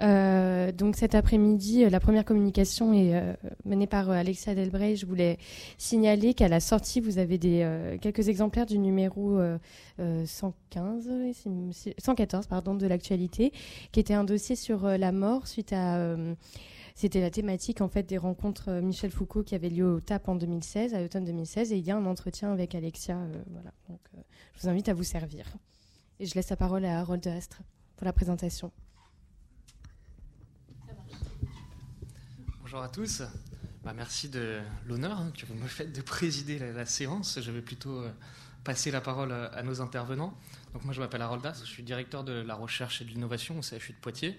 Euh, donc cet après-midi, euh, la première communication est euh, menée par Alexia Delbray. Je voulais signaler qu'à la sortie, vous avez quelques exemplaires du numéro 115, 114 pardon, de l'actualité, qui était un dossier sur la mort suite à... c'était la thématique en fait des rencontres Michel Foucault qui avait lieu au TAP en 2016, à l'automne 2016, et il y a un entretien avec Alexia. voilà. Je vous invite à vous servir. Et je laisse la parole à Harold Astre pour la présentation. Bonjour à tous. Bah, merci de l'honneur hein, que vous me faites de présider la, séance. Je vais plutôt euh, passer la parole à, nos intervenants. Donc moi je m'appelle Harold Astre, je suis directeur de la recherche et de l'innovation au CHU de Poitiers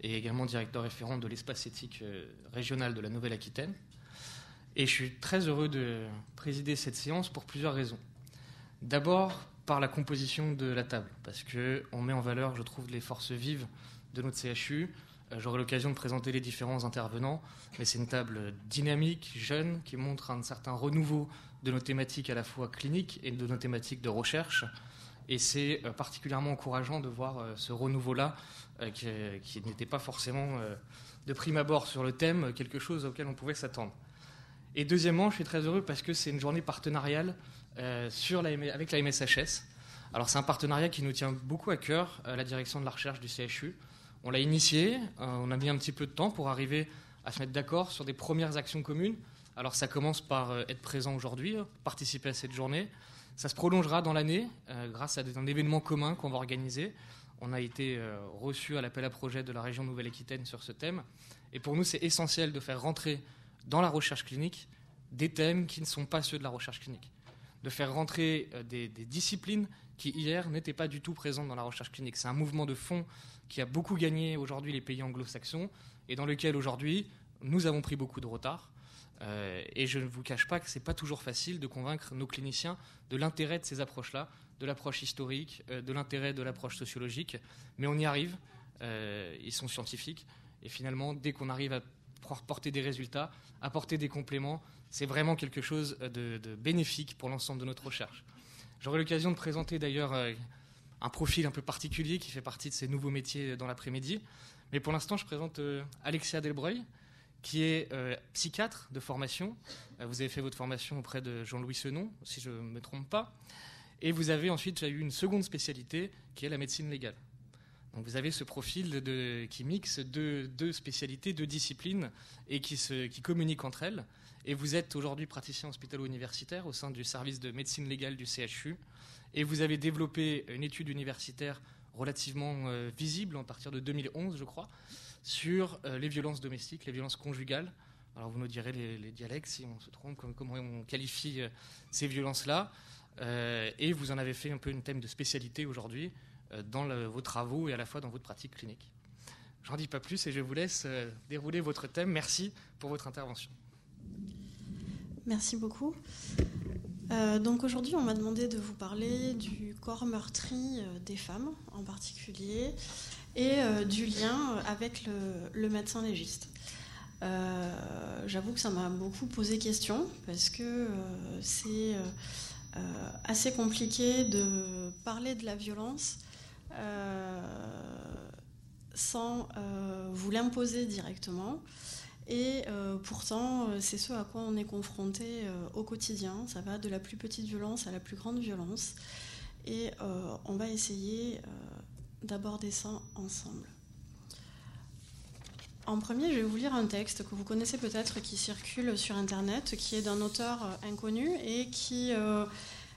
et également directeur référent de l'espace éthique euh, régional de la Nouvelle-Aquitaine. Et je suis très heureux de présider cette séance pour plusieurs raisons. D'abord par la composition de la table, parce qu'on met en valeur, je trouve, les forces vives de notre CHU. Euh, j'aurai l'occasion de présenter les différents intervenants, mais c'est une table dynamique, jeune, qui montre un certain renouveau de nos thématiques à la fois cliniques et de nos thématiques de recherche. Et c'est euh, particulièrement encourageant de voir euh, ce renouveau-là, qui, n'était pas forcément de prime abord sur le thème quelque chose auquel on pouvait s'attendre. Et deuxièmement, je suis très heureux parce que c'est une journée partenariale avec la MSHS. Alors c'est un partenariat qui nous tient beaucoup à cœur, la direction de la recherche du CHU. On l'a initié, euh, on a mis un petit peu de temps pour arriver à se mettre d'accord sur des premières actions communes. Alors ça commence par euh, être présent aujourd'hui, participer à cette journée. Ça se prolongera dans l'année grâce à un événement commun qu'on va organiser. On a été reçu à l'appel à projet de la région Nouvelle-Aquitaine sur ce thème. Et pour nous, c'est essentiel de faire rentrer dans la recherche clinique des thèmes qui ne sont pas ceux de la recherche clinique de faire rentrer euh, des, disciplines qui hier n'étaient pas du tout présentes dans la recherche clinique. C'est un mouvement de fond qui a beaucoup gagné aujourd'hui les pays anglo-saxons et dans lequel aujourd'hui nous avons pris beaucoup de retard. Euh, et je ne vous cache pas que ce n'est pas toujours facile de convaincre nos cliniciens de l'intérêt de ces approches-là, de l'approche historique, euh, de l'intérêt de l'approche sociologique. Mais on y arrive, ils sont scientifiques. Et finalement, dès qu'on arrive à porter des résultats, apporter des compléments, c'est vraiment quelque chose de, bénéfique pour l'ensemble de notre recherche. J'aurai l'occasion de présenter d'ailleurs euh, un profil un peu particulier qui fait partie de ces nouveaux métiers dans l'après-midi. Mais pour l'instant, je présente euh, Alexia Delbreuil, qui est euh, psychiatre de formation. vous avez fait votre formation auprès de Jean-Louis Senon, si je ne me trompe pas. Et vous avez ensuite eu une seconde spécialité, qui est la médecine légale. Donc vous avez ce profil qui mixe deux, spécialités, deux disciplines, et qui, qui communiquent entre elles. Et vous êtes aujourd'hui praticien hospitalo-universitaire au sein du service de médecine légale du CHU. Et vous avez développé une étude universitaire relativement euh, visible, à partir de 2011, je crois, sur euh, les violences domestiques, les violences conjugales. Alors vous nous direz les, dialectes si on se trompe, comment on qualifie euh, ces violences-là. et vous en avez fait un peu une thème de spécialité aujourd'hui dans vos travaux et à la fois dans votre pratique clinique. J'en dis pas plus et je vous laisse dérouler votre thème. Merci pour votre intervention. Merci beaucoup. Euh, donc aujourd'hui, on m'a demandé de vous parler du corps meurtri euh, des femmes en particulier et euh, du lien avec le, médecin légiste. J'avoue que ça m'a beaucoup posé question parce que c'est assez compliqué de parler de la violence sans vous l'imposer directement. Et euh, pourtant, euh, c'est ce à quoi on est confronté euh, au quotidien. Ça va de la plus petite violence à la plus grande violence. Et on va essayer d'aborder ça ensemble. En premier, je vais vous lire un texte que vous connaissez peut-être qui circule sur Internet, qui est d'un auteur inconnu et qui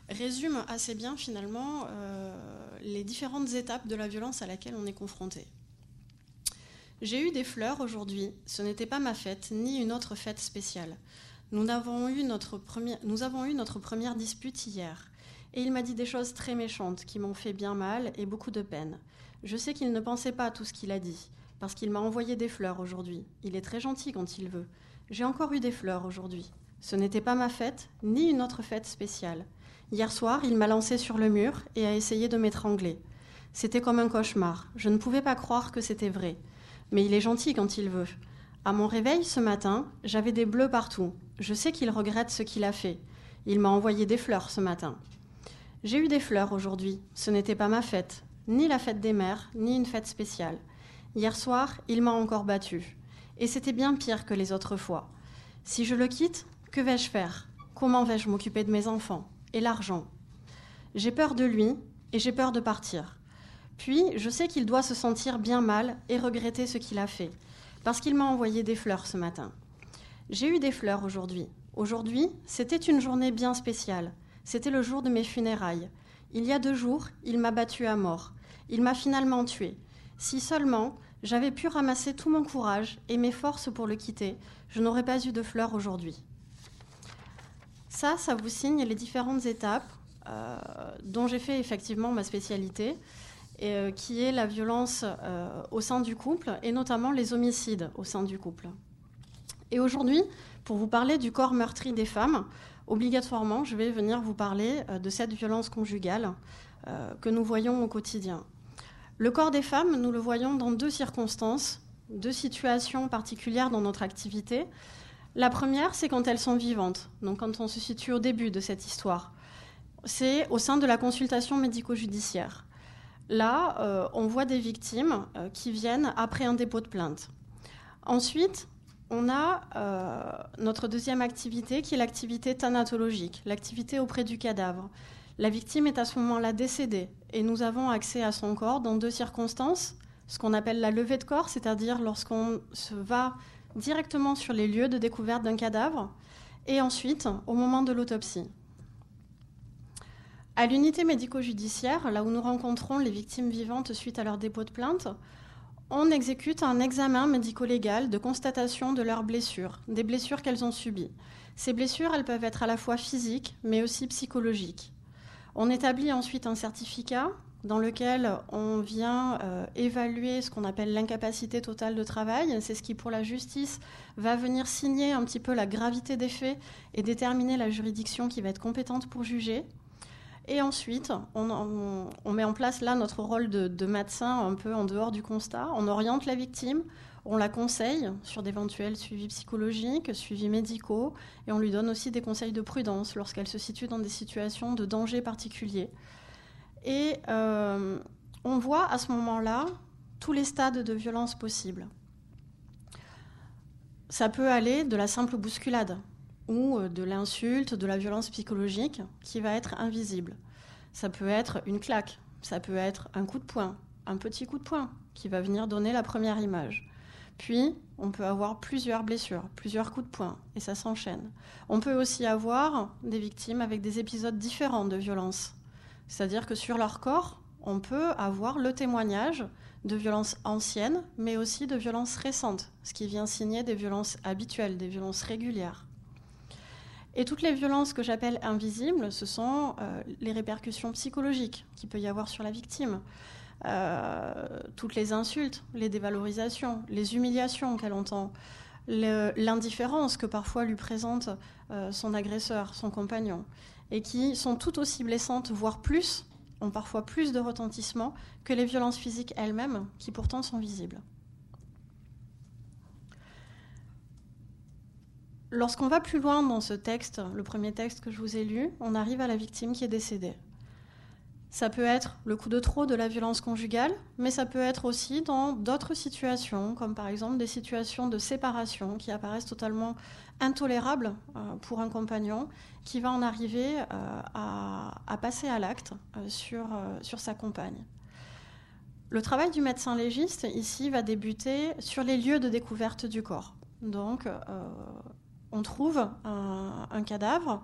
résume assez bien finalement les différentes étapes de la violence à laquelle on est confronté. J'ai eu des fleurs aujourd'hui. Ce n'était pas ma fête, ni une autre fête spéciale. Nous avons, eu notre première, nous avons eu notre première dispute hier. Et il m'a dit des choses très méchantes qui m'ont fait bien mal et beaucoup de peine. Je sais qu'il ne pensait pas à tout ce qu'il a dit, parce qu'il m'a envoyé des fleurs aujourd'hui. Il est très gentil quand il veut. J'ai encore eu des fleurs aujourd'hui. Ce n'était pas ma fête, ni une autre fête spéciale. Hier soir, il m'a lancé sur le mur et a essayé de m'étrangler. C'était comme un cauchemar. Je ne pouvais pas croire que c'était vrai mais il est gentil quand il veut. À mon réveil ce matin, j'avais des bleus partout. Je sais qu'il regrette ce qu'il a fait. Il m'a envoyé des fleurs ce matin. J'ai eu des fleurs aujourd'hui. Ce n'était pas ma fête, ni la fête des mères, ni une fête spéciale. Hier soir, il m'a encore battu. Et c'était bien pire que les autres fois. Si je le quitte, que vais-je faire? Comment vais-je m'occuper de mes enfants Et l'argent? J'ai peur de lui et j'ai peur de partir. Puis, je sais qu'il doit se sentir bien mal et regretter ce qu'il a fait, parce qu'il m'a envoyé des fleurs ce matin. J'ai eu des fleurs aujourd'hui. Aujourd'hui, c'était une journée bien spéciale. C'était le jour de mes funérailles. Il y a deux jours, il m'a battu à mort. Il m'a finalement tué. Si seulement j'avais pu ramasser tout mon courage et mes forces pour le quitter, je n'aurais pas eu de fleurs aujourd'hui. Ça, ça vous signe les différentes étapes euh, dont j'ai fait effectivement ma spécialité, et, euh, qui est la violence euh, au sein du couple, et notamment les homicides au sein du couple. Et aujourd'hui, pour vous parler du corps meurtri des femmes, obligatoirement, je vais venir vous parler de cette violence conjugale que nous voyons au quotidien. Le corps des femmes, nous le voyons dans deux circonstances, deux situations particulières dans notre activité. La première, c'est quand elles sont vivantes, donc quand on se situe au début de cette histoire. C'est au sein de la consultation médico-judiciaire. Là, euh, on voit des victimes euh, qui viennent après un dépôt de plainte. Ensuite, on a euh, notre deuxième activité qui est l'activité thanatologique, l'activité auprès du cadavre. La victime est à ce moment-là décédée et nous avons accès à son corps dans deux circonstances. Ce qu'on appelle la levée de corps, c'est-à-dire lorsqu'on se va directement sur les lieux de découverte d'un cadavre et ensuite au moment de l'autopsie. À l'unité médico-judiciaire, là où nous rencontrons les victimes vivantes suite à leur dépôt de plainte, on exécute un examen médico-légal de constatation de leurs blessures, des blessures qu'elles ont subies. Ces blessures, elles peuvent être à la fois physiques, mais aussi psychologiques. On établit ensuite un certificat dans lequel on vient euh, évaluer ce qu'on appelle l'incapacité totale de travail. C'est ce qui, pour la justice, va venir signer un petit peu la gravité des faits et déterminer la juridiction qui va être compétente pour juger. Et ensuite, on, met en place là notre rôle de, de, médecin un peu en dehors du constat. On oriente la victime, on la conseille sur d'éventuels suivis psychologiques, suivis médicaux, et on lui donne aussi des conseils de prudence lorsqu'elle se situe dans des situations de danger particulier. Et euh, on voit à ce moment-là tous les stades de violence possibles. Ça peut aller de la simple bousculade ou euh, de l'insulte, de la violence psychologique qui va être invisible. Ça peut être une claque, ça peut être un coup de poing, un petit coup de poing qui va venir donner la première image. Puis, on peut avoir plusieurs blessures, plusieurs coups de poing, et ça s'enchaîne. On peut aussi avoir des victimes avec des épisodes différents de violence. C'est-à-dire que sur leur corps, on peut avoir le témoignage de violences anciennes, mais aussi de violences récentes, ce qui vient signer des violences habituelles, des violences régulières. Et toutes les violences que j'appelle invisibles, ce sont euh, les répercussions psychologiques qu'il peut y avoir sur la victime. Euh, toutes les insultes, les dévalorisations, les humiliations qu'elle entend, l'indifférence que parfois lui présente euh, son agresseur, son compagnon, et qui sont tout aussi blessantes, voire plus, ont parfois plus de retentissement que les violences physiques elles-mêmes, qui pourtant sont visibles. Lorsqu'on va plus loin dans ce texte, le premier texte que je vous ai lu, on arrive à la victime qui est décédée. Ça peut être le coup de trop de la violence conjugale, mais ça peut être aussi dans d'autres situations, comme par exemple des situations de séparation qui apparaissent totalement intolérables euh, pour un compagnon qui va en arriver euh, à, passer à l'acte euh, sur, sa compagne. Le travail du médecin légiste ici va débuter sur les lieux de découverte du corps. Donc, on trouve un cadavre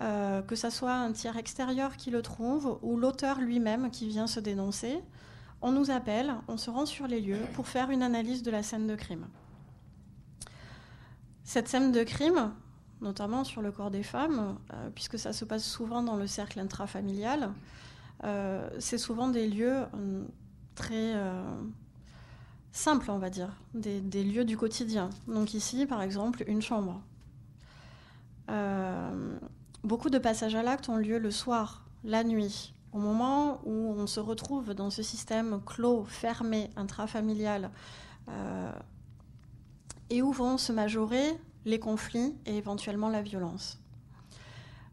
euh, que ce soit un tiers extérieur qui le trouve ou l'auteur lui-même qui vient se dénoncer, on nous appelle, on se rend sur les lieux pour faire une analyse de la scène de crime. Cette scène de crime, notamment sur le corps des femmes, euh, puisque ça se passe souvent dans le cercle intrafamilial, euh, c'est souvent des lieux très simples, on va dire, des, lieux du quotidien. Donc ici, par exemple, une chambre. Beaucoup de passages à l'acte ont lieu le soir, la nuit, au moment où on se retrouve dans ce système clos, fermé, intrafamilial, euh, et où vont se majorer les conflits et éventuellement la violence.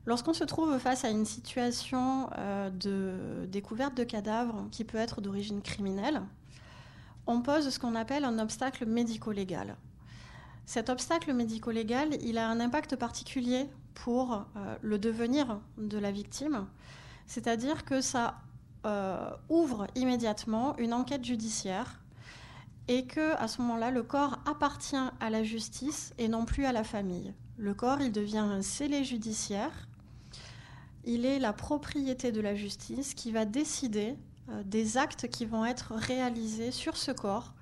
Lorsqu'on se trouve face à une situation euh, de découverte de cadavres qui peut être d'origine criminelle, on pose ce qu'on appelle un obstacle médico-légal. Cet obstacle médico-légal, il a un impact particulier pour euh, le devenir de la victime, c'est-à-dire que ça euh, ouvre immédiatement une enquête judiciaire et que à ce moment-là, le corps appartient à la justice et non plus à la famille. Le corps, il devient un scellé judiciaire. Il est la propriété de la justice qui va décider des actes qui vont être réalisés sur ce corps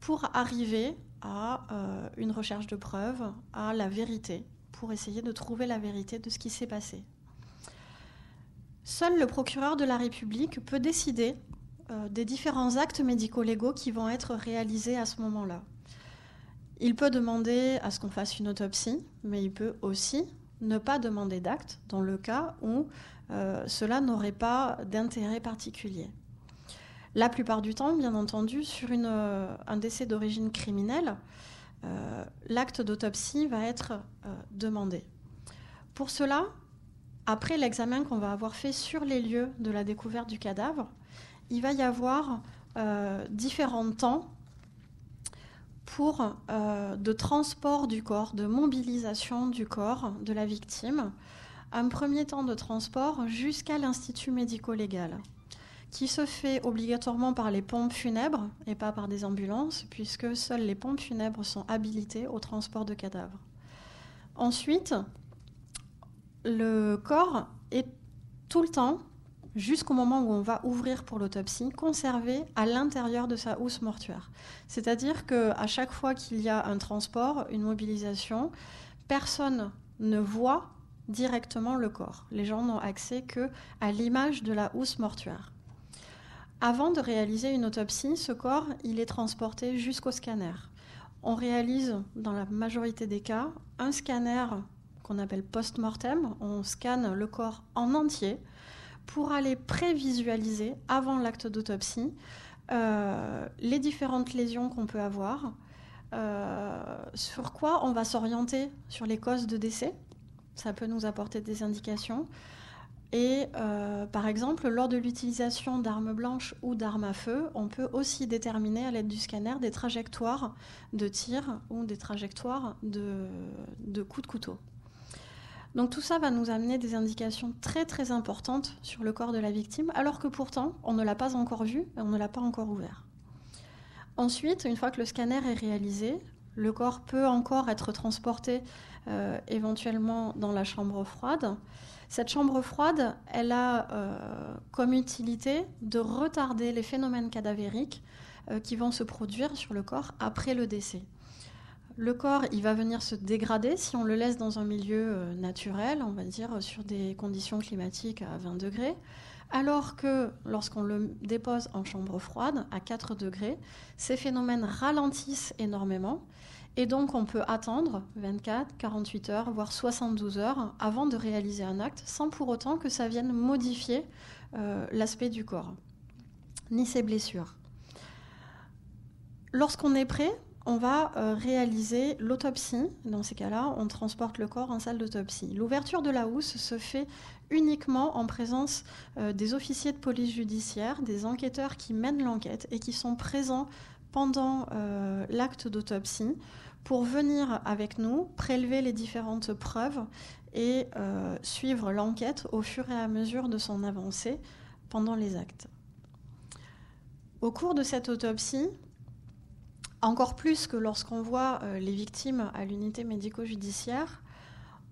pour arriver à euh, une recherche de preuves, à la vérité, pour essayer de trouver la vérité de ce qui s'est passé. Seul le procureur de la République peut décider euh, des différents actes médico-légaux qui vont être réalisés à ce moment-là. Il peut demander à ce qu'on fasse une autopsie, mais il peut aussi ne pas demander d'acte dans le cas où cela n'aurait pas d'intérêt particulier. La plupart du temps, bien entendu, sur euh, un décès d'origine criminelle, euh, l'acte d'autopsie va être euh, demandé. Pour cela, après l'examen qu'on va avoir fait sur les lieux de la découverte du cadavre, il va y avoir différents temps pour de transport du corps, de mobilisation du corps de la victime. Un premier temps de transport jusqu'à l'institut médico-légal qui se fait obligatoirement par les pompes funèbres et pas par des ambulances, puisque seules les pompes funèbres sont habilitées au transport de cadavres. Ensuite, le corps est tout le temps, jusqu'au moment où on va ouvrir pour l'autopsie, conservé à l'intérieur de sa housse mortuaire. C'est-à-dire qu'à chaque fois qu'il y a un transport, une mobilisation, personne ne voit directement le corps. Les gens n'ont accès que à l'image de la housse mortuaire. Avant de réaliser une autopsie, ce corps, est transporté jusqu'au scanner. On réalise, dans la majorité des cas, un scanner qu'on appelle post-mortem. On scanne le corps en entier pour aller prévisualiser, avant l'acte d'autopsie, euh, les différentes lésions qu'on peut avoir, euh, sur quoi on va s'orienter sur les causes de décès. Ça peut nous apporter des indications. Et euh, par exemple, lors de l'utilisation d'armes blanches ou d'armes à feu, on peut aussi déterminer à l'aide du scanner des trajectoires de tir ou des trajectoires de, coups de couteau. Donc tout ça va nous amener des indications très très importantes sur le corps de la victime, alors que pourtant on ne l'a pas encore vu et on ne l'a pas encore ouvert. Ensuite, une fois que le scanner est réalisé, le corps peut encore être transporté euh, éventuellement dans la chambre froide. Cette chambre froide, elle a euh, comme utilité de retarder les phénomènes cadavériques euh, qui vont se produire sur le corps après le décès. Le corps, il va venir se dégrader si on le laisse dans un milieu euh, naturel, on va dire sur des conditions climatiques à 20 degrés, alors que lorsqu'on le dépose en chambre froide à 4 degrés, ces phénomènes ralentissent énormément et donc, on peut attendre 24, 48 heures, voire 72 heures avant de réaliser un acte, sans pour autant que ça vienne modifier euh, l'aspect du corps, ni ses blessures. Lorsqu'on est prêt, on va euh, réaliser l'autopsie. Dans ces cas-là, on transporte le corps en salle d'autopsie. L'ouverture de la housse se fait uniquement en présence euh, des officiers de police judiciaire, des enquêteurs qui mènent l'enquête et qui sont présents pendant l'acte d'autopsie pour venir avec nous prélever les différentes preuves et euh, suivre l'enquête au fur et à mesure de son avancée pendant les actes. Au cours de cette autopsie, encore plus que lorsqu'on voit euh, les victimes à l'unité médico-judiciaire,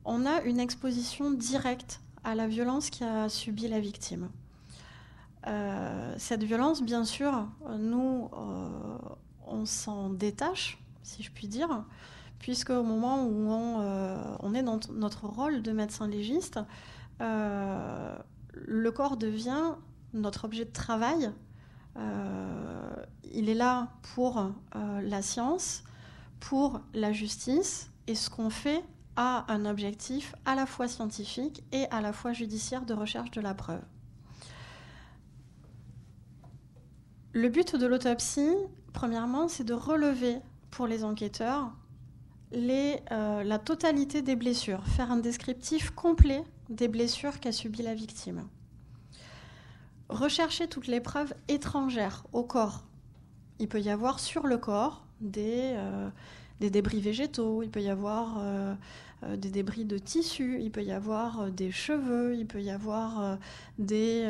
on a une exposition directe à la violence qu'a subie la victime. Euh, cette violence, bien sûr, nous, on s'en détache si je puis dire, puisque au moment où on, euh, est dans notre rôle de médecin légiste, euh, le corps devient notre objet de travail. Euh, il est là pour la science, pour la justice, et ce qu'on fait a un objectif à la fois scientifique et à la fois judiciaire de recherche de la preuve. Le but de l'autopsie, premièrement, c'est de relever pour les enquêteurs euh, la totalité des blessures, faire un descriptif complet des blessures qu'a subies la victime. Rechercher toutes les preuves étrangères au corps. il peut y avoir sur le corps des, des débris végétaux, il peut y avoir des débris de tissu, il peut y avoir des cheveux, il peut y avoir des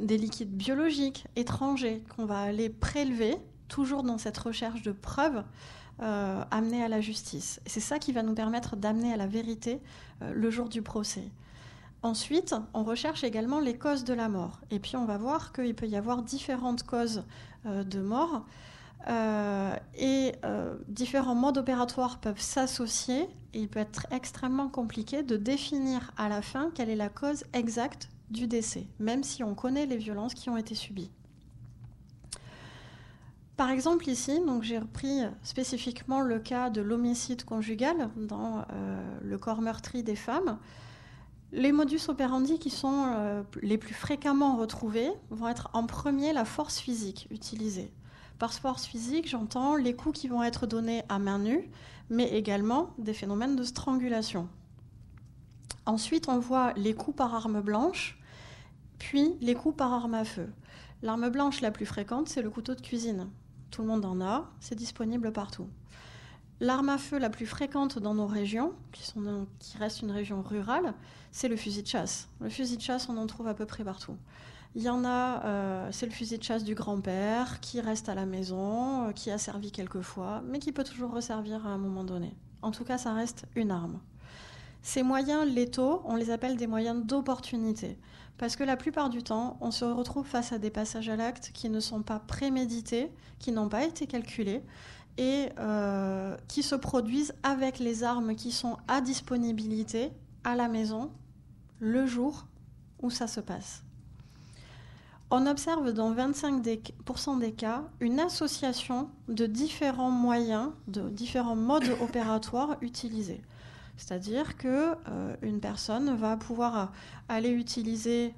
liquides biologiques étrangers qu'on va aller prélever, toujours dans cette recherche de preuves euh, amener à la justice. C'est ça qui va nous permettre d'amener à la vérité euh, le jour du procès. Ensuite, on recherche également les causes de la mort. Et puis on va voir qu'il peut y avoir différentes causes euh, de mort. et différents modes opératoires peuvent s'associer. Et il peut être extrêmement compliqué de définir à la fin quelle est la cause exacte du décès, même si on connaît les violences qui ont été subies. Par exemple, ici, j'ai repris spécifiquement le cas de l'homicide conjugal dans euh, le corps meurtri des femmes. Les modus operandi qui sont euh, les plus fréquemment retrouvés vont être en premier la force physique utilisée. Par force physique, j'entends les coups qui vont être donnés à main nue, mais également des phénomènes de strangulation. Ensuite, on voit les coups par arme blanche, puis les coups par arme à feu. L'arme blanche la plus fréquente, c'est le couteau de cuisine. Tout le monde en a, c'est disponible partout. L'arme à feu la plus fréquente dans nos régions, qui, sont, reste une région rurale, c'est le fusil de chasse. Le fusil de chasse, on en trouve à peu près partout. Il y en a, euh, c'est le fusil de chasse du grand-père qui reste à la maison, euh, qui a servi quelquefois, mais qui peut toujours resservir à un moment donné. En tout cas, ça reste une arme. Ces moyens létaux, on les appelle des moyens d'opportunité. Parce que la plupart du temps, on se retrouve face à des passages à l'acte qui ne sont pas prémédités, qui n'ont pas été calculés et euh, qui se produisent avec les armes qui sont à disponibilité à la maison le jour où ça se passe. On observe dans 25% des cas une association de différents moyens, de différents modes opératoires utilisés. C'est-à-dire que euh, une personne va pouvoir aller utiliser,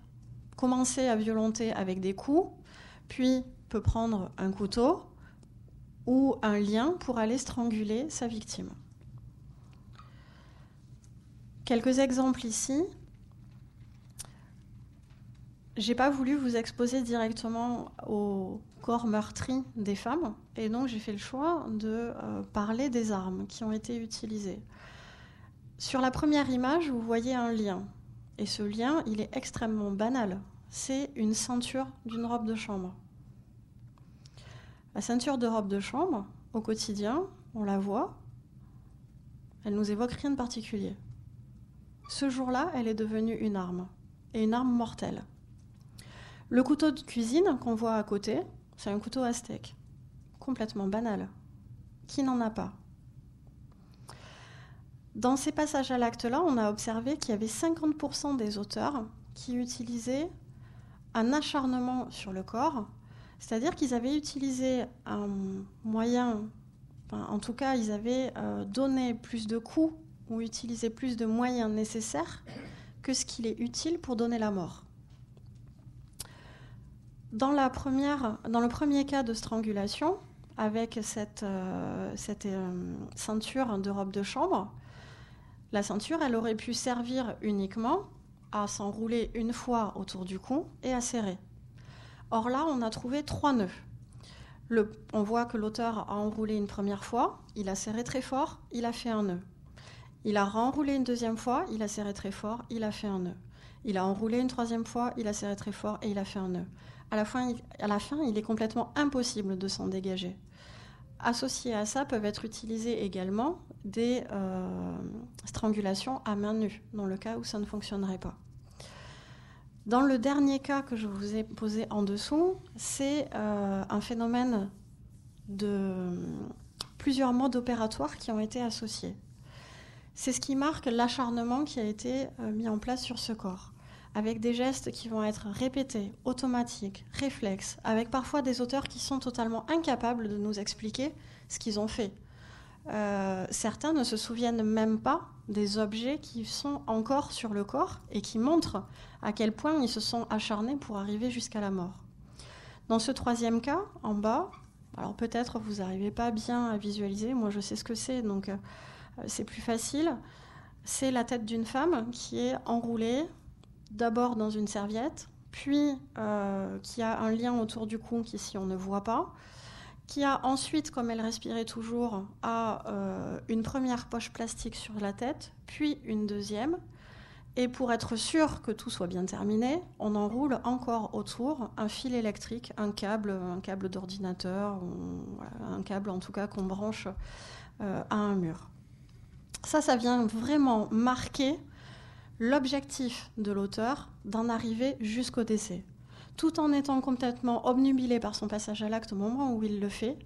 commencer à violenter avec des coups, puis peut prendre un couteau ou un lien pour aller stranguler sa victime. Quelques exemples ici. J'ai pas voulu vous exposer directement au corps meurtri des femmes, et donc j'ai fait le choix de euh, parler des armes qui ont été utilisées. Sur la première image, vous voyez un lien. Et ce lien, il est extrêmement banal. C'est une ceinture d'une robe de chambre. La ceinture de robe de chambre, au quotidien, on la voit, elle nous évoque rien de particulier. Ce jour-là, elle est devenue une arme, et une arme mortelle. Le couteau de cuisine qu'on voit à côté, c'est un couteau steak, complètement banal. Qui n'en a pas? Dans ces passages à l'acte-là, on a observé qu'il y avait 50% des auteurs qui utilisaient un acharnement sur le corps, c'est-à-dire qu'ils avaient utilisé un moyen, en tout cas, ils avaient euh, donné plus de coups ou utilisé plus de moyens nécessaires que ce qu'il est utile pour donner la mort. Dans, le premier cas de strangulation, avec cette, euh, euh, ceinture de robe de chambre, la ceinture, elle aurait pu servir uniquement à s'enrouler une fois autour du cou et à serrer. Or là, on a trouvé trois nœuds. on voit que l'auteur a enroulé une première fois, il a serré très fort, il a fait un nœud. Il a renroulé une deuxième fois, il a serré très fort, il a fait un nœud. Il a enroulé une troisième fois, il a serré très fort et il a fait un nœud. À la fin, à la fin il est complètement impossible de s'en dégager. Associés à ça peuvent être utilisés également des euh, strangulations à main nue, dans le cas où ça ne fonctionnerait pas. Dans le dernier cas que je vous ai posé en dessous, c'est euh, un phénomène de plusieurs modes opératoires qui ont été associés. C'est ce qui marque l'acharnement qui a été euh, mis en place sur ce corps avec des gestes qui vont être répétés, automatiques, réflexes, avec parfois des auteurs qui sont totalement incapables de nous expliquer ce qu'ils ont fait. Euh, certains ne se souviennent même pas des objets qui sont encore sur le corps et qui montrent à quel point ils se sont acharnés pour arriver jusqu'à la mort. Dans ce troisième cas, en bas, alors peut-être vous n'arrivez pas bien à visualiser, moi je sais ce que c'est, donc euh, c'est plus facile. C'est la tête d'une femme qui est enroulée d'abord dans une serviette, puis euh, qui a un lien autour du cou qu'ici on ne voit pas, qui a ensuite, comme elle respirait toujours, a une première poche plastique sur la tête, puis une deuxième. Et pour être sûr que tout soit bien terminé, on enroule encore autour un fil électrique, un câble, un câble d'ordinateur, un câble en tout cas qu'on branche euh, à un mur. Ça, ça vient vraiment marquer l'objectif de l'auteur d'en arriver jusqu'au décès, tout en étant complètement obnubilé par son passage à l'acte au moment où il le fait,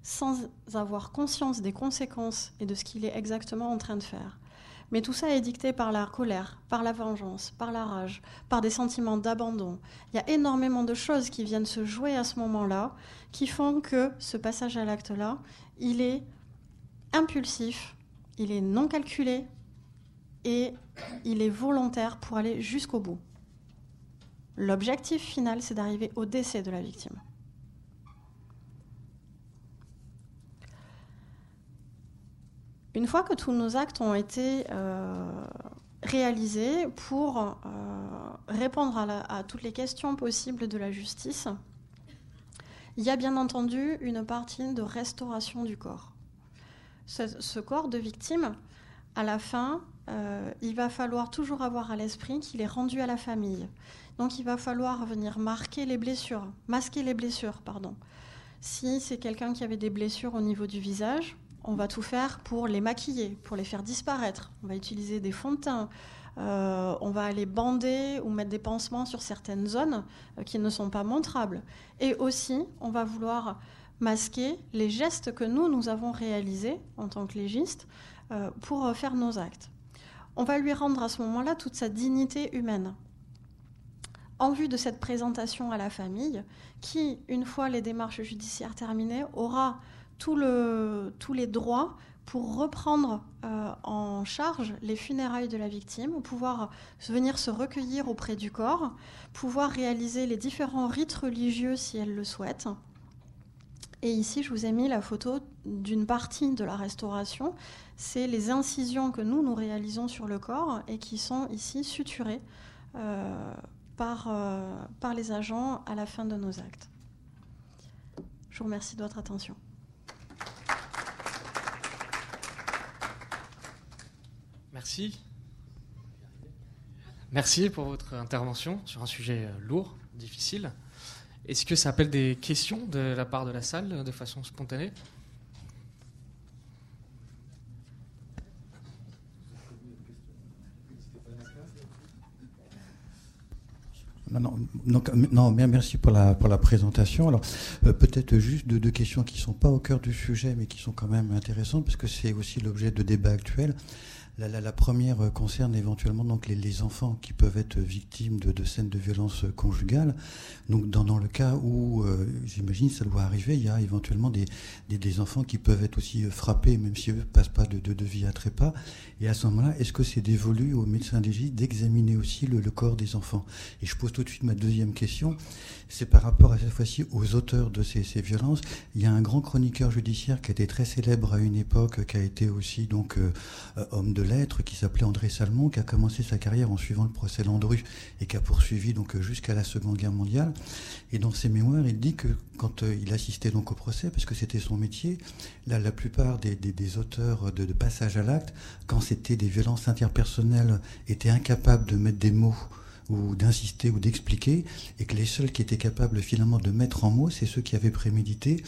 sans avoir conscience des conséquences et de ce qu'il est exactement en train de faire. Mais tout ça est dicté par la colère, par la vengeance, par la rage, par des sentiments d'abandon. Il y a énormément de choses qui viennent se jouer à ce moment-là, qui font que ce passage à l'acte-là, il est impulsif, il est non calculé et il est volontaire pour aller jusqu'au bout. L'objectif final, c'est d'arriver au décès de la victime. Une fois que tous nos actes ont été euh, réalisés pour euh, répondre à, toutes les questions possibles de la justice, il y a bien entendu une partie de restauration du corps. Ce, corps de victime, à la fin, euh, il va falloir toujours avoir à l'esprit qu'il est rendu à la famille. Donc il va falloir venir marquer les blessures, masquer les blessures, pardon. Si c'est quelqu'un qui avait des blessures au niveau du visage, on va tout faire pour les maquiller, pour les faire disparaître. On va utiliser des fonds de teint. Euh, on va aller bander ou mettre des pansements sur certaines zones euh, qui ne sont pas montrables. Et aussi, on va vouloir masquer les gestes que nous, nous avons réalisés en tant que légistes euh, pour faire nos actes. On va lui rendre à ce moment-là toute sa dignité humaine. En vue de cette présentation à la famille, qui, une fois les démarches judiciaires terminées, aura tous les droits pour reprendre euh, en charge les funérailles de la victime, pouvoir venir se recueillir auprès du corps, pouvoir réaliser les différents rites religieux si elle le souhaite. Et ici, je vous ai mis la photo d'une partie de la restauration. C'est les incisions que nous, nous réalisons sur le corps et qui sont ici suturées euh, par, euh, par les agents à la fin de nos actes. Je vous remercie de votre attention. Merci. Merci pour votre intervention sur un sujet euh, lourd, difficile. Est-ce que ça appelle des questions de la part de la salle de façon spontanée? Non, non, non, merci pour la, pour la présentation. Alors, euh, peut-être juste deux, questions qui ne sont pas au cœur du sujet, mais qui sont quand même intéressantes, parce que c'est aussi l'objet de débats actuels. La, première euh, concerne éventuellement donc les, enfants qui peuvent être victimes de, scènes de violence conjugale. Donc dans, le cas où, euh, j'imagine, ça doit arriver, il y a éventuellement des, enfants qui peuvent être aussi euh, frappés, même si eux ne passent pas de, de, vie à trépas. Et à ce moment-là, est-ce que c'est dévolu aux médecins légiste d'examiner aussi le, corps des enfants? Et je pose tout de suite ma deuxième question, c'est par rapport à cette fois-ci aux auteurs de ces, ces, violences. Il y a un grand chroniqueur judiciaire qui été très célèbre à une époque, qui a été aussi donc homme de qui s'appelait André Salmon, qui a commencé sa carrière en suivant le procès Landru et qui a poursuivi donc jusqu'à la Seconde Guerre mondiale. Et dans ses mémoires, il dit que quand euh, il assistait donc au procès, parce que c'était son métier, la, plupart des, auteurs de, de passage à l'acte, quand c'était des violences interpersonnelles, étaient incapables de mettre des mots ou d'insister ou d'expliquer, et que les seuls qui étaient capables finalement de mettre en mots, c'est ceux qui avaient prémédité.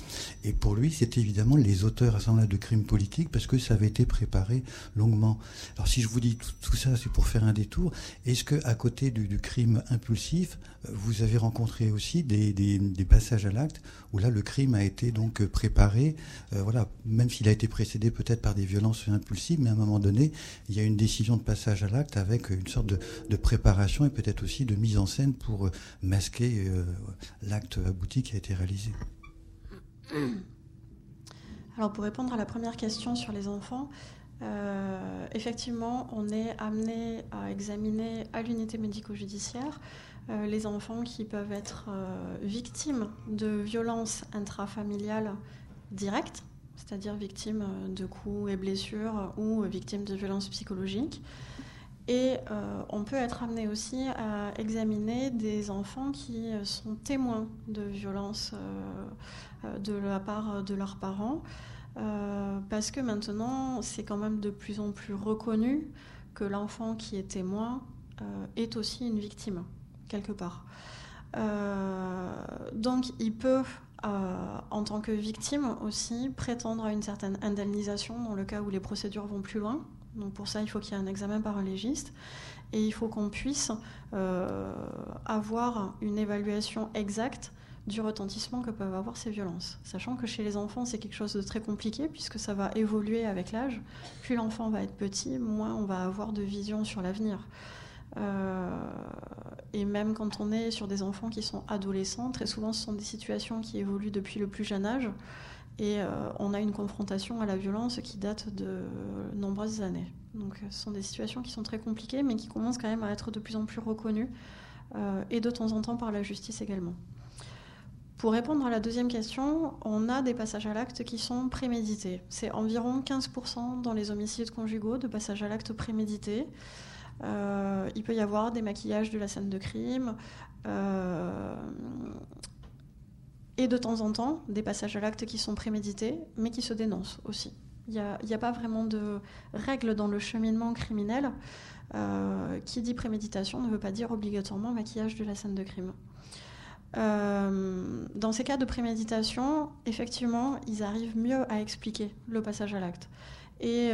Et pour lui, c'était évidemment les auteurs à ce moment-là de crimes politiques, parce que ça avait été préparé longuement. Alors si je vous dis tout, ça, c'est pour faire un détour. Est-ce que à côté du, crime impulsif, vous avez rencontré aussi des, des, passages à l'acte où là le crime a été donc préparé, euh, voilà, même s'il a été précédé peut-être par des violences impulsives, mais à un moment donné, il y a une décision de passage à l'acte avec une sorte de, préparation et peut-être aussi de mise en scène pour euh, masquer euh, l'acte abouti qui a été réalisé. Alors pour répondre à la première question sur les enfants, euh, effectivement, on est amené à examiner à l'unité médico-judiciaire les enfants qui peuvent être victimes de violences intrafamiliales directes, c'est-à-dire victimes de coups et blessures ou victimes de violences psychologiques. Et on peut être amené aussi à examiner des enfants qui sont témoins de violences de la part de leurs parents, parce que maintenant, c'est quand même de plus en plus reconnu que l'enfant qui est témoin est aussi une victime, part. donc, il peut euh, en tant que victime aussi, prétendre à une certaine indemnisation dans le cas où les procédures vont plus loin. Donc pour ça, il faut qu'il y ait un examen par un légiste et il faut qu'on puisse euh, avoir une évaluation exacte du retentissement que peuvent avoir ces violences. Sachant que chez les enfants, c'est quelque chose de très compliqué puisque ça va évoluer avec l'âge. Plus l'enfant va être petit, moins on va avoir de vision sur l'avenir. Euh, et même quand on est sur des enfants qui sont adolescents, très souvent ce sont des situations qui évoluent depuis le plus jeune âge. Et euh, on a une confrontation à la violence qui date de nombreuses années. Donc ce sont des situations qui sont très compliquées, mais qui commencent quand même à être de plus en plus reconnues, euh, et de temps en temps par la justice également. Pour répondre à la deuxième question, on a des passages à l'acte qui sont prémédités. C'est environ 15% dans les homicides conjugaux de passages à l'acte prémédités. Euh, il peut y avoir des maquillages de la scène de crime. Euh, et de temps en temps, des passages à l'acte qui sont prémédités, mais qui se dénoncent aussi. Il n'y a, pas vraiment de règle dans le cheminement criminel. Euh, qui dit préméditation ne veut pas dire obligatoirement maquillage de la scène de crime. dans ces cas de préméditation, effectivement, ils arrivent mieux à expliquer le passage à l'acte. Et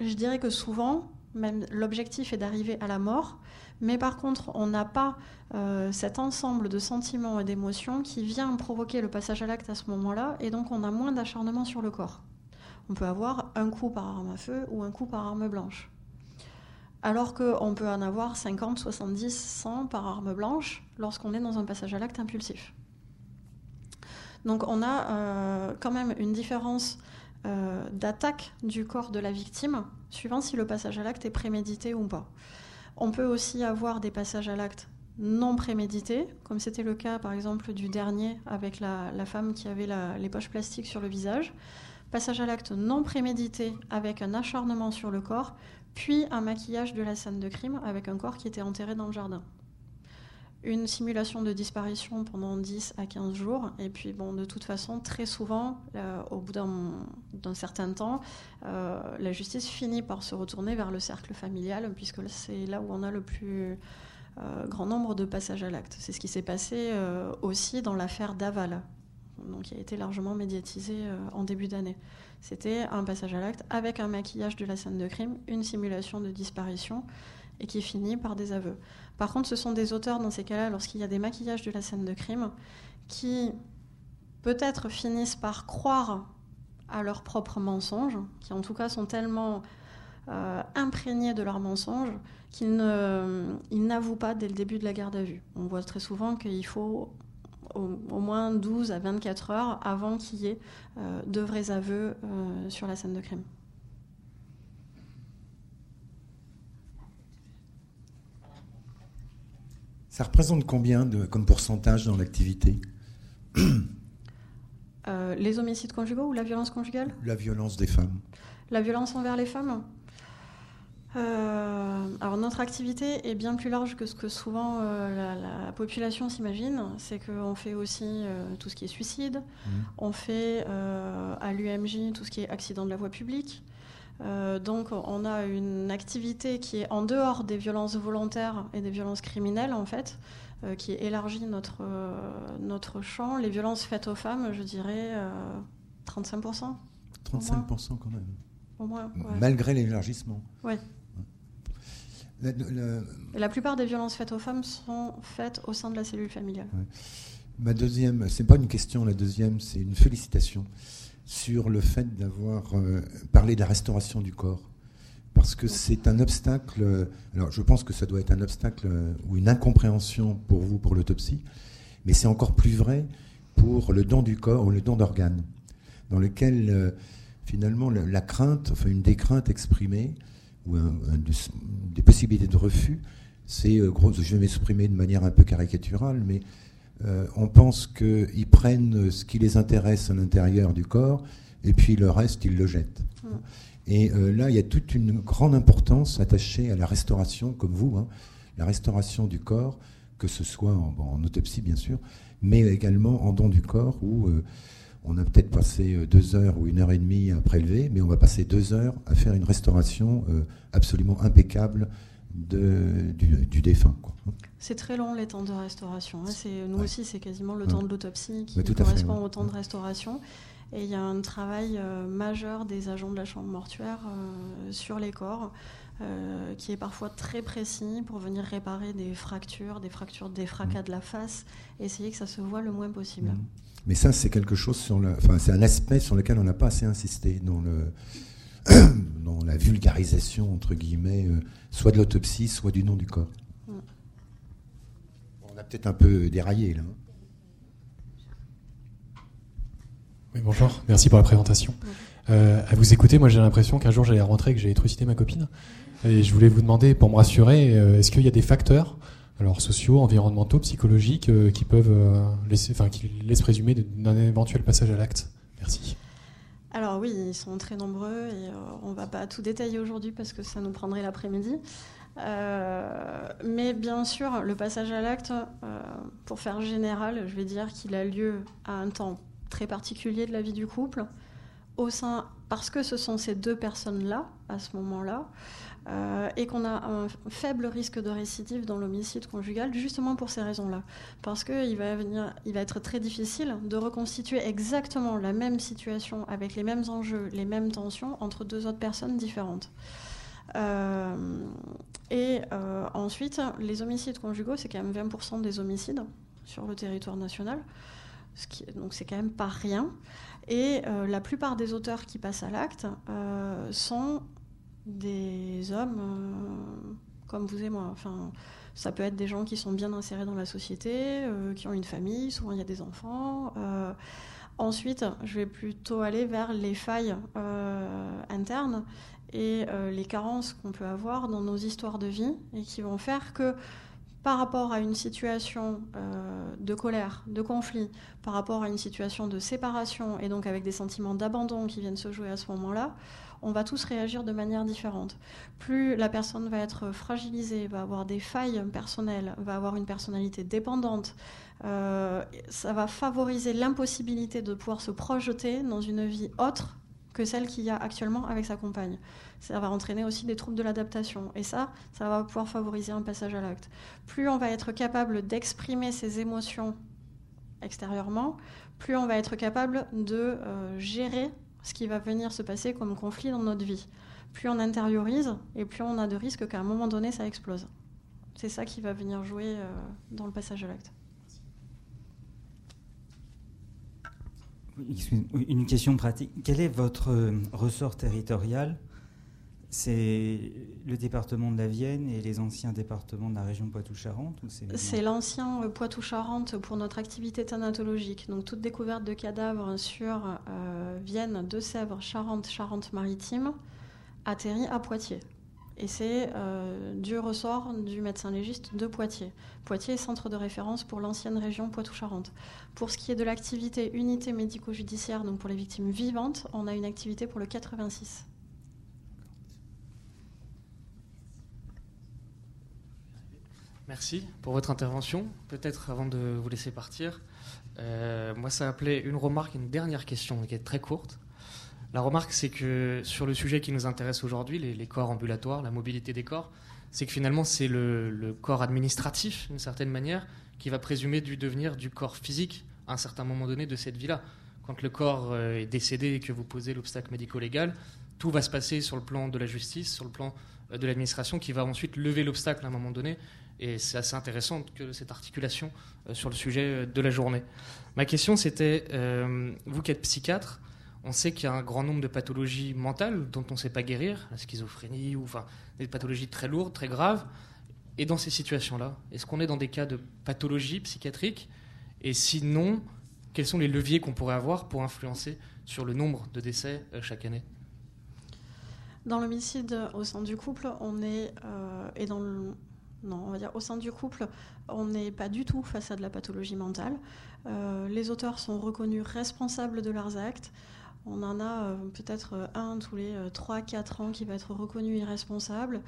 je dirais que souvent, même l'objectif est d'arriver à la mort, mais par contre, on n'a pas euh, cet ensemble de sentiments et d'émotions qui vient provoquer le passage à l'acte à ce moment-là, et donc on a moins d'acharnement sur le corps. On peut avoir un coup par arme à feu ou un coup par arme blanche. Alors qu'on peut en avoir 50, 70, 100 par arme blanche lorsqu'on est dans un passage à l'acte impulsif. Donc on a euh, quand même une différence euh, d'attaque du corps de la victime, suivant si le passage à l'acte est prémédité ou pas. On peut aussi avoir des passages à l'acte non prémédités, comme c'était le cas par exemple du dernier avec la, femme qui avait les poches plastiques sur le visage. Passage à l'acte non prémédité avec un acharnement sur le corps, puis un maquillage de la scène de crime avec un corps qui était enterré dans le jardin une simulation de disparition pendant 10 à 15 jours. Et puis, bon, de toute façon, très souvent, euh, au bout d'un certain temps, euh, la justice finit par se retourner vers le cercle familial, puisque c'est là où on a le plus euh, grand nombre de passages à l'acte. C'est ce qui s'est passé aussi dans l'affaire Daval, donc, qui a été largement médiatisée en début d'année. C'était un passage à l'acte avec un maquillage de la scène de crime, une simulation de disparition et qui finit par des aveux. Par contre, ce sont des auteurs dans ces cas-là, lorsqu'il y a des maquillages de la scène de crime, qui peut-être finissent par croire à leurs propres mensonges, qui en tout cas sont tellement euh, imprégnés de leurs mensonges qu'ils n'avouent pas dès le début de la garde à vue. On voit très souvent qu'il faut au, moins 12 à 24 heures avant qu'il y ait euh, de vrais aveux euh, sur la scène de crime. Ça représente combien de, comme pourcentage dans l'activité euh, Les homicides conjugaux ou la violence conjugale? La violence des femmes. La violence envers les femmes? Euh, alors notre activité est bien plus large que ce que souvent euh, la, population s'imagine. C'est qu'on fait aussi tout ce qui est suicide, mmh. on fait à l'UMJ tout ce qui est accident de la voie publique, euh, donc on a une activité qui est en dehors des violences volontaires et des violences criminelles en fait, euh, qui élargit notre, euh, notre champ. Les violences faites aux femmes, je dirais 35%. 35% quand même. Au moins, Malgré l'élargissement. Oui. La, plupart des violences faites aux femmes sont faites au sein de la cellule familiale. Ma deuxième, c'est pas une question, la deuxième, c'est une félicitation sur le fait d'avoir euh, parlé de la restauration du corps. Parce que c'est un obstacle, alors je pense que ça doit être un obstacle euh, ou une incompréhension pour vous pour l'autopsie, mais c'est encore plus vrai pour le don du corps ou le don d'organes, dans lequel euh, finalement la crainte, enfin une des craintes exprimées, ou des possibilités de refus, c'est, je vais m'exprimer de manière un peu caricaturale, mais euh, on pense qu'ils prennent ce qui les intéresse à l'intérieur du corps et puis le reste, ils le jettent. Et là, il y a toute une grande importance attachée à la restauration, comme vous, hein, la restauration du corps, que ce soit en, autopsie bien sûr, mais également en don du corps où euh, on a peut-être passé euh, deux heures ou une heure et demie à prélever, mais on va passer deux heures à faire une restauration euh, absolument impeccable de, du, défunt. C'est très long les temps de restauration. Hein. Nous aussi, c'est quasiment le temps de l'autopsie qui correspond au temps de restauration. Et il y a un travail majeur des agents de la chambre mortuaire sur les corps. Euh, qui est parfois très précis pour venir réparer des fractures, des fractures, des fracas de la face, essayer que ça se voit le moins possible. Mmh. Mais ça, c'est quelque chose sur le, enfin, c'est un aspect sur lequel on n'a pas assez insisté dans le, dans la vulgarisation entre guillemets, euh, soit de l'autopsie, soit du nom du corps. A peut-être un peu déraillé là. Oui, bonjour, merci pour la présentation. Euh, à vous écouter, moi j'ai l'impression qu'un jour j'allais rentrer et que j'allais trucider ma copine. Et je voulais vous demander, pour me rassurer, euh, est-ce qu'il y a des facteurs, alors sociaux, environnementaux, psychologiques, euh, qui peuvent laisser, enfin, qui laissent présumer d'un éventuel passage à l'acte? Merci. Alors oui, ils sont très nombreux et on ne va pas tout détailler aujourd'hui parce que ça nous prendrait l'après-midi. Mais bien sûr, le passage à l'acte, pour faire général, je vais dire qu'il a lieu à un temps très particulier de la vie du couple, au sein, parce que ce sont ces deux personnes-là, à ce moment-là, euh, et qu'on a un faible risque de récidive dans l'homicide conjugal, justement pour ces raisons-là. Parce qu'il va, va être très difficile de reconstituer exactement la même situation avec les mêmes enjeux, les mêmes tensions entre deux autres personnes différentes. Euh, et euh, ensuite, les homicides conjugaux, c'est quand même 20% des homicides sur le territoire national. Donc c'est quand même pas rien. Et la plupart des auteurs qui passent à l'acte sont des hommes euh, comme vous et moi. Enfin, ça peut être des gens qui sont bien insérés dans la société, euh, qui ont une famille, souvent il y a des enfants. Euh, ensuite, je vais plutôt aller vers les failles internes et les carences qu'on peut avoir dans nos histoires de vie et qui vont faire que par rapport à une situation de colère, de conflit, par rapport à une situation de séparation et donc avec des sentiments d'abandon qui viennent se jouer à ce moment-là, on va tous réagir de manière différente. Plus la personne va être fragilisée, va avoir des failles personnelles, va avoir une personnalité dépendante, euh, ça va favoriser l'impossibilité de pouvoir se projeter dans une vie autre que celle qu'il y a actuellement avec sa compagne. Ça va entraîner aussi des troubles de l'adaptation. Et ça, ça va pouvoir favoriser un passage à l'acte. Plus on va être capable d'exprimer ses émotions extérieurement, plus on va être capable de euh, gérer ce qui va venir se passer comme conflit dans notre vie. Plus on intériorise et plus on a de risques qu'à un moment donné ça explose. C'est ça qui va venir jouer euh, dans le passage à l'acte. Une question pratique. Quel est votre euh, ressort territorial? C'est le département de la Vienne et les anciens départements de la région Poitou-Charentes C'est l'ancien euh, Poitou-Charentes pour notre activité thanatologique. Donc toute découverte de cadavres sur euh, Vienne, Deux-Sèvres, Charente, Charente-Maritime atterrit à Poitiers. Et c'est euh, du ressort du médecin légiste de Poitiers. Poitiers est centre de référence pour l'ancienne région Poitou-Charentes. Pour ce qui est de l'activité unité médico-judiciaire, donc pour les victimes vivantes, on a une activité pour le 86. Merci pour votre intervention. Peut-être avant de vous laisser partir, euh, moi ça appelait une remarque, une dernière question qui est très courte. La remarque, c'est que sur le sujet qui nous intéresse aujourd'hui, les, corps ambulatoires, la mobilité des corps, c'est que finalement c'est le, corps administratif, d'une certaine manière, qui va présumer du devenir du corps physique à un certain moment donné de cette vie-là. Quand le corps euh, est décédé et que vous posez l'obstacle médico-légal, tout va se passer sur le plan de la justice, sur le plan euh, de l'administration, qui va ensuite lever l'obstacle à un moment donné et c'est assez intéressant que cette articulation euh, sur le sujet de la journée. Ma question, c'était, vous qui êtes psychiatre, on sait qu'il y a un grand nombre de pathologies mentales dont on ne sait pas guérir, la schizophrénie, ou enfin des pathologies très lourdes, très graves. Et dans ces situations-là, est-ce qu'on est dans des cas de pathologie psychiatrique? Et sinon, quels sont les leviers qu'on pourrait avoir pour influencer sur le nombre de décès chaque année? Dans l'homicide au sein du couple, on est, et dans non, on va dire au sein du couple, on n'est pas du tout face à de la pathologie mentale. Euh, les auteurs sont reconnus responsables de leurs actes. On en a peut-être un tous les 3-4 ans qui va être reconnu irresponsable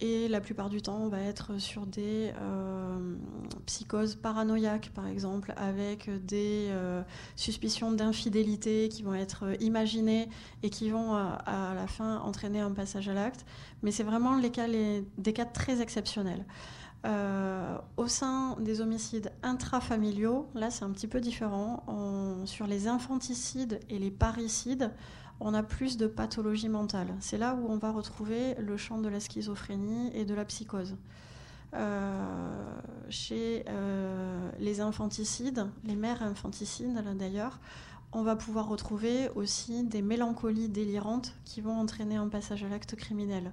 et la plupart du temps, on va être sur des euh, psychoses paranoïaques, par exemple, avec des euh, suspicions d'infidélité qui vont être euh, imaginées et qui vont à la fin entraîner un passage à l'acte. Mais c'est vraiment les cas, des cas très exceptionnels. Au sein des homicides intrafamiliaux, là c'est un petit peu différent. sur les infanticides et les parricides, on a plus de pathologie mentale. C'est là où on va retrouver le champ de la schizophrénie et de la psychose. Euh, chez euh, les infanticides, les mères infanticides d'ailleurs, on va pouvoir retrouver aussi des mélancolies délirantes qui vont entraîner un passage à l'acte criminel.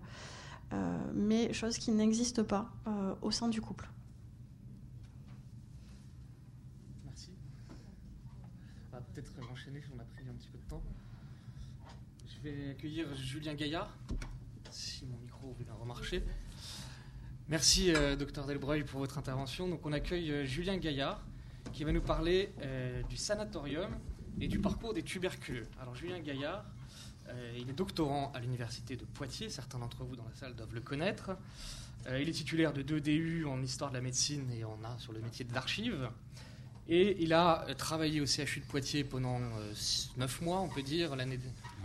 Euh, mais chose qui n'existe pas au sein du couple. Merci. On va peut-être enchaîner, on a pris un petit peu de temps. Je vais accueillir Julien Gaillard, si mon micro bien remarcher. Merci, euh, docteur Delbreuil, pour votre intervention. Donc, on accueille euh, Julien Gaillard, qui va nous parler euh, du sanatorium et du parcours des tuberculeux. Alors, Julien Gaillard, il est doctorant à l'université de Poitiers. Certains d'entre vous dans la salle doivent le connaître. il est titulaire de deux DU en histoire de la médecine et en a sur le métier de l'archive. Et il a travaillé au CHU de Poitiers pendant neuf mois, on peut dire, l'année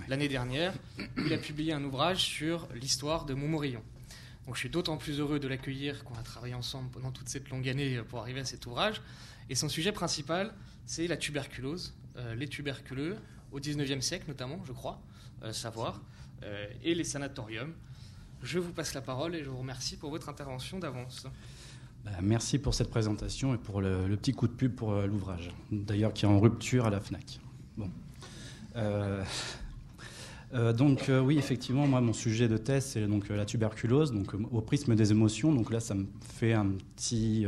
l'année dernière, il a publié un ouvrage sur l'histoire de Montmorillon. Donc je suis d'autant plus heureux de l'accueillir qu'on a travaillé ensemble pendant toute cette longue année pour arriver à cet ouvrage. Et son sujet principal, c'est la tuberculose, euh, les tuberculeux, au 19e siècle notamment, je crois, euh, savoir, euh, et les sanatoriums. Je vous passe la parole et je vous remercie pour votre intervention d'avance. Bah, merci pour cette présentation et pour le, petit coup de pub pour l'ouvrage, d'ailleurs qui est en rupture à la FNAC. Bon. Euh, donc euh, oui, effectivement, moi mon sujet de thèse c'est donc euh, la tuberculose, donc au prisme des émotions. Donc là, ça me fait un petit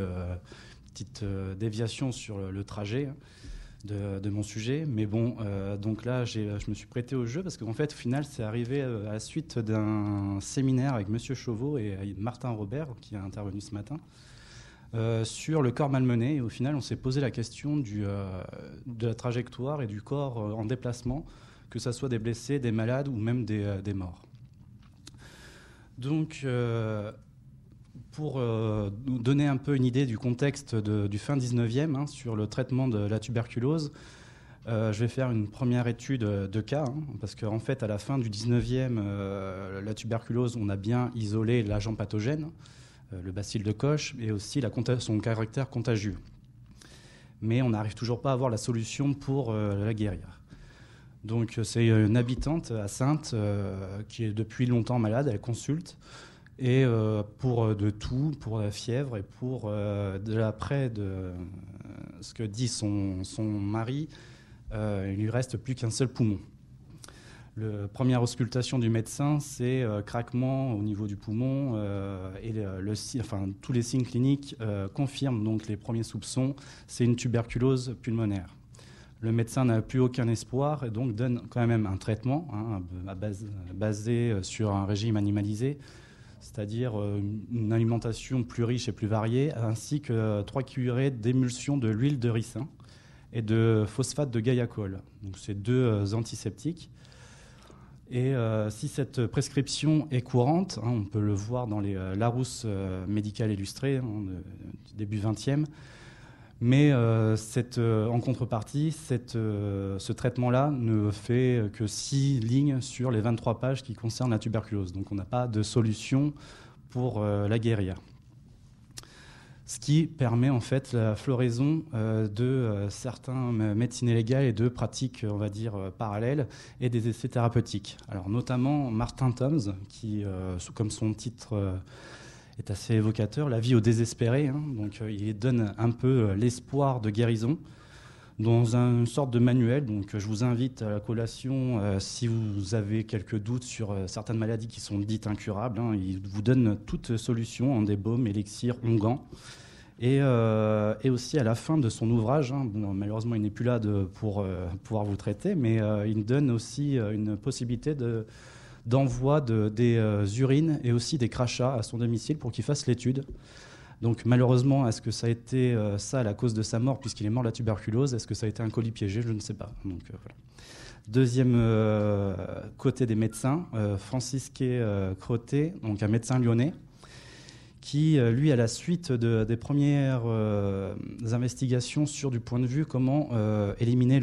petite déviation sur le, trajet de, mon sujet. Mais bon, donc là, je me suis prêté au jeu parce qu'en fait, au final, c'est arrivé à la suite d'un séminaire avec Monsieur Chauveau et Martin Robert qui a intervenu ce matin. sur le corps malmené. Et au final, on s'est posé la question de la trajectoire et du corps en déplacement que ce soit des blessés, des malades ou même des, euh, morts. Donc, euh, pour euh, donner un peu une idée du contexte du fin 19e hein, sur le traitement de la tuberculose, je vais faire une première étude de cas, hein, parce qu'en fait, à la fin du 19e, la tuberculose, on a bien isolé l'agent pathogène, le bacille de Koch, et aussi son caractère contagieux. Mais on n'arrive toujours pas à avoir la solution pour la guérir. Donc euh, c'est une habitante à Sainte euh, qui est depuis longtemps malade, elle consulte. Et euh, pour de tout, pour la fièvre et pour de l'après de ce que dit son, son mari, il lui reste plus qu'un seul poumon. La première auscultation du médecin, c'est craquement au niveau du poumon et le, enfin, tous les signes cliniques confirment donc les premiers soupçons. C'est une tuberculose pulmonaire. Le médecin n'a plus aucun espoir et donc donne quand même un traitement hein, basé euh, sur un régime animalisé, c'est-à-dire euh, une alimentation plus riche et plus variée, ainsi que trois cuillerées d'émulsion de l'huile de ricin et de phosphate de gaiacol. Donc c'est deux euh, antiseptiques. Et si cette prescription est courante, hein, on peut le voir dans les Larousse médicales illustrées hein, début 20e, mais euh, euh, en contrepartie, euh, ce traitement-là ne fait que 6 lignes sur les 23 pages qui concernent la tuberculose. Donc on n'a pas de solution pour la guérir. Ce qui permet en fait la floraison de certains médecines illégales et de pratiques, on va dire, parallèles et des essais thérapeutiques. Alors notamment Martin Toms, qui, comme son titre est assez évocateur. La vie au désespéré, hein. donc euh, il donne un peu euh, l'espoir de guérison dans une sorte de manuel. Donc je vous invite à la collation euh, si vous avez quelques doutes sur certaines maladies qui sont dites incurables. Hein. il vous donne toute solution en des baumes, élixirs, onguents. Et, aussi à la fin de son ouvrage, hein, malheureusement il n'est plus là pour pouvoir vous traiter, mais il donne aussi une possibilité de, d'envoi de, des euh, urines et aussi des crachats à son domicile pour qu'il fasse l'étude. Donc malheureusement, est-ce que ça a été ça la cause de sa mort puisqu'il est mort de la tuberculose? Est-ce que ça a été un colis piégé? Je ne sais pas. Donc, Deuxième côté des médecins, Francis Crotté, donc un médecin lyonnais, qui, euh, lui, à la suite des premières euh, investigations sur du point de vue comment euh, éliminer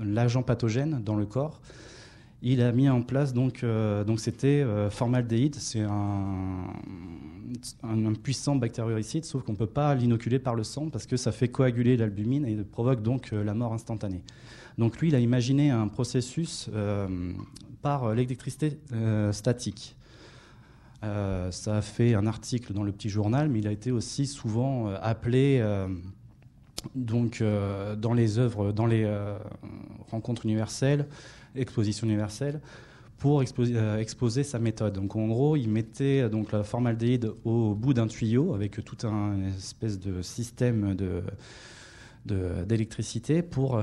l'agent pathogène dans le corps, il a mis en place donc donc c'était formaldéhyde, c'est un, puissant bactérioricide, sauf qu'on ne peut pas l'inoculer par le sang parce que ça fait coaguler l'albumine et provoque donc la mort instantanée. Donc lui, il a imaginé un processus par l'électricité statique. Euh, ça a fait un article dans le petit journal, mais il a été aussi souvent euh, appelé euh, donc, dans les œuvres, dans les rencontres universelles, expositions universelles, pour exposer, sa méthode. Donc en gros, il mettait donc la formaldéhyde au bout d'un tuyau avec tout un espèce de système d'électricité pour euh,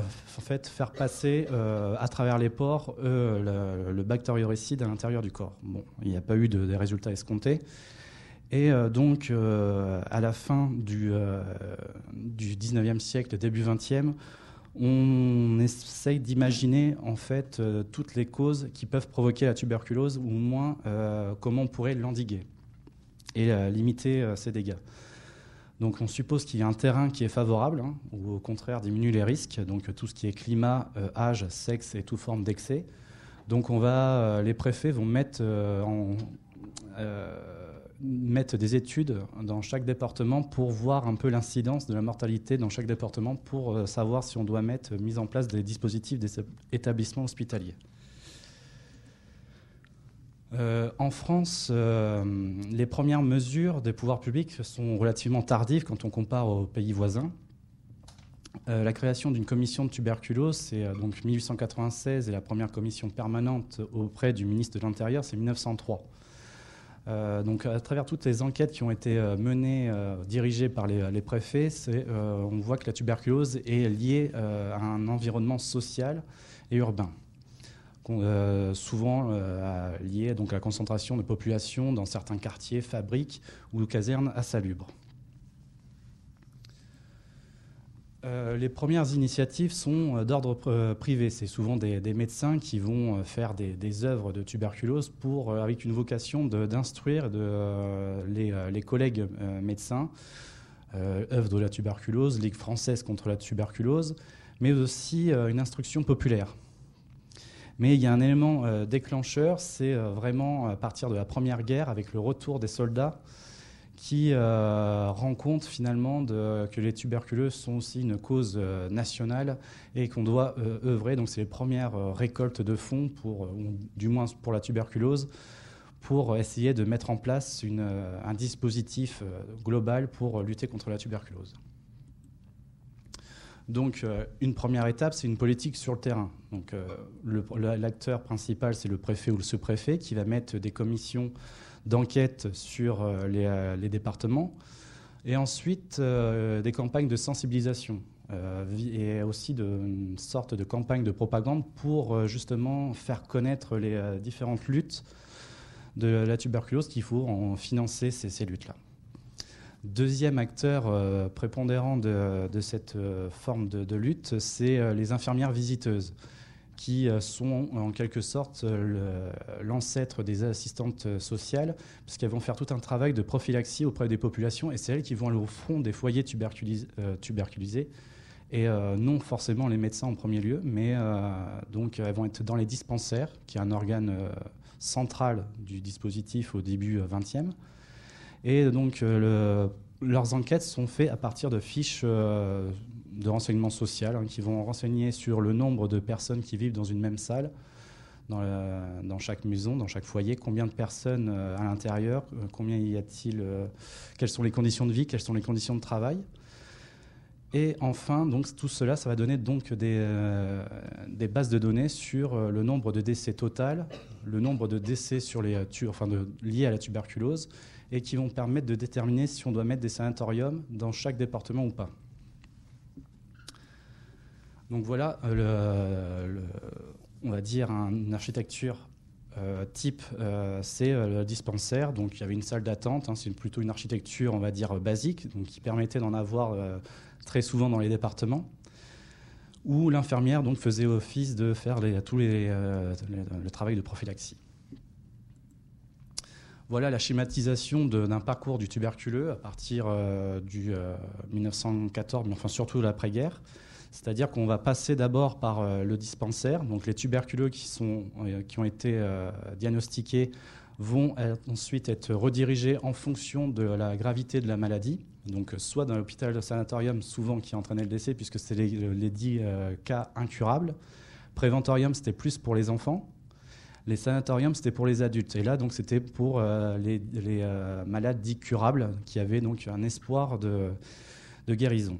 faire passer euh, à travers les pores euh, le, bactérioricide à l'intérieur du corps. Bon, il n'y a pas eu de, des résultats escomptés. Et donc, à la fin du, du 19e siècle, début 20e, on essaye d'imaginer en fait toutes les causes qui peuvent provoquer la tuberculose, ou au moins comment on pourrait l'endiguer et limiter ses dégâts. Donc on suppose qu'il y a un terrain qui est favorable, hein, ou au contraire diminue les risques, donc tout ce qui est climat, euh, âge, sexe et toute forme d'excès. Donc on va, euh, les préfets vont mettre, euh, en, mettre des études dans chaque département pour voir un peu l'incidence de la mortalité dans chaque département pour savoir si on doit mettre mise en place des dispositifs des établissements hospitaliers. Euh, en France, euh, les premières mesures des pouvoirs publics sont relativement tardives quand on compare aux pays voisins. Euh, la création d'une commission de tuberculose, c'est donc 1896 et la première commission permanente auprès du ministre de l'Intérieur, c'est 1903. Donc, à travers toutes les enquêtes qui ont été menées, dirigées par les, préfets, on voit que la tuberculose est liée à un environnement social et urbain. Euh, souvent euh, lié donc, à la concentration de population dans certains quartiers, fabriques ou casernes insalubres. Euh, les premières initiatives sont d'ordre privé. C'est souvent des, médecins qui vont faire des, œuvres de tuberculose avec une vocation d'instruire les, collègues médecins. œuvre de la tuberculose, Ligue française contre la tuberculose, mais aussi une instruction populaire. Mais il y a un élément euh, déclencheur, c'est euh, vraiment à partir de la Première Guerre, avec le retour des soldats, qui euh, rend compte finalement que les tuberculeux sont aussi une cause nationale et qu'on doit œuvrer. Donc c'est les premières récoltes de fonds, pour, du moins pour la tuberculose, pour essayer de mettre en place un dispositif global pour lutter contre la tuberculose. Donc, euh, une première étape, c'est une politique sur le terrain. Donc, euh, l'acteur principal, c'est le préfet ou le sous-préfet qui va mettre des commissions d'enquête sur euh, les, départements et ensuite des campagnes de sensibilisation et aussi de, une sorte de campagne de propagande pour justement faire connaître les différentes luttes de la tuberculose qu'il faut en financer ces luttes-là. Deuxième acteur euh, prépondérant de, cette euh, forme de, lutte, c'est euh, les infirmières visiteuses, qui sont en quelque sorte l'ancêtre des assistantes sociales, puisqu'elles vont faire tout un travail de prophylaxie auprès des populations, et c'est elles qui vont aller au fond des foyers tuberculisés, et non forcément les médecins en premier lieu, mais donc elles vont être dans les dispensaires, qui est un organe central du dispositif au début 20e. Et donc, euh, leurs enquêtes sont faites à partir de fiches euh, de renseignement social hein, qui vont renseigner sur le nombre de personnes qui vivent dans une même salle, dans, chaque maison, dans chaque foyer, combien de personnes euh, à l'intérieur, combien y a-t-il, quelles sont les conditions de vie, quelles sont les conditions de travail. Et enfin, donc, tout cela, ça va donner donc des, des bases de données sur le nombre de décès total, le nombre de décès sur les, enfin liés à la tuberculose et qui vont permettre de déterminer si on doit mettre des sanatoriums dans chaque département ou pas. Donc voilà, euh, on va dire une architecture type, c'est le dispensaire. Donc il y avait une salle d'attente, hein, c'est plutôt une architecture, on va dire, basique, donc qui permettait d'en avoir très souvent dans les départements où l'infirmière donc faisait office de faire tous les, le travail de prophylaxie. Voilà la schématisation d'un parcours du tuberculeux à partir euh, du 1914, euh, mais enfin surtout l'après-guerre. C'est-à-dire qu'on va passer d'abord par euh, le dispensaire. Donc les tuberculeux qui, sont, qui ont été diagnostiqués vont ensuite être redirigés en fonction de la gravité de la maladie. Donc soit dans l'hôpital de sanatorium, souvent qui entraînait le décès, puisque c'était les, les, dix cas incurables. Préventorium, c'était plus pour les enfants. Les sanatoriums, c'était pour les adultes. Et là, donc, c'était pour euh, les, euh, malades dits curables qui avaient donc un espoir de, guérison.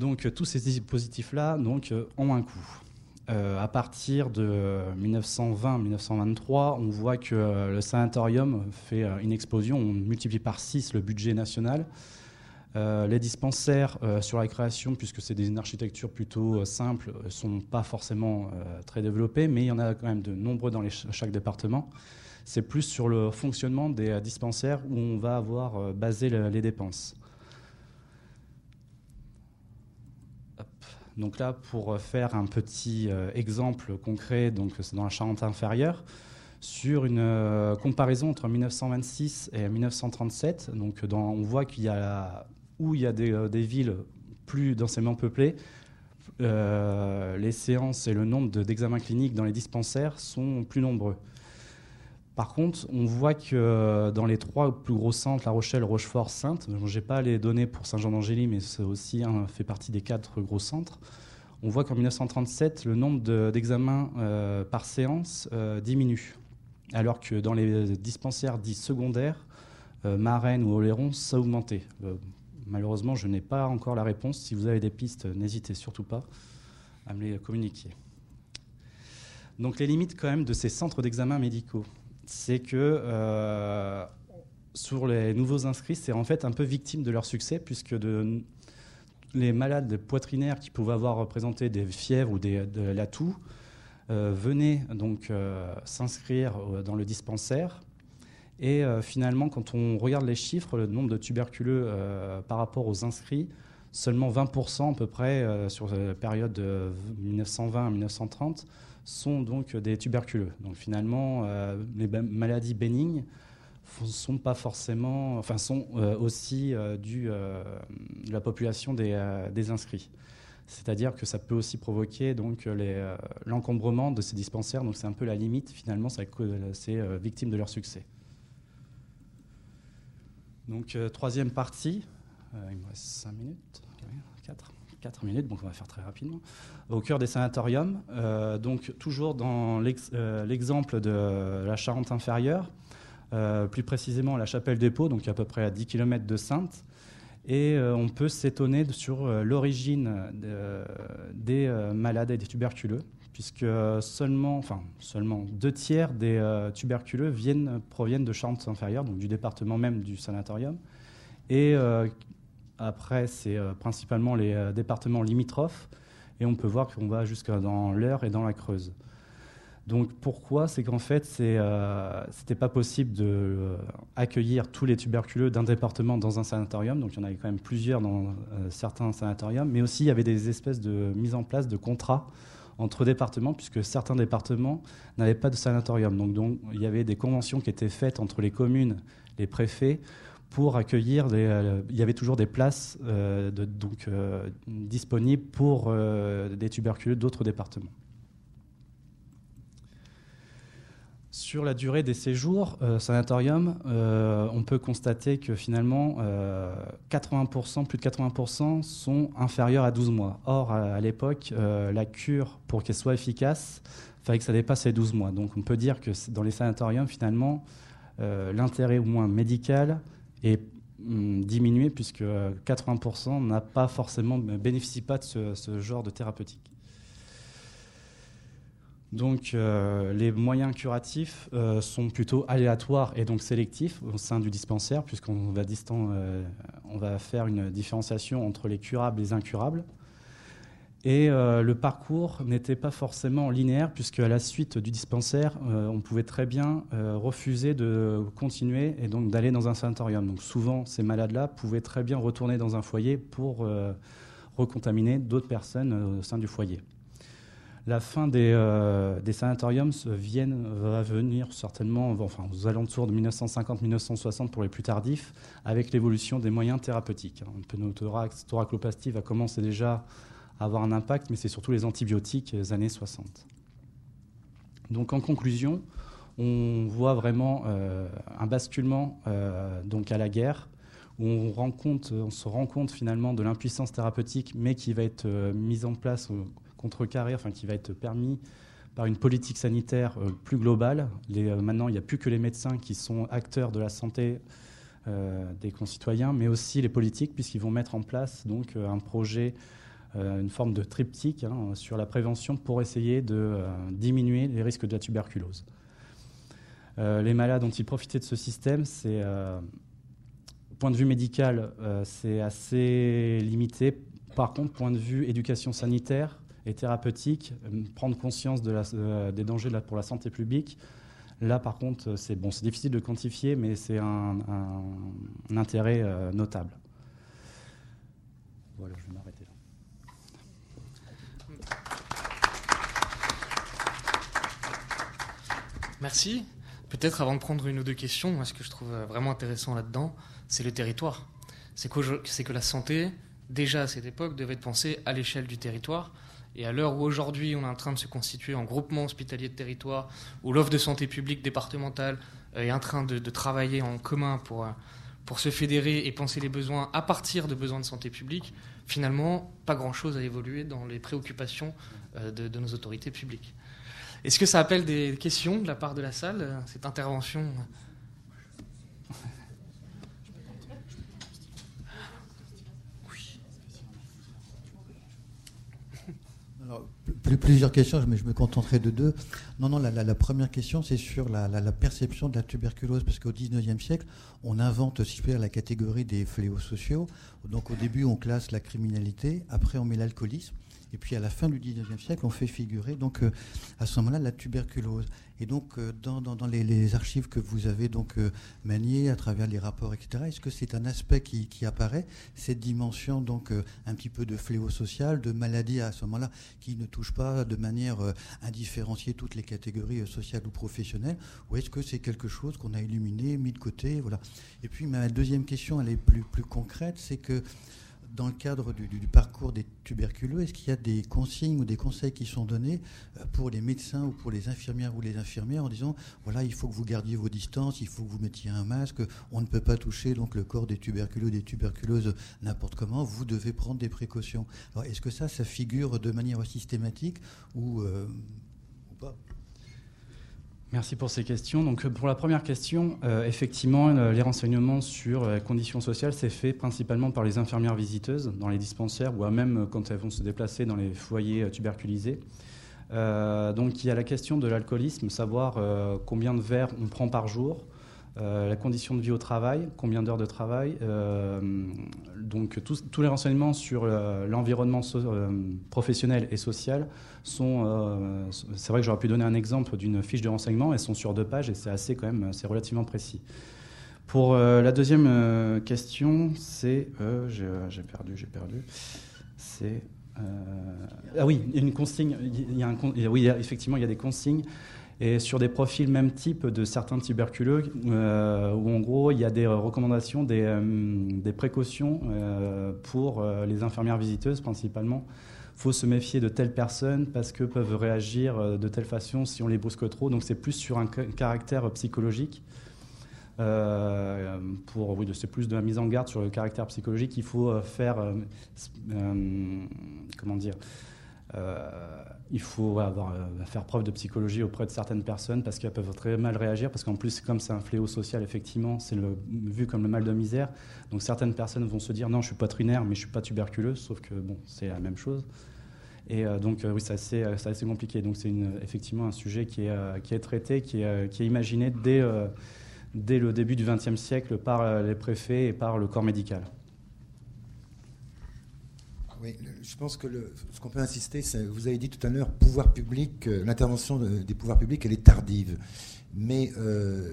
Donc, tous ces dispositifs-là donc, ont un coût. Euh, à partir de 1920-1923, on voit que le sanatorium fait une explosion, on multiplie par 6 le budget national. Euh, les dispensaires euh, sur la création, puisque c'est des architectures plutôt euh, simples, ne sont pas forcément très développées, mais il y en a quand même de nombreux dans chaque département. C'est plus sur le fonctionnement des dispensaires où on va avoir basé les dépenses. Donc là, pour faire un petit exemple concret, donc c'est dans la Charente inférieure, sur une comparaison entre 1926 et 1937. Donc on voit qu'il y a où il y a des, euh, villes plus densément peuplées, euh, les séances et le nombre d'examens cliniques dans les dispensaires sont plus nombreux. Par contre, on voit que euh, dans les trois plus gros centres, La Rochelle, Rochefort, Sainte, je n'ai pas les données pour Saint-Jean-d'Angély, mais c'est aussi fait partie des quatre gros centres, on voit qu'en 1937, le nombre d'examens par séance diminue, alors que dans les dispensaires dits secondaires, Marennes ou Oléron, ça a augmenté. Malheureusement, je n'ai pas encore la réponse. Si vous avez des pistes, n'hésitez surtout pas à me les communiquer. Donc les limites quand même de ces centres d'examen médicaux, c'est que euh, sur les nouveaux inscrits, c'est en fait un peu victime de leur succès, puisque les malades poitrinaires qui pouvaient avoir représenté des fièvres ou de la toux euh, venaient donc euh, s'inscrire dans le dispensaire. Et finalement, quand on regarde les chiffres, le nombre de tuberculeux par rapport aux inscrits, seulement 20% à peu près sur la période de 1920 à 1930 sont donc des tuberculeux. Donc finalement, les maladies bénignes sont pas forcément, enfin sont aussi dues de la population des, inscrits. C'est-à-dire que ça peut aussi provoquer donc l'encombrement de ces dispensaires. Donc c'est un peu la limite. Finalement, c'est victime de leur succès. Donc, euh, troisième partie. Euh, il me reste 5 minutes. 4, minutes, donc on va faire très rapidement. Au cœur des sanatoriums, euh, donc toujours dans l'exemple de la Charente inférieure, plus précisément la Chapelle des Paux, donc à peu près à 10 km de Sainte. Et on peut s'étonner sur l'origine des malades et des tuberculeux puisque seulement, enfin, seulement deux tiers des euh, tuberculeux viennent, proviennent de Charente inférieure, donc du département même du sanatorium. Et euh, après, c'est euh, principalement les départements limitrophes, et on peut voir qu'on va jusqu'à dans l'Eure et dans la Creuse. Donc pourquoi? C'est qu'en fait, ce n'était pas possible d'accueillir tous les tuberculeux d'un département dans un sanatorium. Donc il y en avait quand même plusieurs dans certains sanatoriums. Mais aussi, il y avait des espèces de mise en place de contrats entre départements, puisque certains départements n'avaient pas de sanatorium. Donc, donc, il y avait des conventions qui étaient faites entre les communes, les préfets, pour accueillir. Euh, il y avait toujours des places euh, donc, euh, disponibles pour des tuberculeux d'autres départements. Sur la durée des séjours sanatorium, on peut constater que finalement, 80%, euh, plus de 80% sont inférieurs à 12 mois. Or, à, l'époque, la cure, pour qu'elle soit efficace, fallait que ça dépasse les 12 mois. Donc on peut dire que dans les sanatoriums, finalement, l'intérêt au moins médical est hum, diminué puisque 80% n'a pas forcément bénéficie pas de ce genre de thérapeutique. Donc euh, les moyens curatifs euh, sont plutôt aléatoires et donc sélectifs au sein du dispensaire, puisqu'on va, euh, va faire une différenciation entre les curables et les incurables. Et euh, le parcours n'était pas forcément linéaire, puisque à la suite du dispensaire, euh, on pouvait très bien euh, refuser de continuer et donc d'aller dans un sanatorium. Donc souvent, ces malades-là pouvaient très bien retourner dans un foyer pour recontaminer d'autres personnes au sein du foyer. La fin des, sanatoriums va venir certainement enfin, aux alentours de 1950-1960 pour les plus tardifs, avec l'évolution des moyens thérapeutiques. Un pneumothorax, thoracloplastie va commencer déjà avoir un impact, mais c'est surtout les antibiotiques des années 60. Donc en conclusion, on voit vraiment euh, un basculement euh, donc à la guerre, où on, se rend compte finalement de l'impuissance thérapeutique, mais qui va être euh, mise en place, contrecarrée, enfin qui va être permis par une politique sanitaire plus globale. Maintenant, il n'y a plus que les médecins qui sont acteurs de la santé des concitoyens, mais aussi les politiques, puisqu'ils vont mettre en place donc un projet euh, une forme de triptyque hein, sur la prévention pour essayer de euh, diminuer les risques de la tuberculose. Euh, les malades dont ils profitaient de ce système, c'est point de vue médical, c'est assez limité. Par contre, point de vue éducation sanitaire et thérapeutique, prendre conscience des dangers pour la santé publique, là par contre, c'est bon, difficile de quantifier, mais c'est un, un, intérêt notable. Voilà, je vais m'arrêter là. Merci. Peut-être avant de prendre une ou deux questions, ce que je trouve vraiment intéressant là-dedans, c'est le territoire. C'est que la santé, déjà à cette époque, devait être pensée à l'échelle du territoire. Et à l'heure où aujourd'hui on est en train de se constituer en groupement hospitalier de territoire, où l'offre de santé publique départementale est en train de, travailler en commun pour, pour se fédérer et penser les besoins à partir de besoins de santé publique, finalement, pas grand-chose a évolué dans les préoccupations euh, de nos autorités publiques. Est-ce que ça appelle des questions de la part de la salle, cette intervention? Plusieurs questions, mais je me contenterai de deux. Non, non, la, première question, c'est sur la, perception de la tuberculose, parce qu'au XIXe siècle, on invente, si je peux dire, la catégorie des fléaux sociaux. Donc au début, on classe la criminalité, après on met l'alcoolisme. Et puis à la fin du 19e siècle, on fait figurer donc euh, à ce moment-là la tuberculose. Et donc euh, dans, les, archives que vous avez donc euh, maniées à travers les rapports, etc., est-ce que c'est un aspect qui, apparaît, cette dimension donc un petit peu de fléau social, de maladie à ce moment-là, qui ne touche pas de manière indifférenciée toutes les catégories sociales ou professionnelles, ou est-ce que c'est quelque chose qu'on a illuminé, mis de côté, voilà. Et puis ma deuxième question, elle est plus plus concrète, c'est que dans le cadre du, parcours des tuberculeux, est-ce qu'il y a des consignes ou des conseils qui sont donnés euh, pour les médecins ou pour les infirmières ou les infirmières en disant voilà, il faut que vous gardiez vos distances, il faut que vous mettiez un masque, on ne peut pas toucher donc le corps des tuberculeux, des tuberculeuses n'importe comment, vous devez prendre des précautions. Alors, est-ce que ça, ça figure de manière systématique ou, euh, ou pas? Merci pour ces questions. Donc, pour la première question, euh, effectivement, euh, les renseignements sur les conditions sociales, c'est fait principalement par les infirmières visiteuses dans les dispensaires ou même quand elles vont se déplacer dans les foyers euh, tuberculisés. donc, il y a la question de l'alcoolisme, savoir combien de verres on prend par jour, la condition de vie au travail, combien d'heures de travail. donc tous, les renseignements sur l'environnement professionnel et social sont. Euh, c'est vrai que j'aurais pu donner un exemple d'une fiche de renseignement. Elles sont sur deux pages et c'est assez quand même, c'est relativement précis. Pour euh, la deuxième euh, question, c'est j'ai perdu, j'ai perdu. C'est ah oui, une consigne. Il y a un, oui, effectivement, il y a des consignes et sur des profils même type de certains tuberculeux, où en gros il y a des recommandations, des, des précautions pour les infirmières visiteuses principalement, faut se méfier de telles personnes parce que peuvent réagir euh, de telle façon si on les brusque trop. Donc c'est plus sur un caractère psychologique. Euh, oui, c'est plus de la mise en garde sur le caractère psychologique. Il faut euh, faire, comment dire, il faut avoir, faire preuve de psychologie auprès de certaines personnes parce qu'elles peuvent très mal réagir. Parce qu'en plus, comme c'est un fléau social, effectivement, c'est vu comme le mal de misère. Donc certaines personnes vont se dire non, je suis poitrinaire, mais je suis pas tuberculeuse, sauf que bon, c'est la même chose. Et euh, donc, euh, oui, c'est assez, euh, assez, compliqué. Donc, c'est effectivement un sujet qui est, qui est traité, qui est, qui est imaginé dès, dès le début du XXe siècle par les préfets et par le corps médical. Oui, je pense que ce qu'on peut insister, vous avez dit tout à l'heure, pouvoir public, euh, l'intervention des pouvoirs publics, elle est tardive. Mais euh,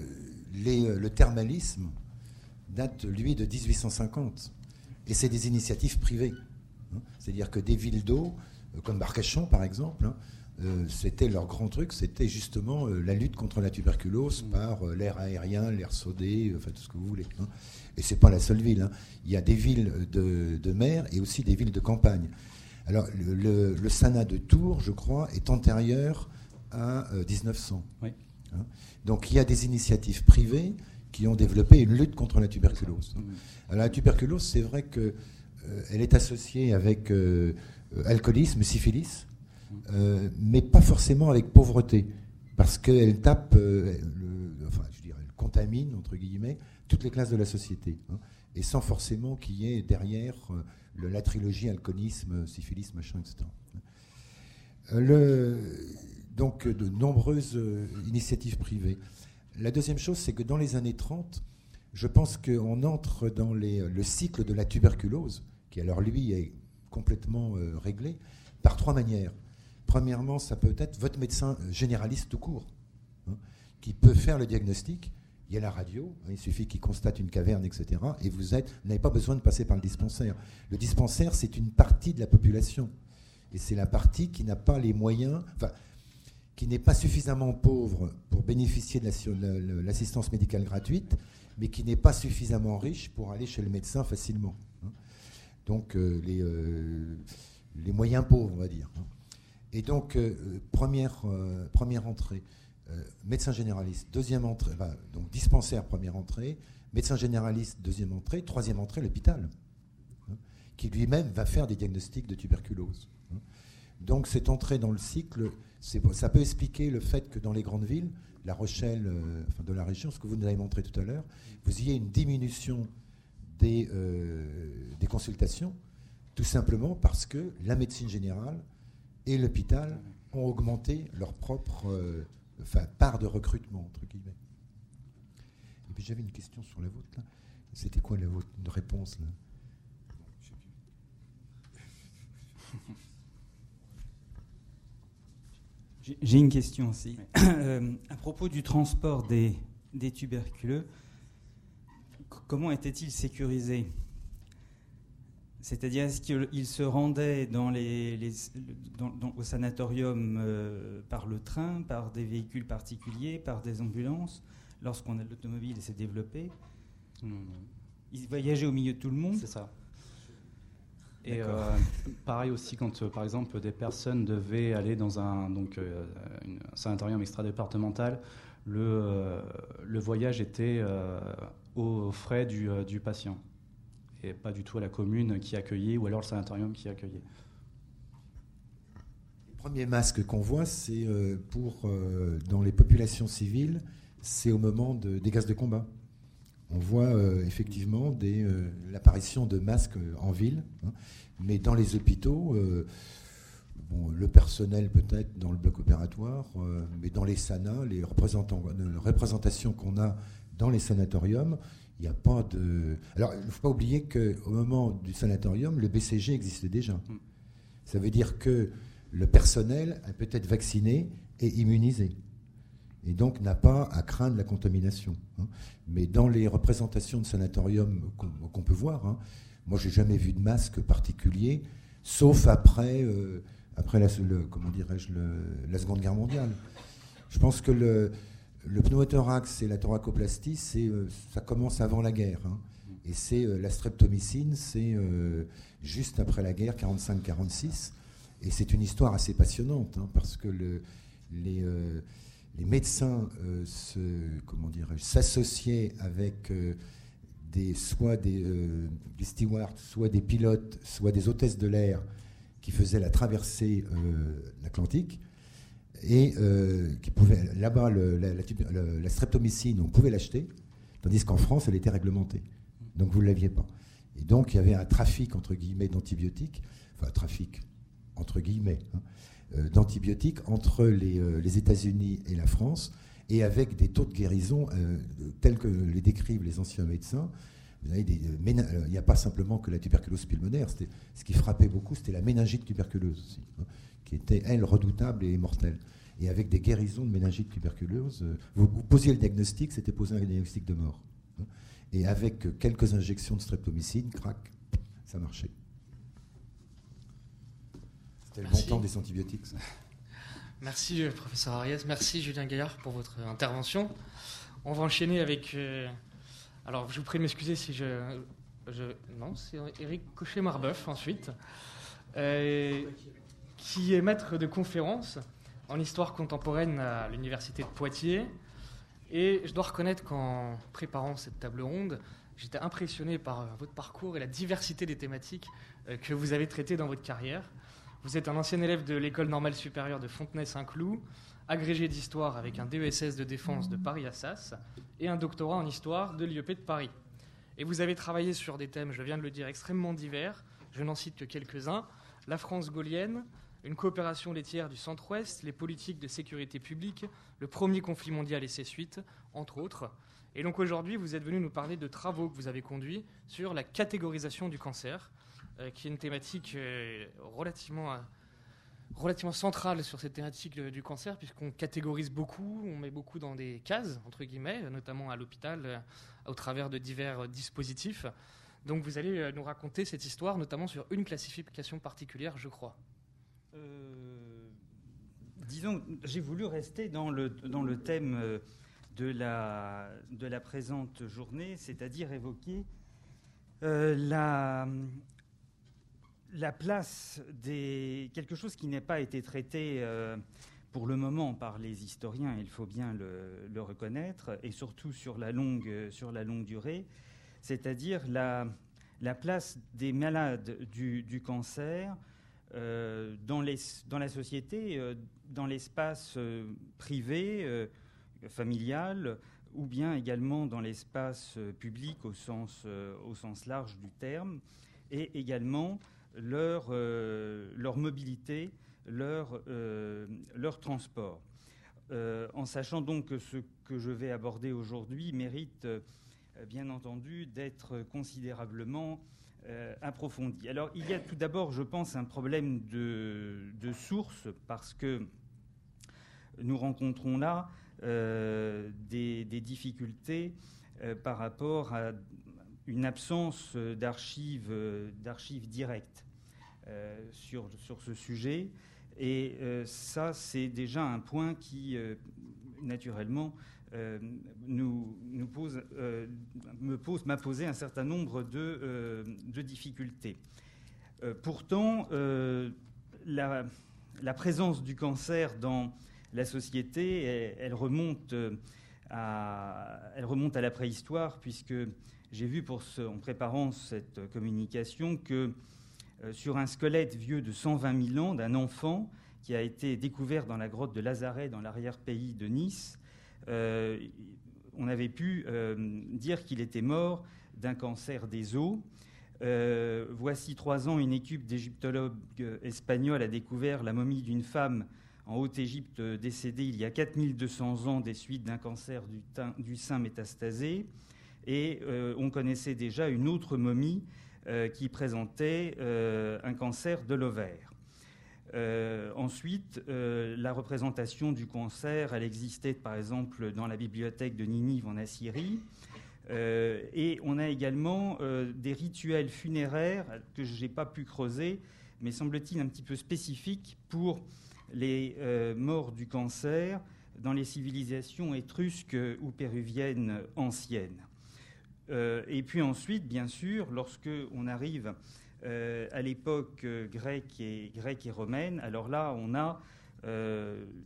les, le thermalisme date, lui, de 1850. Et c'est des initiatives privées. Hein. C'est-à-dire que des villes d'eau, comme Barcachon par exemple, hein, c'était leur grand truc, c'était justement la lutte contre la tuberculose mmh. par l'air aérien, l'air sodé, enfin tout ce que vous voulez. Hein. Et ce n'est pas la seule ville. Hein. Il y a des villes de, mer et aussi des villes de campagne. Alors, le, le, Sanat de Tours, je crois, est antérieur à 1900. Euh, hein. Donc, il y a des initiatives privées qui ont développé une lutte contre la tuberculose. Alors, la tuberculose, c'est vrai qu'elle euh, elle est associée avec euh, alcoolisme, syphilis, mais pas forcément avec pauvreté, parce qu'elle tape, enfin, je dirais, elle contamine, entre guillemets, toutes les classes de la société, hein, et sans forcément qu'il y ait derrière euh, la trilogie alcoolisme, syphilis, machin, etc. Euh, le, donc de nombreuses euh, initiatives privées. La deuxième chose, c'est que dans les années 30, je pense qu'on entre dans le cycle de la tuberculose, qui alors lui est complètement réglé, par trois manières. Premièrement, ça peut être votre médecin généraliste tout court, hein, qui peut faire le diagnostic il y a la radio, hein, il suffit qu'il constate une caverne, etc. Et vous n'avez pas besoin de passer par le dispensaire. Le dispensaire, c'est une partie de la population. Et c'est la partie qui n'a pas les moyens, enfin, qui n'est pas suffisamment pauvre pour bénéficier de l'assistance médicale gratuite, mais qui n'est pas suffisamment riche pour aller chez le médecin facilement. Hein. Donc, euh, euh, les, moyens pauvres, on va dire. Et donc, euh, première, première entrée. Euh, médecin généraliste, deuxième entrée, donc dispensaire, première entrée, médecin généraliste, deuxième entrée, troisième entrée, l'hôpital, hein, qui lui-même va faire des diagnostics de tuberculose. Hein. Donc cette entrée dans le cycle, ça peut expliquer le fait que dans les grandes villes, La Rochelle, euh, enfin de la région, ce que vous nous avez montré tout à l'heure, vous ayez une diminution des, euh, des consultations, tout simplement parce que la médecine générale et l'hôpital ont augmenté leur propre enfin, part de recrutement, entre guillemets. Et puis j'avais une question sur la vôtre, là. C'était quoi la vôtre, une réponse, là? J'ai une question aussi. Euh, à propos du transport des, des tuberculeux, comment était-il sécurisé? C'est-à-dire, est-ce qu'il se rendait dans les, au sanatorium euh, par le train, par des véhicules particuliers, par des ambulances, lorsqu'on a l'automobile s'est développé? Non, non. Il voyageait au milieu de tout le monde? C'est ça. Et euh, pareil aussi quand, euh, par exemple, des personnes devaient aller dans un, donc, un sanatorium extra-départemental, le, le voyage était aux frais du, du patient et pas du tout à la commune qui accueillait ou alors le sanatorium qui accueillait. Le premier masque qu'on voit, c'est euh, pour euh, dans les populations civiles, c'est au moment des gaz de combat. On voit euh, effectivement l'apparition de masques en ville, hein. mais dans les hôpitaux, le personnel peut-être dans le bloc opératoire, mais dans les SANA, les représentations qu'on a dans les sanatoriums, il n'y a pas de. Alors, il ne faut pas oublier qu'au moment du sanatorium, le BCG existait déjà. Mm. Ça veut dire que le personnel a peut-être vacciné et immunisé. Et donc n'a pas à craindre la contamination. Hein. Mais dans les représentations de sanatorium qu'on peut voir, hein, moi, j'ai jamais vu de masque particulier, sauf après, euh, après la, comment dirais-je, la Seconde Guerre mondiale. Je pense que le, le pneumothorax et la thoracoplastie, euh, ça commence avant la guerre. Hein. Et c'est euh, la streptomycine, c'est euh, juste après la guerre, 45-46. Et c'est une histoire assez passionnante, hein, parce que le, les, médecins se, comment s'associaient avec des, soit des, des, stewards, soit des pilotes, soit des hôtesses de l'air qui faisaient la traversée l'Atlantique et euh, qui pouvait là-bas la, streptomycine, on pouvait l'acheter, tandis qu'en France, elle était réglementée. Donc vous ne l'aviez pas. Et donc il y avait un trafic entre guillemets d'antibiotiques, enfin trafic entre guillemets hein, euh, d'antibiotiques entre les, euh, les États-Unis et la France, et avec des taux de guérison tels que les décrivent les anciens médecins, il n'y a pas simplement que la tuberculose pulmonaire. Ce qui frappait beaucoup, c'était la méningite tuberculeuse aussi, hein, qui était, elle, redoutable et mortelle. Et avec des guérisons de méningite tuberculeuse, vous, vous posiez le diagnostic, c'était poser un diagnostic de mort. Hein. Et avec quelques injections de streptomycine, crac, ça marchait. C'était le bon temps des antibiotiques. Merci, euh, professeur Ariès. Merci, Julien Gaillard, pour votre intervention. On va enchaîner avec. Euh, alors, je vous prie de m'excuser si je. je non, c'est Eric Cochet-Marbeuf, ensuite, euh, qui est maître de conférence en histoire contemporaine à l'Université de Poitiers. Et je dois reconnaître qu'en préparant cette table ronde, j'étais impressionné par votre parcours et la diversité des thématiques que vous avez traitées dans votre carrière. Vous êtes un ancien élève de l'école normale supérieure de Fontenay-Saint-Cloud, agrégé d'histoire avec un DESS de défense de Paris-Assas et un doctorat en histoire de l'IEP de Paris. Et vous avez travaillé sur des thèmes, je viens de le dire, extrêmement divers. Je n'en cite que quelques-uns. La France gaulienne, une coopération laitière du centre-ouest, les politiques de sécurité publique, le premier conflit mondial et ses suites, entre autres. Et donc aujourd'hui, vous êtes venu nous parler de travaux que vous avez conduits sur la catégorisation du cancer, euh, qui est une thématique euh, relativement, euh, relativement centrale sur cette thématique du cancer, puisqu'on catégorise beaucoup, on met beaucoup dans des cases, entre guillemets, notamment à l'hôpital, au travers de divers dispositifs. Donc vous allez nous raconter cette histoire, notamment sur une classification particulière, je crois. Disons, j'ai voulu rester dans le, dans le thème de la, de la présente journée, c'est-à-dire évoquer la, la place des quelque chose qui n'a pas été traité euh, pour le moment par les historiens, il faut bien le, reconnaître, et surtout sur la longue, sur la longue durée, c'est-à-dire la, la, place des malades du, cancer euh, dans, la société, euh, dans l'espace privé, familial, ou bien également dans l'espace public au sens, large du terme, et également leur, euh, mobilité, leur, euh, transport. Euh, en sachant donc que ce que je vais aborder aujourd'hui mérite bien entendu d'être considérablement approfondi. Alors il y a tout d'abord, je pense, un problème de, source parce que nous rencontrons là des, des, difficultés par rapport à une absence d'archives, directes. Euh, sur, sur ce sujet. Et euh, ça, c'est déjà un point qui, euh, naturellement, nous, pose, me pose, m'a posé un certain nombre de, de difficultés. pourtant, la, présence du cancer dans la société, elle, remonte à, elle remonte à la préhistoire, puisque j'ai vu pour en préparant cette communication que euh, sur un squelette vieux de 120 000 ans d'un enfant qui a été découvert dans la grotte de Lazaret, dans l'arrière-pays de Nice. Euh, on avait pu euh, dire qu'il était mort d'un cancer des os. voici trois ans, une équipe d'égyptologues espagnols a découvert la momie d'une femme en Haute-Égypte décédée il y a 4200 ans des suites d'un cancer du, sein métastasé. Et on connaissait déjà une autre momie euh, qui présentait euh, un cancer de l'ovaire. Euh, ensuite, la représentation du cancer, elle existait par exemple dans la bibliothèque de Ninive en Assyrie. et on a également des rituels funéraires que je n'ai pas pu creuser, mais semble-t-il un petit peu spécifiques pour les morts du cancer dans les civilisations étrusques ou péruviennes anciennes. Euh, et puis ensuite, bien sûr, lorsque on arrive euh, à l'époque euh, grecque et, romaine, alors là, on a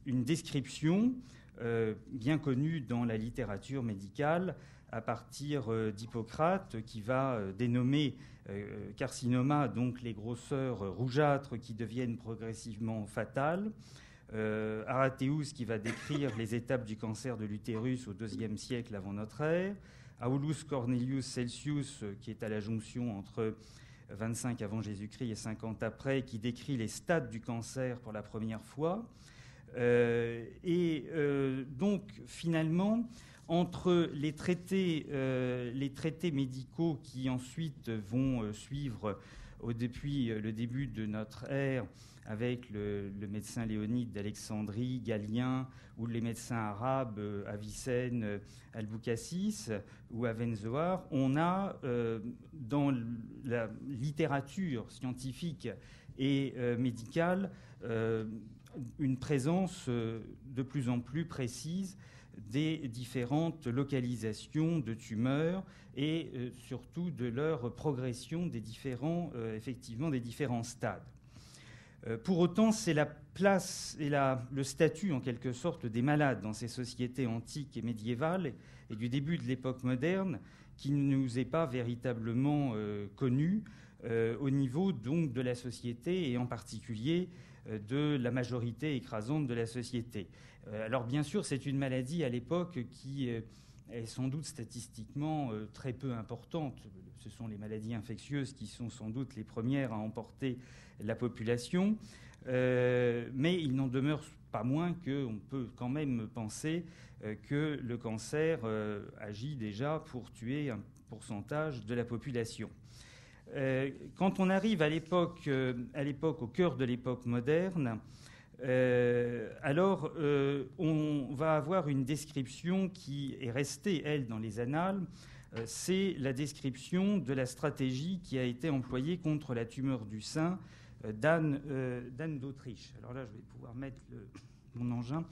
une description bien connue dans la littérature médicale à partir d'Hippocrate qui va dénommer carcinoma, donc les grosseurs rougeâtres qui deviennent progressivement fatales. Arathéus qui va décrire les étapes du cancer de l'utérus au IIe siècle avant notre ère. Aulus Cornelius Celsius, euh, qui est à la jonction entre 25 avant Jésus-Christ et 50 après, qui décrit les stades du cancer pour la première fois. Euh, et euh, donc, finalement, entre les traités, les traités médicaux qui ensuite vont suivre depuis le début de notre ère avec le, médecin léonide d'Alexandrie, Galien, ou les médecins arabes, euh, Avicenne, euh, Al-Boukassis ou Avenzoar, on a euh, dans la littérature scientifique et médicale une présence de plus en plus précise des différentes localisations de tumeurs et surtout de leur progression des différents, effectivement, des différents stades. Euh, pour autant, c'est la place et le statut, en quelque sorte, des malades dans ces sociétés antiques et médiévales et du début de l'époque moderne qui ne nous est pas véritablement euh, connu euh, au niveau donc de la société et en particulier de la majorité écrasante de la société. alors bien sûr, c'est une maladie à l'époque qui est sans doute statistiquement très peu importante. Ce sont les maladies infectieuses qui sont sans doute les premières à emporter la population, euh, mais il n'en demeure pas moins qu'on peut quand même penser euh, que le cancer euh, agit déjà pour tuer un pourcentage de la population. quand on arrive à l'époque, à l'époque au cœur de l'époque moderne, alors on va avoir une description qui est restée, elle, dans les annales, c'est la description de la stratégie qui a été employée contre la tumeur du sein euh, euh, d'Anne d'Autriche. Alors là, je vais pouvoir mettre mon engin.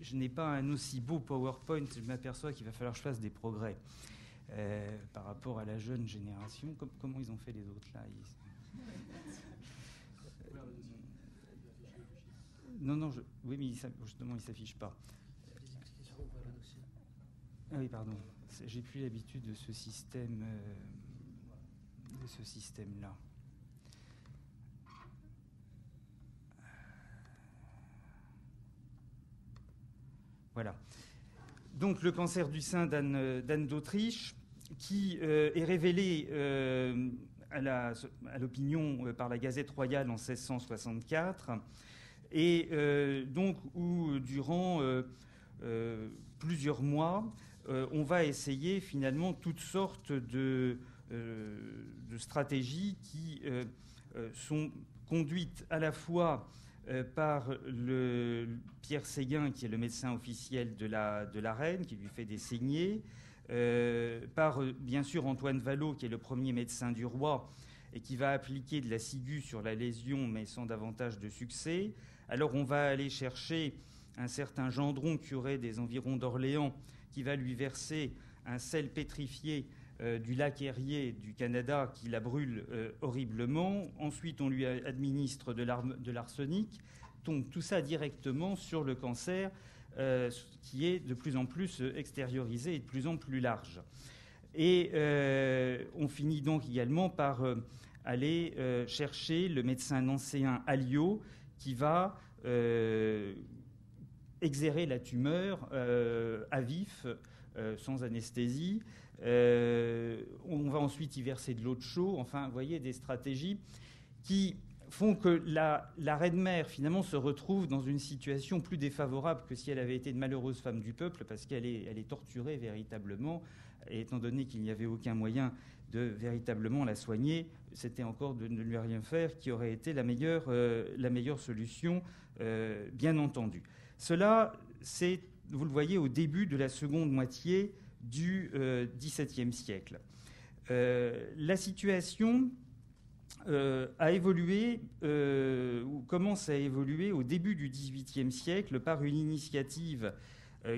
Je n'ai pas un aussi beau PowerPoint, je m'aperçois qu'il va falloir que je fasse des progrès euh, par rapport à la jeune génération. comment ils ont fait les autres là Non, non, oui, mais justement, il ne s'affiche pas. Ah oui, pardon. J'ai plus l'habitude de ce système, de ce système-là. Voilà. Donc le cancer du sein d'Anne d'Autriche, qui euh, est révélé euh, à l'opinion euh, par la Gazette royale en 1664, et donc où durant plusieurs mois, on va essayer finalement toutes sortes de, de stratégies qui sont conduites à la fois euh, par le Pierre Séguin, qui est le médecin officiel de la, reine, qui lui fait des saignées, euh, par bien sûr Antoine Vallot, qui est le premier médecin du roi et qui va appliquer de la ciguë sur la lésion, mais sans davantage de succès. Alors on va aller chercher un certain Gendron, curé des environs d'Orléans, qui va lui verser un sel pétrifié euh, du lac Erie du Canada qui la brûle euh, horriblement. Ensuite, on lui administre de l'arsenic. Donc tout ça directement sur le cancer euh, qui est de plus en plus extériorisé et de plus en plus large. Et on finit donc également par aller chercher le médecin nancéen Alliot qui va exérer la tumeur à vif, sans anesthésie, euh, on va ensuite y verser de l'eau de chaud. Enfin, vous voyez, des stratégies qui font que la, reine-mère, finalement, se retrouve dans une situation plus défavorable que si elle avait été une malheureuse femme du peuple, parce qu'elle est, torturée véritablement. Et étant donné qu'il n'y avait aucun moyen de véritablement la soigner, c'était encore de ne lui rien faire qui aurait été la meilleure, euh, la solution, euh, bien entendu. Cela, c'est, vous le voyez, au début de la seconde moitié du XVIIe euh, siècle. Euh, la situation euh, a évolué, ou commence à évoluer au début du XVIIIe siècle par une initiative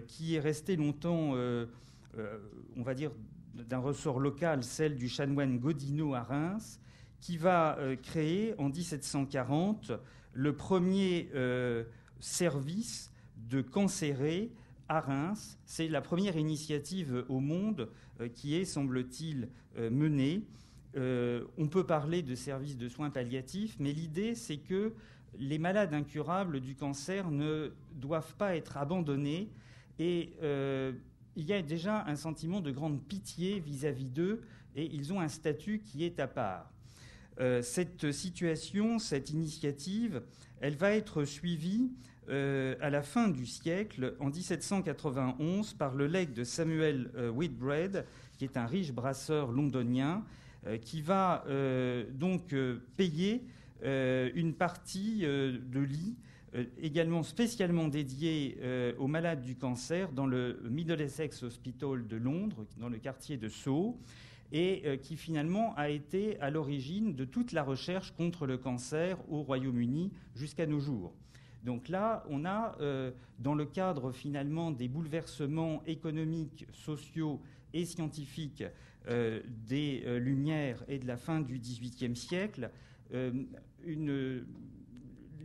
qui est restée longtemps, on va dire, d'un ressort local, celle du chanoine Godino à Reims, qui va créer en 1740 le premier service de cancéré à Reims. C'est la première initiative au monde euh, qui est, semble-t-il, euh, menée. Euh, on peut parler de services de soins palliatifs, mais l'idée, c'est que les malades incurables du cancer ne doivent pas être abandonnés et il y a déjà un sentiment de grande pitié vis-à-vis d'eux et ils ont un statut qui est à part. cette situation, cette initiative, elle va être suivie à la fin du siècle, en 1791, par le legs de Samuel Whitbread, qui est un riche brasseur londonien, qui va donc payer une partie de lits également spécialement dédié aux malades du cancer dans le Middlesex Hospital de Londres, dans le quartier de Sceaux et euh, qui finalement a été à l'origine de toute la recherche contre le cancer au Royaume-Uni jusqu'à nos jours. Donc là, on a, euh, dans le cadre finalement des bouleversements économiques, sociaux et scientifiques euh, des Lumières et de la fin du XVIIIe siècle,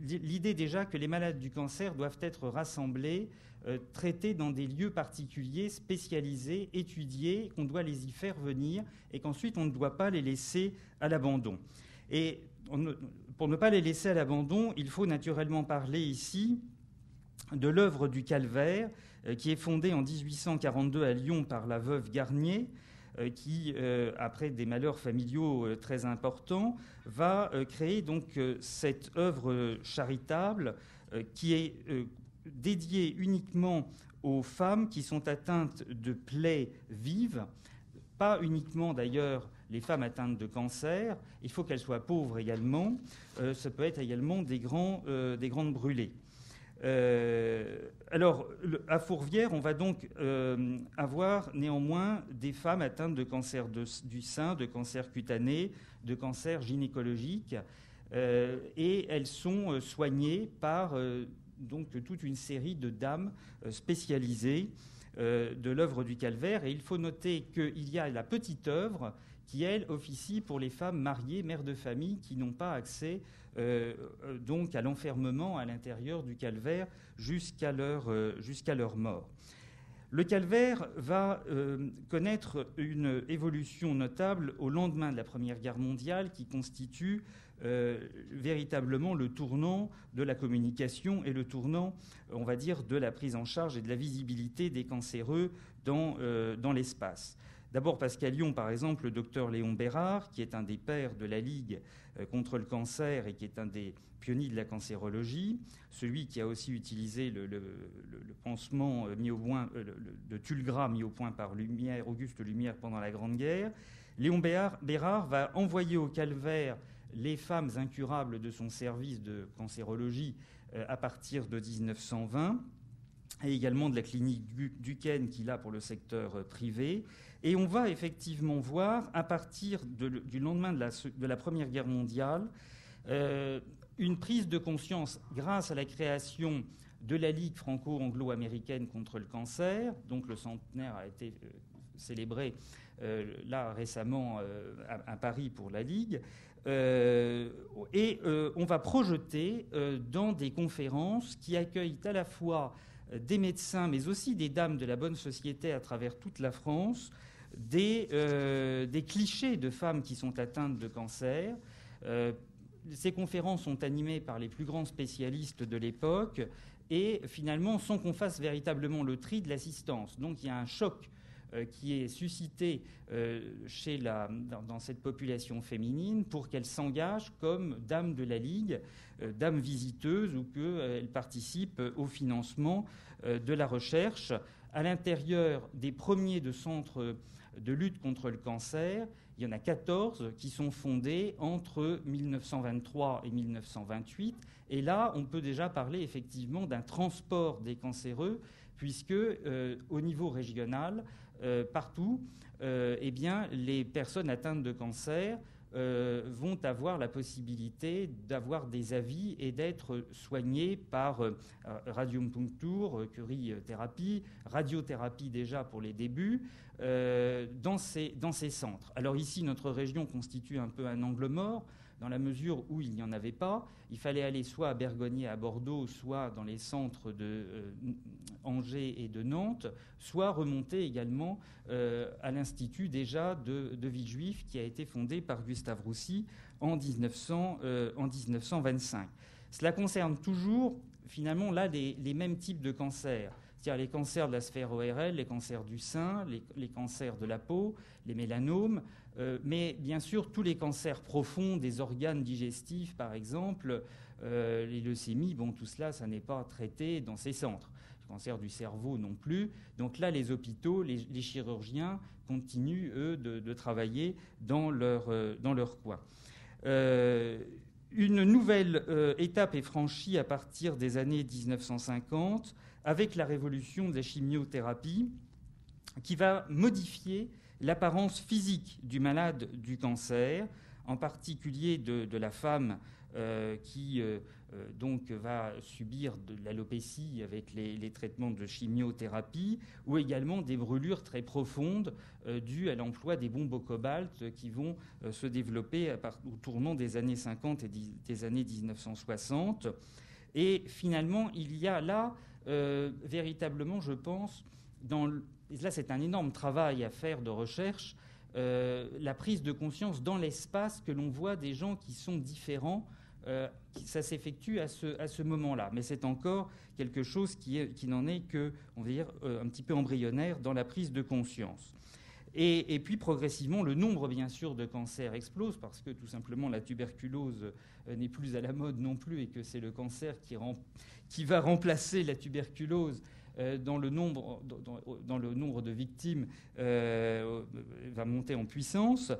l'idée déjà que les malades du cancer doivent être rassemblés euh, traités dans des lieux particuliers, spécialisés, étudiés, qu'on doit les y faire venir et qu'ensuite on ne doit pas les laisser à l'abandon. Et pour ne pas les laisser à l'abandon, il faut naturellement parler ici de l'œuvre du calvaire, euh, qui est fondée en 1842 à Lyon par la veuve Garnier, euh, qui, après des malheurs familiaux très importants, va créer cette œuvre charitable qui est dédié uniquement aux femmes qui sont atteintes de plaies vives, pas uniquement d'ailleurs les femmes atteintes de cancer, il faut qu'elles soient pauvres également, euh, ça peut être également des, euh, des grandes brûlées. Euh, alors, à Fourvière, on va donc avoir néanmoins des femmes atteintes de cancer du sein, de cancer cutané, de cancer gynécologique, et elles sont soignées par donc toute une série de dames spécialisées de l'œuvre du calvaire. Et il faut noter qu'il y a la petite œuvre qui, elle, officie pour les femmes mariées, mères de famille, qui n'ont pas accès euh, donc à l'enfermement à l'intérieur du calvaire jusqu'à leur, leur mort. Le calvaire va connaître une évolution notable au lendemain de la Première Guerre mondiale qui constitue euh, véritablement le tournant de la communication et le tournant, on va dire, de la prise en charge et de la visibilité des cancéreux euh, dans l'espace. D'abord parce qu'à Lyon, par exemple, le docteur Léon Bérard, qui est un des pères de la Ligue euh, contre le cancer et qui est un des pionniers de la cancérologie, celui qui a aussi utilisé le, pansement de Tulgras mis au point par Auguste Lumière pendant la Grande Guerre, Léon Bérard va envoyer au calvaire les femmes incurables de son service de cancérologie euh, à partir de 1920 et également de la clinique Duquesne qu'il a pour le secteur euh, privé. Et on va effectivement voir, à partir du lendemain de la, Première Guerre mondiale, euh, une prise de conscience grâce à la création de la Ligue franco-anglo-américaine contre le cancer, donc le centenaire a été célébré là récemment à, Paris pour la Ligue, euh, et euh, on va projeter euh, dans des conférences qui accueillent à la fois des médecins, mais aussi des dames de la bonne société à travers toute la France, des, des clichés de femmes qui sont atteintes de cancer. ces conférences sont animées par les plus grands spécialistes de l'époque et finalement, sans qu'on fasse véritablement le tri de l'assistance. Donc il y a un choc euh, qui est suscité euh, chez la, dans, cette population féminine pour qu'elle s'engage comme dame de la Ligue, euh, dame visiteuse ou qu'elle participe au financement de la recherche. À l'intérieur des premiers de centres de lutte contre le cancer, il y en a 14 qui sont fondés entre 1923 et 1928. Et là, on peut déjà parler effectivement d'un transport des cancéreux, puisque au niveau régional, euh, partout, euh, eh bien, les personnes atteintes de cancer euh, vont avoir la possibilité d'avoir des avis et d'être soignées par radiopuncture, curie-thérapie, radiothérapie déjà pour les débuts, dans ces, dans ces centres. Alors ici, notre région constitue un peu un angle mort dans la mesure où il n'y en avait pas. Il fallait aller soit à Bergonier, à Bordeaux, soit dans les centres de euh, Angers et de Nantes, soit remonter également euh, à l'Institut déjà de, de Villejuif qui a été fondé par Gustave Roussy en, 1900, euh, en 1925. Cela concerne toujours finalement là les mêmes types de cancers c'est-à-dire les cancers de la sphère ORL, les cancers du sein, les, cancers de la peau, les mélanomes, euh, mais bien sûr tous les cancers profonds des organes digestifs, par exemple, euh, les leucémies, bon, tout cela, ça n'est pas traité dans ces centres. Le cancer du cerveau non plus. Donc là, les hôpitaux, les, chirurgiens continuent, eux, de, travailler dans leur, euh, dans leur coin. une nouvelle étape est franchie à partir des années 1950 avec la révolution de la chimiothérapie qui va modifier l'apparence physique du malade du cancer, en particulier de, la femme euh, qui euh, euh, donc va subir de l'alopécie avec les, traitements de chimiothérapie, ou également des brûlures très profondes dues à l'emploi des bombes au cobalt qui vont se développer au tournant des années 50 et des années 1960. Et finalement, il y a là euh, véritablement, je pense, là c'est un énorme travail à faire de recherche, euh, la prise de conscience dans l'espace que l'on voit des gens qui sont différents. Euh, ça s'effectue à ce, moment-là, mais c'est encore quelque chose qui n'en est que, on va dire, un petit peu embryonnaire dans la prise de conscience. Et, puis progressivement, le nombre, bien sûr, de cancers explose parce que tout simplement la tuberculose n'est plus à la mode non plus et que c'est le cancer qui, va remplacer la tuberculose euh, dans, le nombre, dans, le nombre de victimes euh, va monter en puissance.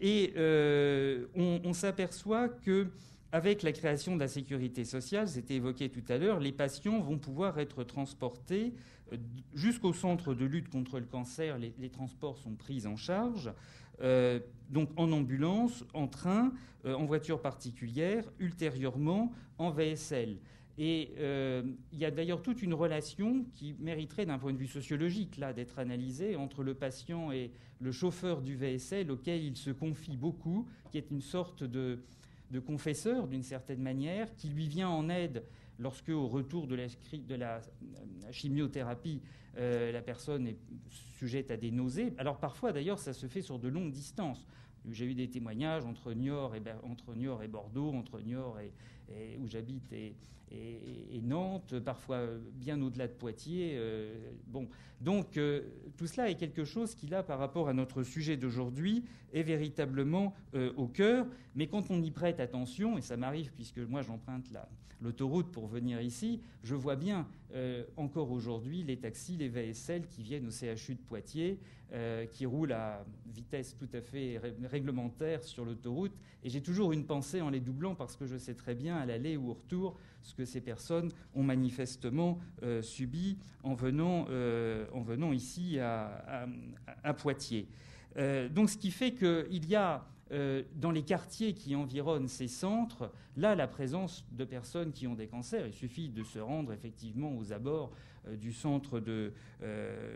Et euh, on, s'aperçoit que avec la création de la sécurité sociale, c'était évoqué tout à l'heure, les patients vont pouvoir être transportés jusqu'au centre de lutte contre le cancer. Les, transports sont pris en charge, donc en ambulance, en train, en voiture particulière, ultérieurement en VSL. Et euh, il y a d'ailleurs toute une relation qui mériterait, d'un point de vue sociologique, là, d'être analysée entre le patient et le chauffeur du VSL, auquel il se confie beaucoup, qui est une sorte de, confesseur, d'une certaine manière, qui lui vient en aide lorsque, au retour de la, la chimiothérapie, euh, la personne est sujette à des nausées. Alors parfois, d'ailleurs, ça se fait sur de longues distances. J'ai eu des témoignages entre Niort et, entre Niort et Bordeaux, entre Niort et, où j'habite et, Nantes, parfois bien au-delà de Poitiers. Euh, bon, donc euh, tout cela est quelque chose qui, là, par rapport à notre sujet d'aujourd'hui, est véritablement euh, au cœur. Mais quand on y prête attention, et ça m'arrive puisque moi j'emprunte l'autoroute pour venir ici, je vois bien encore aujourd'hui les taxis, les VSL qui viennent au CHU de Poitiers, qui roulent à vitesse tout à fait réglementaire sur l'autoroute. Et j'ai toujours une pensée en les doublant parce que je sais très bien à l'aller ou au retour ce que ces personnes ont manifestement euh, subi en venant, euh, en venant ici à, Poitiers. Euh, donc ce qui fait qu'il y a dans les quartiers qui environnent ces centres, là, la présence de personnes qui ont des cancers. Il suffit de se rendre effectivement aux abords du centre de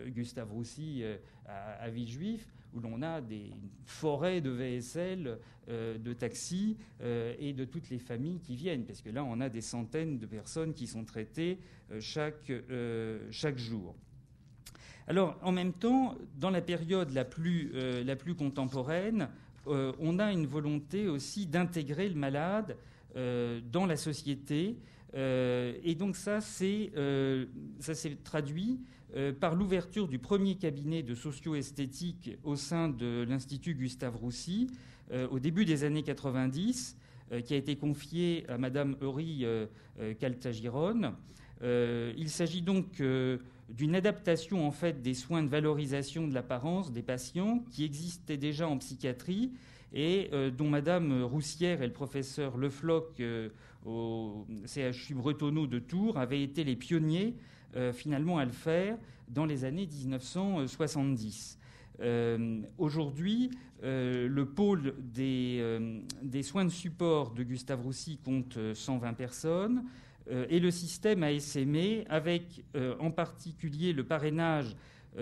Gustave Roussy à, à Villejuif où l'on a des forêts de VSL, euh, de taxis euh, et de toutes les familles qui viennent, parce que là, on a des centaines de personnes qui sont traitées euh, chaque, chaque jour. Alors, en même temps, dans la période la plus, la plus contemporaine, on a une volonté aussi d'intégrer le malade dans la société. et donc ça, c'est, ça s'est traduit euh, par l'ouverture du premier cabinet de socio-esthétique au sein de l'Institut Gustave Roussy euh, au début des années 90, euh, qui a été confié à Madame Eury Caltagirone. il s'agit donc d'une adaptation en fait des soins de valorisation de l'apparence des patients qui existaient déjà en psychiatrie et dont Madame Roussière et le professeur Le Floch au CHU Bretonneau de Tours avaient été les pionniers finalement à le faire dans les années 1970. Euh, aujourd'hui, euh, le pôle des, soins de support de Gustave Roussy compte 120 personnes et le système ASME, avec en particulier le parrainage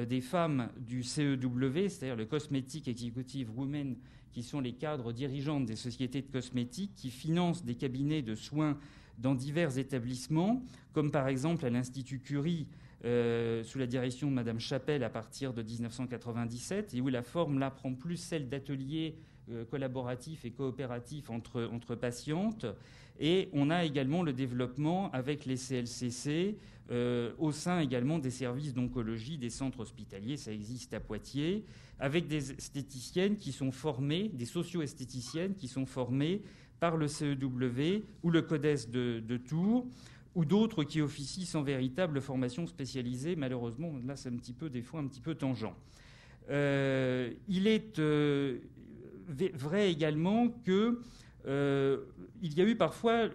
des femmes du CEW, c'est-à-dire le Cosmetic Executive Women, qui sont les cadres dirigeantes des sociétés de cosmétiques, qui financent des cabinets de soins dans divers établissements, comme par exemple à l'Institut Curie, euh, sous la direction de Madame Chapelle à partir de 1997, et où la forme là prend plus celle d'ateliers collaboratif et coopératif entre, entre patientes. Et on a également le développement avec les CLCC au sein également des services d'oncologie des centres hospitaliers. Ça existe à Poitiers, avec des esthéticiennes qui sont formées, des socio-esthéticiennes qui sont formées par le CEW ou le CODES de, Tours, ou d'autres qui officient sans véritable formation spécialisée. Malheureusement, là, c'est un petit peu, des fois, un petit peu tangent. Euh, il est euh, vrai également que euh, il y a eu parfois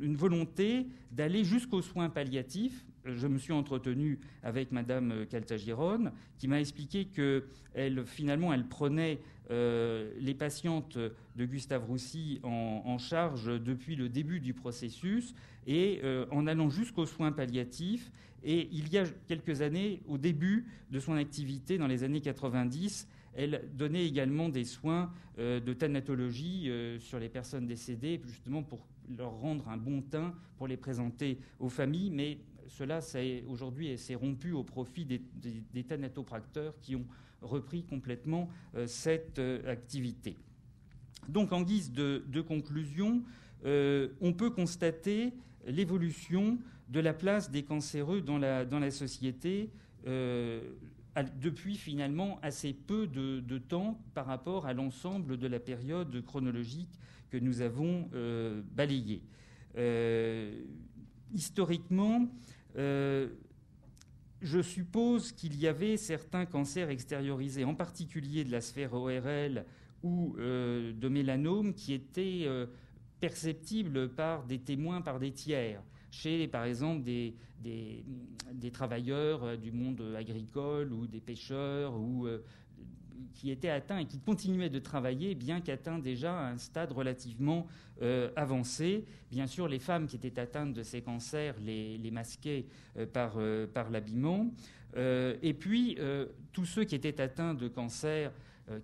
une volonté d'aller jusqu'aux soins palliatifs. Je me suis entretenu avec Madame Caltagirone, qui m'a expliqué que elle, finalement, elle prenait euh, les patientes de Gustave Roussy en, charge depuis le début du processus et euh, en allant jusqu'aux soins palliatifs. Et il y a quelques années, au début de son activité, dans les années 90, elle donnait également des soins euh, de thanatologie sur les personnes décédées, justement pour leur rendre un bon teint, pour les présenter aux familles. Mais cela, aujourd'hui, s'est rompu au profit des, des thanatopracteurs qui ont repris complètement euh, cette euh, activité. Donc en guise de, conclusion, euh, on peut constater l'évolution de la place des cancéreux dans la, dans la société depuis finalement assez peu de, temps par rapport à l'ensemble de la période chronologique que nous avons balayée. Historiquement, je suppose qu'il y avait certains cancers extériorisés, en particulier de la sphère ORL ou euh, de mélanome, qui étaient euh, perceptibles par des témoins, par des tiers, chez par exemple des, des travailleurs euh, du monde agricole ou des pêcheurs ou qui étaient atteints et qui continuaient de travailler, bien qu'atteints déjà à un stade relativement euh, avancé. Bien sûr, les femmes qui étaient atteintes de ces cancers les, masquaient euh, par, euh, par l'habillement. et puis, tous ceux qui étaient atteints de cancers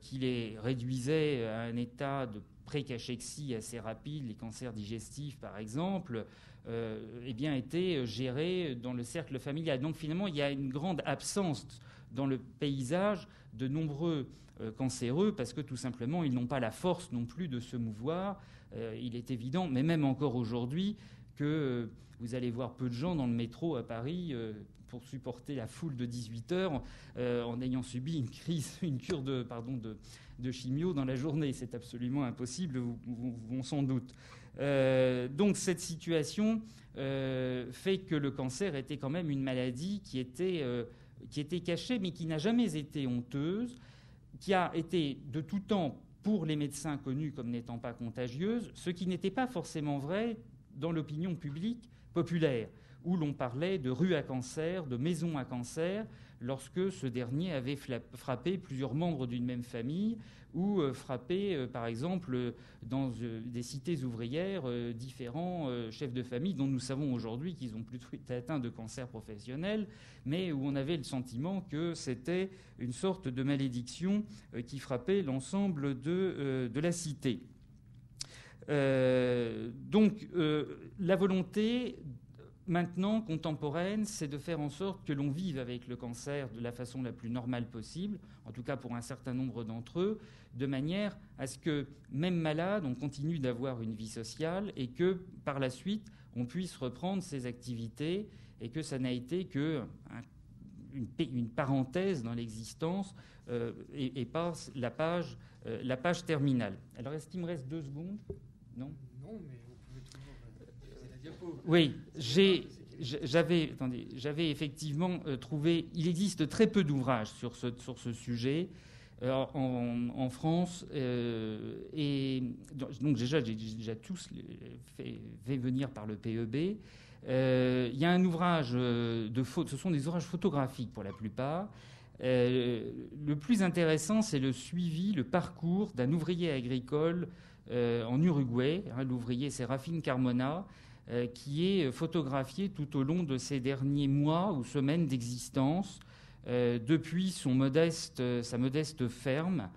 qui les réduisaient à un état de précachexie assez rapide, les cancers digestifs par exemple, eh bien, étaient gérés dans le cercle familial. Donc finalement, il y a une grande absence dans le paysage de nombreux euh, cancéreux parce que tout simplement ils n'ont pas la force non plus de se mouvoir. Euh, il est évident, mais même encore aujourd'hui, que euh, vous allez voir peu de gens dans le métro à Paris pour supporter la foule de 18 heures en ayant subi une crise, une cure de, pardon, de, de chimio dans la journée. C'est absolument impossible, vous, sans doute. donc cette situation fait que le cancer était quand même une maladie qui était qui était cachée mais qui n'a jamais été honteuse, qui a été de tout temps pour les médecins connus comme n'étant pas contagieuse, ce qui n'était pas forcément vrai dans l'opinion publique populaire, où l'on parlait de rue à cancer, de maison à cancer, lorsque ce dernier avait frappé plusieurs membres d'une même famille ou euh, frappé, euh, par exemple, dans euh, des cités ouvrières, différents chefs de famille dont nous savons aujourd'hui qu'ils ont plutôt été atteints de cancer professionnel, mais où on avait le sentiment que c'était une sorte de malédiction qui frappait l'ensemble de, de la cité. donc la volonté maintenant contemporaine, c'est de faire en sorte que l'on vive avec le cancer de la façon la plus normale possible, en tout cas pour un certain nombre d'entre eux, de manière à ce que, même malade, on continue d'avoir une vie sociale et que, par la suite, on puisse reprendre ses activités et que ça n'a été que une, parenthèse dans l'existence euh, et, pas la page, euh, la page terminale. Alors, est-ce qu'il me reste deux secondes? Non? Non, mais oui, j'avais, effectivement euh, trouvé. Il existe très peu d'ouvrages sur ce, sujet. Euh, en, France, euh, et donc déjà, j'ai déjà tous fait, fait, venir par le PEB. Il y a un ouvrage ce sont des ouvrages photographiques pour la plupart. le plus intéressant, c'est le suivi, le parcours d'un ouvrier agricole en Uruguay. Hein, l'ouvrier, c'est Rafine Carmona, qui est photographié tout au long de ces derniers mois ou semaines d'existence, euh, depuis son modeste, sa modeste ferme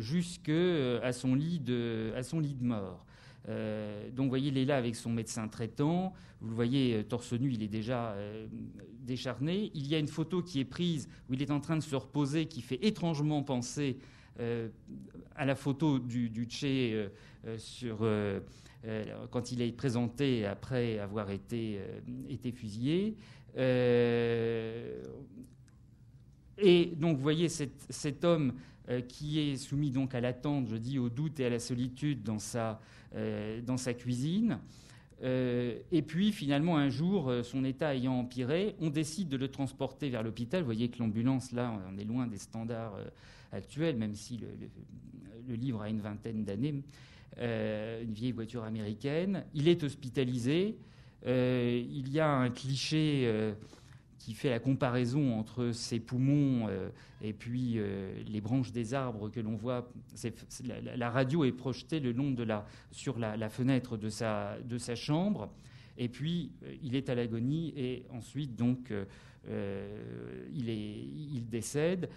jusqu'à son, lit de, à son lit de mort. donc vous voyez, il est là avec son médecin traitant. Vous le voyez, torse nu, il est déjà décharné. Il y a une photo qui est prise où il est en train de se reposer, qui fait étrangement penser à la photo du, du Tché sur, quand il est présenté après avoir été, été fusillé. et donc, vous voyez cet, homme qui est soumis donc à l'attente, je dis, au doute et à la solitude dans sa, dans sa cuisine. Euh, et puis finalement, un jour, euh, son état ayant empiré, on décide de le transporter vers l'hôpital. Vous voyez que l'ambulance, là, on est loin des standards euh, actuels, même si le, livre a une vingtaine d'années, une vieille voiture américaine. Il est hospitalisé. il y a un cliché qui fait la comparaison entre ses poumons euh, et puis euh, les branches des arbres que l'on voit. la, radio est projetée le long de la, sur la, fenêtre de sa, de sa chambre. Et puis, euh, il est à l'agonie et ensuite, donc, il, est, il décède.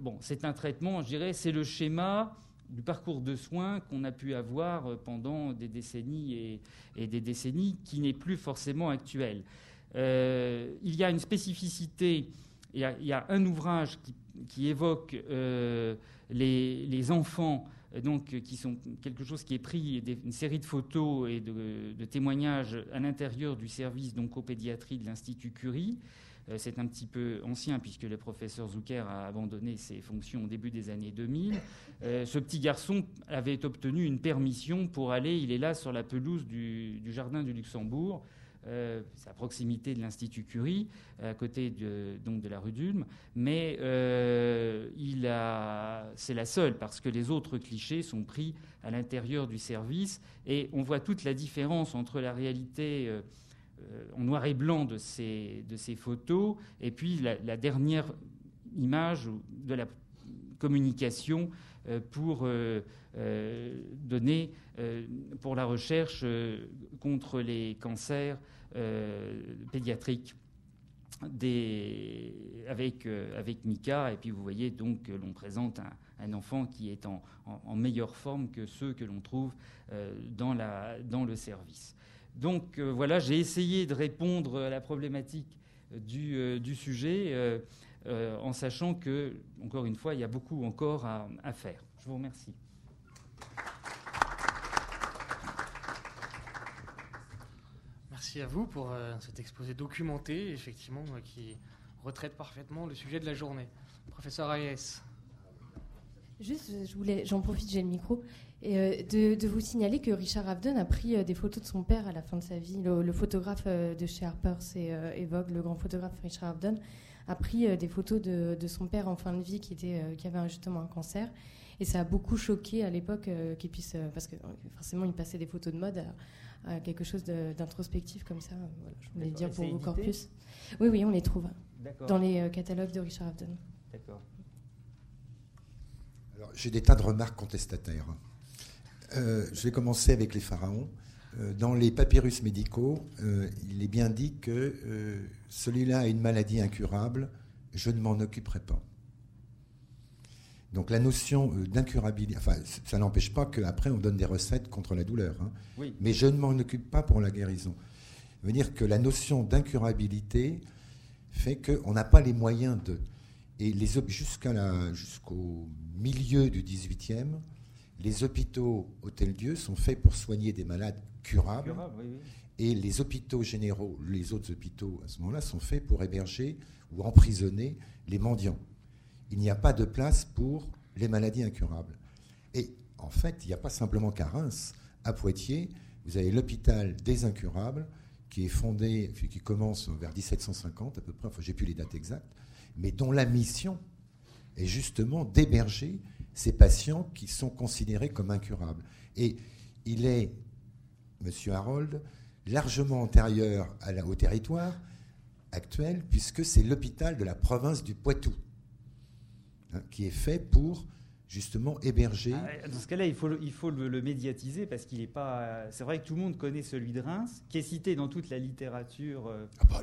bon, c'est un traitement, je dirais, c'est le schéma du parcours de soins qu'on a pu avoir pendant des décennies et, des décennies qui n'est plus forcément actuel. Euh, il y a une spécificité, il y a, un ouvrage qui, évoque euh, les, enfants, donc, qui sont quelque chose qui est pris, une série de photos et de, témoignages à l'intérieur du service d'oncopédiatrie de l'Institut Curie. Euh, c'est un petit peu ancien puisque le professeur Zucker a abandonné ses fonctions au début des années 2000. ce petit garçon avait obtenu une permission pour aller, il est là sur la pelouse du jardin du Luxembourg, euh, à proximité de l'Institut Curie, à côté de, donc de la rue d'Ulm, mais euh, c'est la seule parce que les autres clichés sont pris à l'intérieur du service et on voit toute la différence entre la réalité euh, en noir et blanc de ces, photos et puis la, dernière image de la communication pour donner pour la recherche contre les cancers euh, pédiatrique des, avec, euh, Mika. Et puis vous voyez donc que l'on présente un, enfant qui est en, meilleure forme que ceux que l'on trouve euh, dans le service. Donc voilà, j'ai essayé de répondre à la problématique du, du sujet en sachant que, encore une fois, il y a beaucoup encore à, à faire. Je vous remercie. Merci à vous pour euh, cet exposé documenté, effectivement, euh, qui retraite parfaitement le sujet de la journée. Professeur Hayes. Juste, je voulais, j'en profite, j'ai le micro, et euh, de, vous signaler que Richard Avedon a pris des photos de son père à la fin de sa vie. Le, photographe de chez Harper, c'est Evogue, le grand photographe Richard Avedon, a pris des photos de, son père en fin de vie qui, était, qui avait justement un cancer. Et ça a beaucoup choqué à l'époque qu'il puisse, parce que forcément il passait des photos de mode quelque chose d'introspectif comme ça. je voulais dire pour vos corpus. Oui, oui, on les trouve dans les euh, catalogues de Richard Avedon. D'accord. Alors, j'ai des tas de remarques contestataires. Euh, je vais commencer avec les pharaons. Euh, dans les papyrus médicaux, il est bien dit que celui-là a une maladie incurable, je ne m'en occuperai pas. Donc la notion euh, d'incurabilité, enfin, ça n'empêche pas qu'après on donne des recettes contre la douleur. Hein. Mais je ne m'en occupe pas pour la guérison. Ça veut dire que la notion d'incurabilité fait qu'on n'a pas les moyens de. Et jusqu'au milieu du 18e, les hôpitaux Hôtel-Dieu sont faits pour soigner des malades curables. Et les hôpitaux généraux, les autres hôpitaux à ce moment-là, sont faits pour héberger ou emprisonner les mendiants il n'y a pas de place pour les maladies incurables. Et en fait, il n'y a pas simplement qu'à Reims. À Poitiers, vous avez l'hôpital des incurables qui est fondé, qui commence vers 1750 à peu près, enfin j'ai plus les dates exactes, mais dont la mission est justement d'héberger ces patients qui sont considérés comme incurables. Et il est, Monsieur Harold, largement antérieur au territoire actuel, puisque c'est l'hôpital de la province du Poitou. Hein, qui est fait pour justement héberger. Ah dans ce cas-là, il faut, le, il faut le, médiatiser parce qu'il n'est pas. C'est vrai que tout le monde connaît celui de Reims, qui est cité dans toute la littérature. Euh. Ah bah,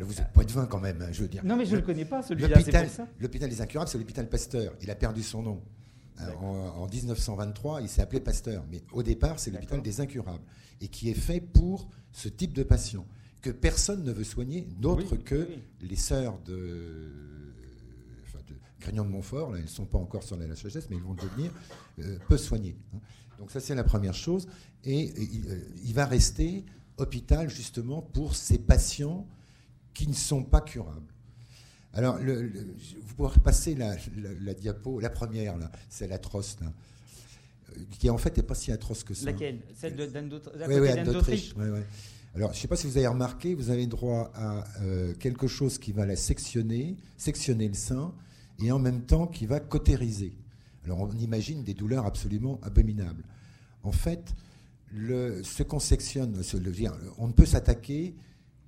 vous êtes pas de vin quand même, hein, je veux dire. Non, mais je ne le, connais pas celui-là. L'hôpital des incurables, c'est l'hôpital Pasteur. Il a perdu son nom. Hein, en, 1923, il s'est appelé Pasteur, mais au départ, c'est l'hôpital des incurables et qui est fait pour ce type de patient que personne ne veut soigner, d'autre que les sœurs de de de Montfort, là, ils ne sont pas encore sur la LHS, mais ils vont devenir, euh, peut soigner. Hein. Donc ça, c'est la première chose. Et, il va rester hôpital, justement, pour ces patients qui ne sont pas curables. Alors, le, vous pourrez passer la, diapo, la première, là, c'est l'atroce, qui en fait n'est pas si atroce que ça. Laquelle? Celle d'Anne d'Autriche Oui, oui, Alors, je ne sais pas si vous avez remarqué, vous avez droit à euh, quelque chose qui va la sectionner, sectionner le sein, et en même temps qui va cautériser. Alors, on imagine des douleurs absolument abominables. En fait, ce qu'on sectionne, on ne peut s'attaquer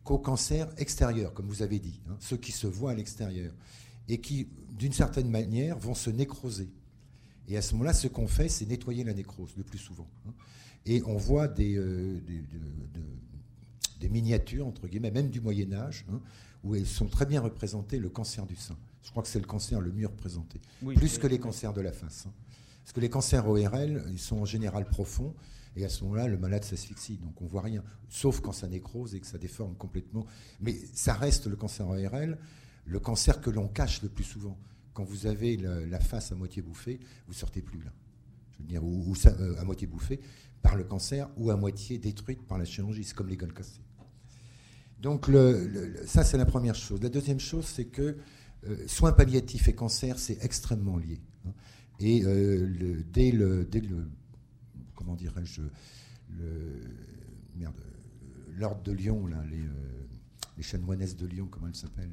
qu'au cancer extérieur, comme vous avez dit, hein, ceux qui se voient à l'extérieur, et qui, d'une certaine manière, vont se nécroser. Et à ce moment-là, ce qu'on fait, c'est nettoyer la nécrose, le plus souvent. Hein. Et on voit des, euh, des, miniatures, entre guillemets, même du Moyen Âge, hein, où elles sont très bien représentées le cancer du sein. Je crois que c'est le cancer le mieux représenté, plus que les cancers de la face. Parce que les cancers ORL, ils sont en général profonds, et à ce moment-là, le malade s'asphyxie, donc on voit rien, sauf quand ça nécrose et que ça déforme complètement. Mais ça reste le cancer ORL, le cancer que l'on cache le plus souvent. Quand vous avez la, face à moitié bouffée, vous sortez plus là. Je veux dire, ou, euh, à moitié bouffée par le cancer ou à moitié détruite par la chirurgie. C'est comme les gueules cassées. Donc ça, c'est la première chose. La deuxième chose, c'est que soins palliatifs et cancer, c'est extrêmement lié. Hein. Et euh, dès, le, dès le comment dirais-je, l'ordre de Lyon, là, les, euh, les chanoinesses de Lyon, comment elles s'appellent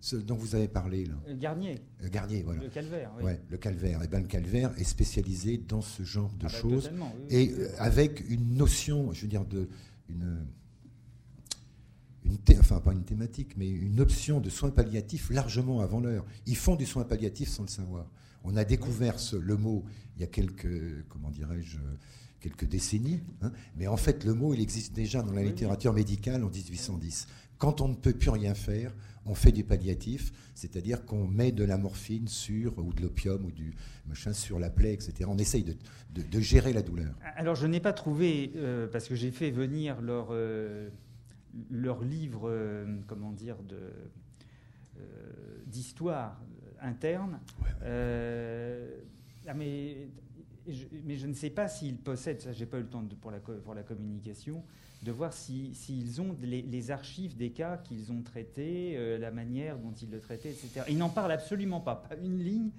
ce dont vous avez parlé là. Euh, Garnier. Euh, Garnier, voilà. Le calvaire. Oui. Ouais, le calvaire. Et eh ben le calvaire est spécialisé dans ce genre de ah bah, choses et avec une notion, je veux dire, de une, une enfin pas une thématique, mais une option de soins palliatifs largement avant l'heure. Ils font du soin palliatif sans le savoir. On a découvert le mot il y a quelques, comment dirais-je, quelques décennies, hein. mais en fait le mot il existe déjà dans la littérature médicale en 1810. Quand on ne peut plus rien faire, on fait du palliatif, c'est-à-dire qu'on met de la morphine sur, ou de l'opium, ou du machin sur la plaie, etc. On essaye de, gérer la douleur. Alors je n'ai pas trouvé, euh, parce que j'ai fait venir leur, euh, leur livre, euh, comment dire, d'histoire interne. Ah, mais, mais je ne sais pas s'ils possèdent, ça j'ai pas eu le temps de, pour, la, pour la communication, de voir s'ils si, ont les, archives des cas qu'ils ont traités, euh, la manière dont ils le traitaient, etc. Ils n'en parlent absolument pas, pas une ligne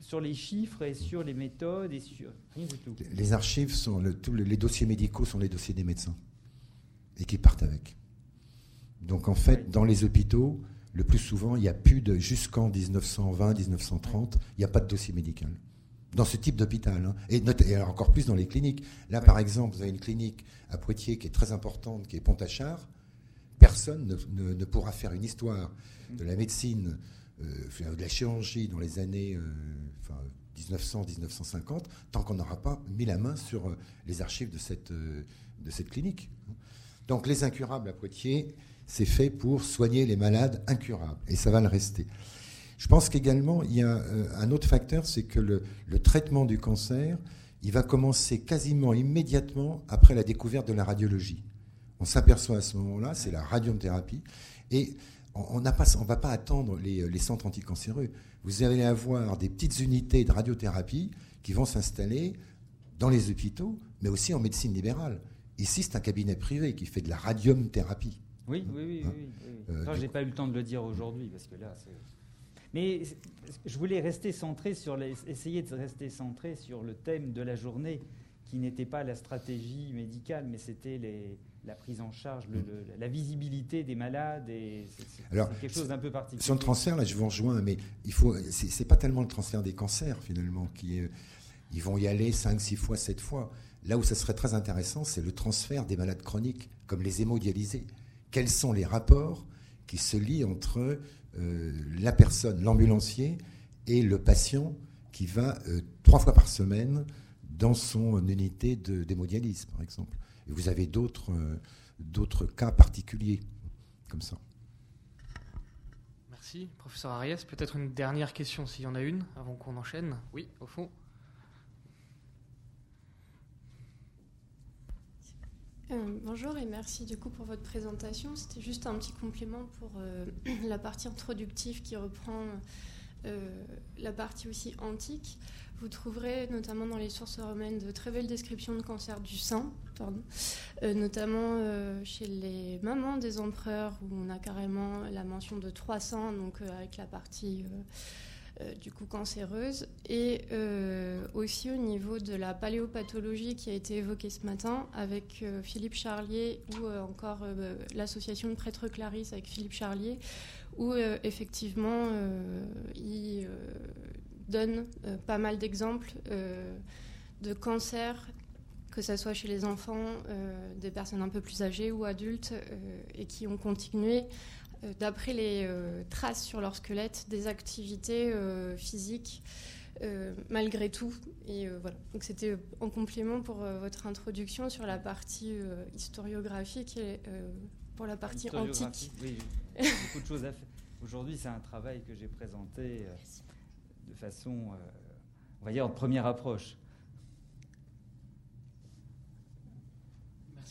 sur les chiffres et sur les méthodes et sur rien du tout. Les archives sont le, les dossiers médicaux sont les dossiers des médecins et qui partent avec. Donc en fait, dans les hôpitaux, le plus souvent, il n'y a plus de, jusqu'en 1920, 1930, il n'y a pas de dossier médical. Dans ce type d'hôpital. Hein. Et, encore plus dans les cliniques. Là, par exemple, vous avez une clinique à Poitiers qui est très importante, qui est Pontachard. Personne ne, pourra faire une histoire de la médecine, euh, de la chirurgie dans les années 1900-1950, euh, tant qu'on n'aura pas mis la main sur euh, les archives de cette, de cette clinique. Donc les incurables à Poitiers, c'est fait pour soigner les malades incurables, et ça va le rester. Je pense qu'également, il y a euh, un autre facteur, c'est que le, traitement du cancer, il va commencer quasiment immédiatement après la découverte de la radiologie. On s'aperçoit à ce moment-là, c'est la radiothérapie, et on ne va pas attendre les, les, centres anticancéreux. Vous allez avoir des petites unités de radiothérapie qui vont s'installer dans les hôpitaux, mais aussi en médecine libérale. Ici, c'est un cabinet privé qui fait de la radiumthérapie. Oui, oui, oui. oui, oui. Euh, j'ai pas eu le temps de le dire aujourd'hui parce que là, Mais je voulais rester centré sur les, essayer de rester centré sur le thème de la journée, qui n'était pas la stratégie médicale, mais c'était la prise en charge, le, la visibilité des malades. Et c'est, quelque chose d'un peu particulier. Sur le transfert, là, je vous rejoins, mais il faut. C'est, pas tellement le transfert des cancers finalement qui est. Ils vont y aller 5, 6 fois, 7 fois. Là où ça serait très intéressant, c'est le transfert des malades chroniques, comme les hémodialysés quels sont les rapports qui se lient entre euh, la personne, l'ambulancier, et le patient qui va euh, trois fois par semaine dans son unité d'hémodialyse, par exemple? Et vous avez d'autres euh, cas particuliers comme ça. Merci. Professeur Ariès, peut-être une dernière question s'il y en a une avant qu'on enchaîne. Oui, au fond. Euh, bonjour et merci du coup pour votre présentation. C'était juste un petit complément pour euh, la partie introductive qui reprend euh, la partie aussi antique. Vous trouverez notamment dans les sources romaines de très belles descriptions de cancer du sein, notamment chez les mamans des empereurs où on a carrément la mention de 300, donc avec la partie du coup cancéreuse, et euh, aussi au niveau de la paléopathologie qui a été évoquée ce matin avec euh, Philippe Charlier ou encore l'association de prêtres Clarisse avec Philippe Charlier, où effectivement il donne pas mal d'exemples de cancers que ce soit chez les enfants, des personnes un peu plus âgées ou adultes, et qui ont continué euh, d'après les euh, traces sur leur squelette, des activités euh, physiques malgré tout. Et voilà. Donc c'était en complément pour votre introduction sur la partie historiographique et pour la partie antique. Oui, beaucoup de choses à faire. Aujourd'hui, c'est un travail que j'ai présenté de façon, on va dire, en première approche.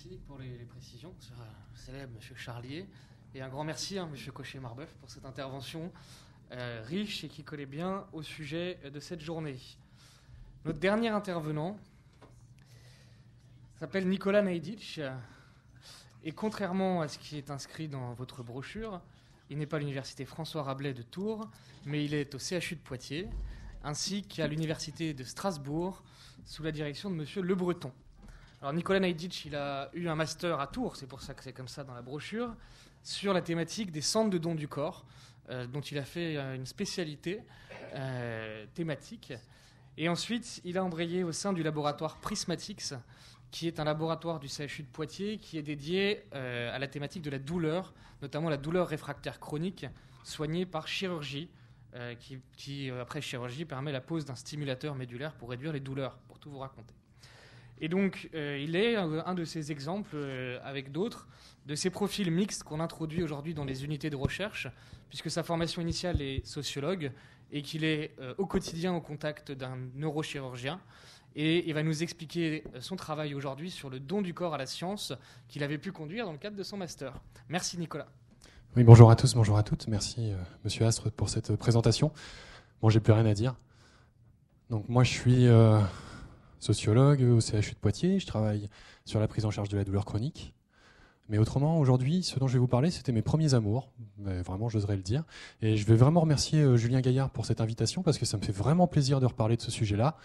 Merci pour les, précisions sur le célèbre Monsieur Charlier. Et un grand merci à hein, M. Cochet-Marbeuf pour cette intervention euh, riche et qui collait bien au sujet de cette journée. Notre dernier intervenant s'appelle Nicolas Naïdic. Et contrairement à ce qui est inscrit dans votre brochure, il n'est pas à l'université François Rabelais de Tours, mais il est au CHU de Poitiers, ainsi qu'à l'université de Strasbourg, sous la direction de M. Le Breton. Alors Nicolas Naïdic, il a eu un master à Tours, c'est pour ça que c'est comme ça dans la brochure, sur la thématique des centres de dons du corps, euh, dont il a fait euh, une spécialité euh, thématique. Et ensuite, il a embrayé au sein du laboratoire Prismatix, qui est un laboratoire du CHU de Poitiers qui est dédié à la thématique de la douleur, notamment la douleur réfractaire chronique, soignée par chirurgie, qui, qui, après chirurgie, permet la pose d'un stimulateur médulaire pour réduire les douleurs, pour tout vous raconter. Et donc, il est un de ces exemples, avec d'autres, de ces profils mixtes qu'on introduit aujourd'hui dans les unités de recherche, puisque sa formation initiale est sociologue et qu'il est euh, au quotidien au contact d'un neurochirurgien. Et il va nous expliquer euh, son travail aujourd'hui sur le don du corps à la science qu'il avait pu conduire dans le cadre de son master. Merci Nicolas. Oui, bonjour à tous, bonjour à toutes. Merci euh, Monsieur Astre pour cette présentation. Bon, j'ai plus rien à dire. Donc moi, je suis sociologue au CHU de Poitiers. Je travaille sur la prise en charge de la douleur chronique. Mais autrement, aujourd'hui, ce dont je vais vous parler, c'était mes premiers amours. Vraiment, j'oserais le dire. Et je vais vraiment remercier euh, Julien Gaillard pour cette invitation parce que ça me fait vraiment plaisir de reparler de ce sujet-là.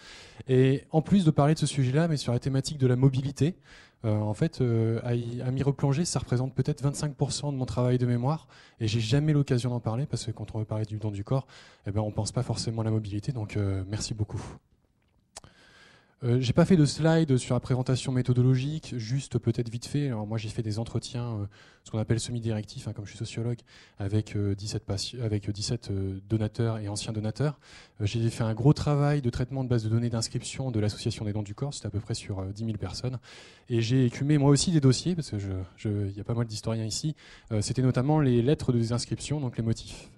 Et en plus de parler de ce sujet-là, mais sur la thématique de la mobilité, euh, en fait, euh, à, m'y replonger, ça représente peut-être 25% de mon travail de mémoire. Et j'ai jamais l'occasion d'en parler parce que quand on veut parler du don du corps, eh ben, on pense pas forcément à la mobilité. Donc, merci beaucoup. Euh, j'ai pas fait de slide sur la présentation méthodologique, juste peut-être vite fait. Alors moi j'ai fait des entretiens, euh, ce qu'on appelle semi-directifs, hein, comme je suis sociologue, avec 17, euh, avec 17 donateurs et anciens donateurs. j'ai fait un gros travail de traitement de base de données d'inscription de l'association des dons du corps, c'était à peu près sur 10 000 personnes. Et j'ai écumé moi aussi des dossiers, parce qu'il je, y a pas mal d'historiens ici. C'était notamment les lettres de désinscription, donc les motifs.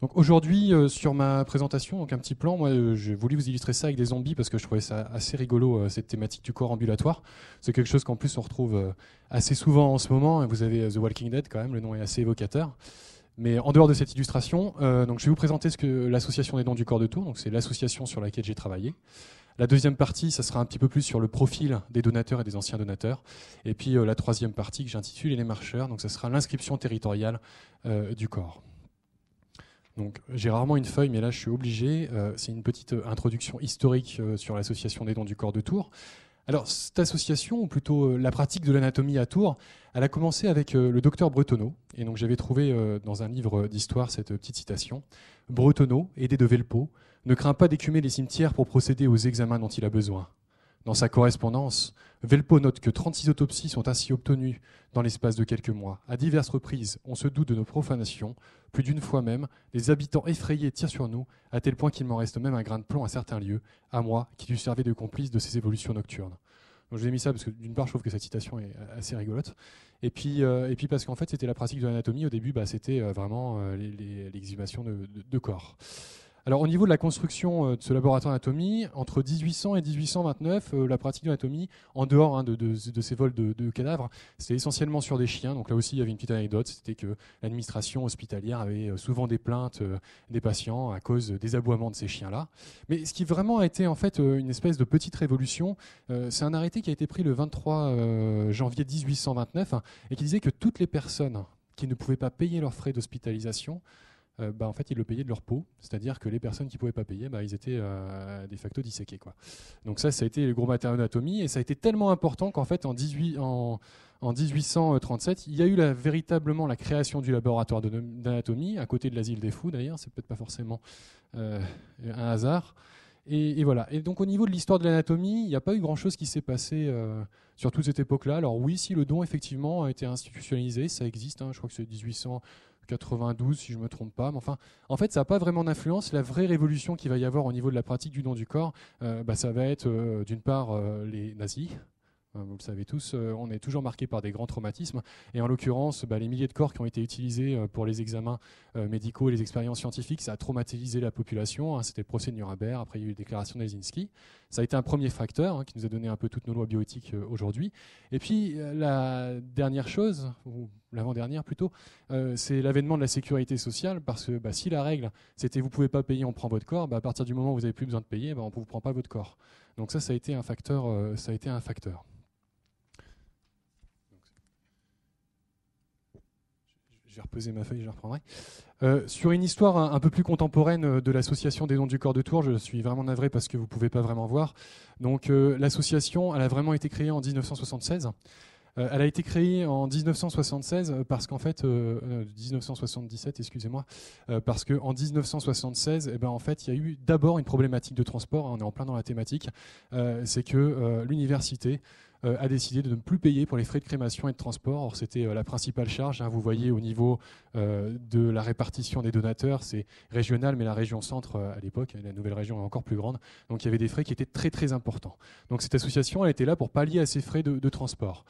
Donc aujourd'hui, euh, sur ma présentation, donc un petit plan, moi euh, j'ai voulu vous illustrer ça avec des zombies parce que je trouvais ça assez rigolo, euh, cette thématique du corps ambulatoire. C'est quelque chose qu'en plus on retrouve assez souvent en ce moment. Vous avez The Walking Dead quand même, le nom est assez évocateur. Mais en dehors de cette illustration, donc je vais vous présenter ce que l'association des dons du corps de Tours, donc c'est l'association sur laquelle j'ai travaillé. La deuxième partie, ça sera un petit peu plus sur le profil des donateurs et des anciens donateurs. Et puis la troisième partie que j'intitule les marcheurs, donc ça sera l'inscription territoriale du corps. Donc j'ai rarement une feuille, mais là je suis obligé. Euh, c'est une petite euh, introduction historique euh, sur l'association des dons du corps de Tours. Alors cette association, ou plutôt la pratique de l'anatomie à Tours, elle a commencé avec le docteur Bretonneau. Et donc j'avais trouvé dans un livre d'histoire cette petite citation. Bretonneau, aidé de Velpeau, ne craint pas d'écumer les cimetières pour procéder aux examens dont il a besoin. Dans sa correspondance, Velpo note que 36 autopsies sont ainsi obtenues dans l'espace de quelques mois. À diverses reprises, on se doute de nos profanations. Plus d'une fois même, les habitants effrayés tirent sur nous, à tel point qu'il m'en reste même un grain de plomb à certains lieux, à moi, qui dû servir de complice de ces évolutions nocturnes. Donc je vous ai mis ça parce que d'une part, je trouve que cette citation est assez rigolote. Et puis, euh, et puis parce qu'en fait, c'était la pratique de l'anatomie. Au début, bah, c'était euh, vraiment euh, l'exhumation de, corps. Alors au niveau de la construction euh, de ce laboratoire d'anatomie, entre 1800 et 1829, euh, la pratique de en dehors hein, de, ces vols de, cadavres, c'était essentiellement sur des chiens. Donc là aussi, il y avait une petite anecdote, c'était que l'administration hospitalière avait euh, souvent des plaintes des patients à cause des aboiements de ces chiens-là. Mais ce qui vraiment a été en fait une espèce de petite révolution, c'est un arrêté qui a été pris le 23 janvier 1829 hein, et qui disait que toutes les personnes qui ne pouvaient pas payer leurs frais d'hospitalisation euh, bah, en fait, ils le payaient de leur peau. C'est-à-dire que les personnes qui ne pouvaient pas payer, bah, ils étaient euh, de facto disséqués. Quoi. Donc ça, ça a été le gros matériau d'anatomie. Et ça a été tellement important qu'en fait, en, 18, en, en 1837, il y a eu véritablement la création du laboratoire d'anatomie, à côté de l'asile des fous d'ailleurs. C'est peut-être pas forcément euh, un hasard. Et, voilà. Et donc au niveau de l'histoire de l'anatomie, il n'y a pas eu grand-chose qui s'est passé sur toute cette époque-là. Alors oui, si le don effectivement a été institutionnalisé, ça existe. Hein, je crois que c'est 1800. 92 si je ne me trompe pas. Mais enfin, en fait, ça n'a pas vraiment d'influence. La vraie révolution qu'il va y avoir au niveau de la pratique du don du corps, euh, bah, ça va être euh, d'une part euh, les nazis, vous le savez tous, on est toujours marqué par des grands traumatismes. Et en l'occurrence, bah, les milliers de corps qui ont été utilisés pour les examens médicaux et les expériences scientifiques, ça a traumatisé la population. Hein. C'était le procès de Nuremberg, après il y a eu les déclarations d'Helsinki. Ça a été un premier facteur hein, qui nous a donné un peu toutes nos lois bioéthiques aujourd'hui. Et puis la dernière chose, ou l'avant-dernière plutôt, c'est l'avènement de la sécurité sociale, parce que bah, si la règle c'était vous pouvez pas payer, on prend votre corps, bah, à partir du moment où vous n'avez plus besoin de payer, on ne vous prend pas votre corps. Donc ça, ça a été un facteur. ça a été un facteur. Je vais reposer ma feuille, je la reprendrai. Euh, sur une histoire un, peu plus contemporaine euh, de l'association des dons du corps de Tours, je suis vraiment navré parce que vous ne pouvez pas vraiment voir. Donc euh, l'association, elle a vraiment été créée en 1976. elle a été créée en 1976 parce qu'en fait, 1977, excusez-moi, parce qu'en 1976, eh ben, en fait, il y a eu d'abord une problématique de transport. Hein, on est en plein dans la thématique. c'est que l'université a décidé de ne plus payer pour les frais de crémation et de transport. Or, c'était euh, la principale charge. Hein. vous voyez au niveau euh, de la répartition des donateurs, c'est régional, mais la région centre, à l'époque, la nouvelle région est encore plus grande. Donc, il y avait des frais qui étaient très, très importants. Donc, cette association, elle était là pour pallier à ces frais de, transport.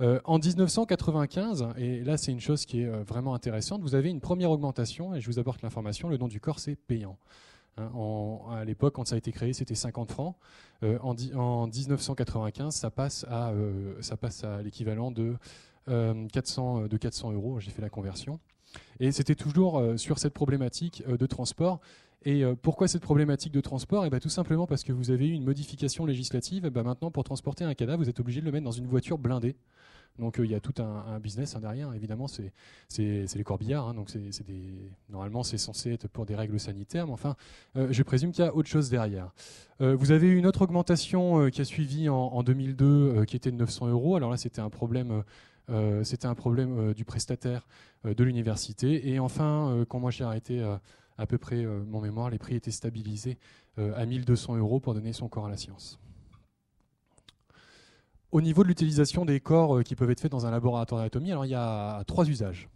en 1995, et là c'est une chose qui est vraiment intéressante, vous avez une première augmentation, et je vous apporte l'information, le don du corps c'est payant. Hein, à l'époque, quand ça a été créé, c'était 50 francs. Euh, en, en, 1995, ça passe à, euh, ça passe à l'équivalent de, 400, euh, de 400 euros. J'ai fait la conversion. Et c'était toujours sur cette problématique de transport. Et pourquoi cette problématique de transport? Et eh ben, Tout simplement parce que vous avez eu une modification législative. Ben, maintenant, pour transporter un cadavre, vous êtes obligé de le mettre dans une voiture blindée. Donc euh, il y a tout un, business hein, derrière. Évidemment, c'est les corbillards. Hein, donc c'est des, normalement, c'est censé être pour des règles sanitaires, mais enfin, euh, je présume qu'il y a autre chose derrière. Euh, vous avez eu une autre augmentation qui a suivi en, 2002, qui était de 900 euros. Alors là, c'était un problème. c'était un problème du prestataire de l'université. Et enfin, quand moi j'ai arrêté à peu près mon mémoire, les prix étaient stabilisés à 1200 euros pour donner son corps à la science. Au niveau de l'utilisation des corps euh, qui peuvent être faits dans un laboratoire d'anatomie, alors il y a trois usages.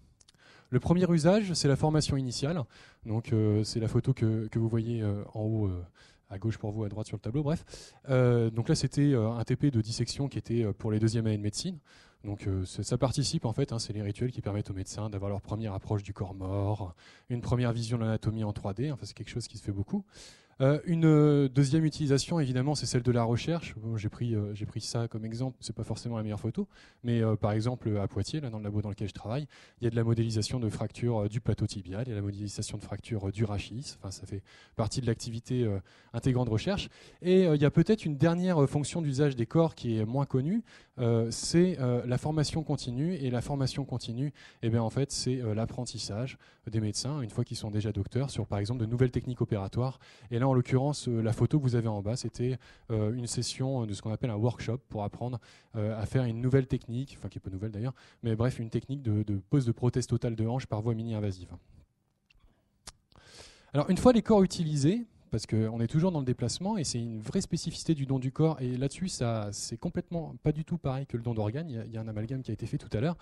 Le premier usage, c'est la formation initiale. Donc, euh, c'est la photo que, vous voyez euh, en haut, à gauche pour vous, à droite sur le tableau. Bref. donc là, c'était un TP de dissection qui était pour les deuxièmes années de médecine. Donc ça participe en fait, hein, c'est les rituels qui permettent aux médecins d'avoir leur première approche du corps mort, une première vision de l'anatomie en 3D, enfin, c'est quelque chose qui se fait beaucoup. Euh, une euh, deuxième utilisation, évidemment, c'est celle de la recherche. j'ai pris, euh, j'ai pris ça comme exemple. C'est pas forcément la meilleure photo, mais par exemple à Poitiers, là, dans le labo dans lequel je travaille, il y a de la modélisation de fractures du plateau tibial, il y a la modélisation de fractures du rachis. Enfin, ça fait partie de l'activité intégrante de recherche. Et il y a peut-être une dernière fonction d'usage des corps qui est moins connue, c'est la formation continue. Et la formation continue, eh bien, en fait, c'est l'apprentissage des médecins une fois qu'ils sont déjà docteurs sur, par exemple, de nouvelles techniques opératoires. Et là, en l'occurrence, euh, la photo que vous avez en bas, c'était euh, une session de ce qu'on appelle un workshop pour apprendre euh, à faire une nouvelle technique, enfin qui est pas nouvelle d'ailleurs, mais bref, une technique de, pose de prothèse totale de hanche par voie mini-invasive. Alors, une fois les corps utilisés, parce qu'on est toujours dans le déplacement et c'est une vraie spécificité du don du corps. Et là-dessus, ça, c'est complètement pas du tout pareil que le don d'organes. Il, y, a un amalgame qui a été fait tout à l'heure.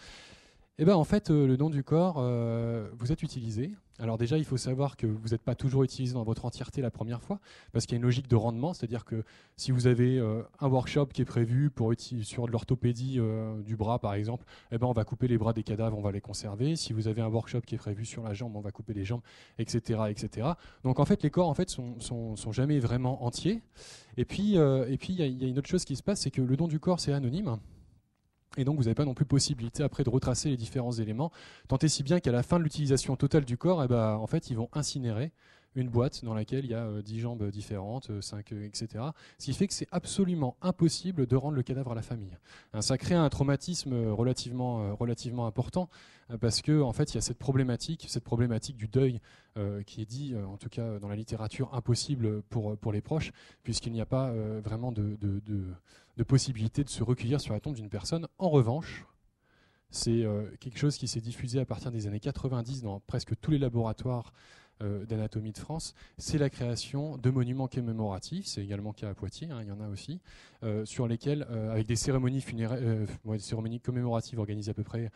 Eh ben, en fait, euh, le don du corps, euh, vous êtes utilisé. Alors déjà, il faut savoir que vous n'êtes pas toujours utilisé dans votre entièreté la première fois, parce qu'il y a une logique de rendement, c'est-à-dire que si vous avez euh, un workshop qui est prévu pour sur de l'orthopédie du bras, par exemple, eh ben, on va couper les bras des cadavres, on va les conserver. Si vous avez un workshop qui est prévu sur la jambe, on va couper les jambes, etc., etc. Donc en fait, les corps en fait sont, sont, jamais vraiment entiers. Et puis, et puis, il y, y, a une autre chose qui se passe, c'est que le don du corps, c'est anonyme. Et donc, vous n'avez pas non plus possibilité après de retracer les différents éléments. Tant et si bien qu'à la fin de l'utilisation totale du corps, eh ben, en fait, ils vont incinérer une boîte dans laquelle il y a 10 euh, jambes différentes, 5, euh, etc. Ce qui fait que c'est absolument impossible de rendre le cadavre à la famille. Hein, ça crée un traumatisme relativement, euh, relativement important parce que en fait il y a cette problématique, cette problématique du deuil qui est dit, en tout cas dans la littérature, impossible pour, pour les proches, puisqu'il n'y a pas vraiment de, de, de, possibilité de se recueillir sur la tombe d'une personne. En revanche, c'est quelque chose qui s'est diffusé à partir des années 90 dans presque tous les laboratoires euh, d'anatomie de France, c'est la création de monuments commémoratifs, c'est également le cas à Poitiers, hein, il y en a aussi, euh, sur lesquels, euh, avec des cérémonies, funéraires, cérémonies commémoratives organisées à peu près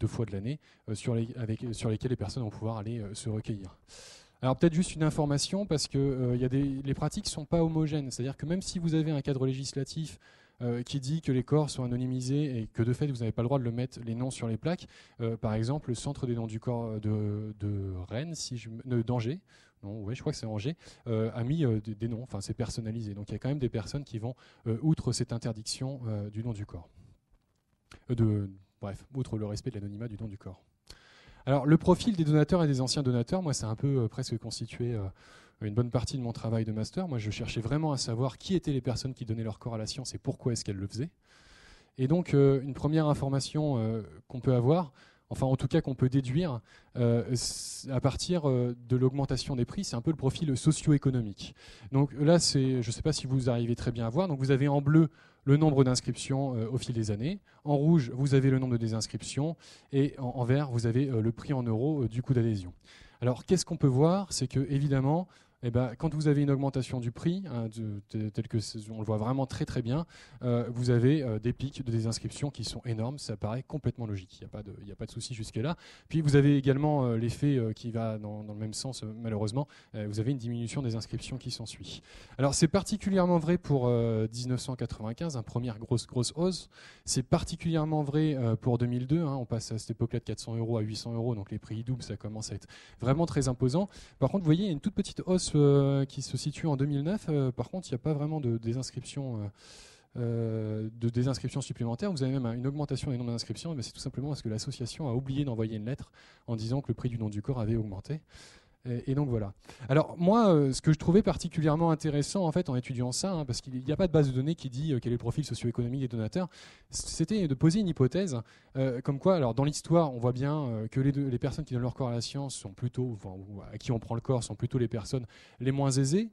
deux fois de l'année, sur, les, sur lesquelles les personnes vont pouvoir aller se recueillir. Alors peut-être juste une information parce que y a des, les pratiques ne sont pas homogènes. C'est-à-dire que même si vous avez un cadre législatif euh, qui dit que les corps sont anonymisés et que de fait vous n'avez pas le droit de le mettre les noms sur les plaques. Euh, par exemple, le centre des noms du corps de, Rennes, si je, d'Angers, non, ouais, je crois que c'est Angers, euh, a mis des, noms, enfin c'est personnalisé. Donc il y a quand même des personnes qui vont, outre cette interdiction du nom du corps. de, bref, outre le respect de l'anonymat du nom du corps. Alors le profil des donateurs et des anciens donateurs, moi c'est un peu presque constitué une bonne partie de mon travail de master. Moi, je cherchais vraiment à savoir qui étaient les personnes qui donnaient leur corps à la science et pourquoi est-ce qu'elles le faisaient. Et donc, euh, une première information euh, qu'on peut avoir, enfin en tout cas qu'on peut déduire euh, à partir de l'augmentation des prix, c'est un peu le profil socio-économique. Donc là, c'est, je ne sais pas si vous arrivez très bien à voir. Donc vous avez en bleu le nombre d'inscriptions au fil des années. En rouge, vous avez le nombre de désinscriptions. Et en, en vert, vous avez le prix en euros du coût d'adhésion. Alors, qu'est-ce qu'on peut voir? C'est que, évidemment, eh ben, quand vous avez une augmentation du prix, hein, tel que on le voit vraiment très très bien, euh, vous avez euh, des pics de désinscriptions qui sont énormes. Ça paraît complètement logique. Il n'y a pas de, a pas de souci jusque-là. Puis vous avez également euh, l'effet qui va dans, le même sens, malheureusement. vous avez une diminution des inscriptions qui s'ensuit. Alors c'est particulièrement vrai pour 1995, un première grosse grosse hausse. C'est particulièrement vrai pour 2002. Hein. on passe à cette époque-là de 400 euros à 800 euros, donc les prix doublent. Ça commence à être vraiment très imposant. Par contre, vous voyez, il y a une toute petite hausse euh, qui se situe en 2009. Euh, par contre, il n'y a pas vraiment de désinscription. Euh, de désinscription supplémentaires. Vous avez même une augmentation des nombres d'inscriptions. C'est tout simplement parce que l'association a oublié d'envoyer une lettre en disant que le prix du nom du corps avait augmenté. Et, donc voilà. Alors moi, ce que je trouvais particulièrement intéressant en fait en étudiant ça, hein, parce qu'il n'y a pas de base de données qui dit quel est le profil socio-économique des donateurs, c'était de poser une hypothèse, comme quoi, alors dans l'histoire, on voit bien que les, les, personnes qui donnent leur corps à la science sont plutôt, enfin, à qui on prend le corps, sont plutôt les personnes les moins aisées.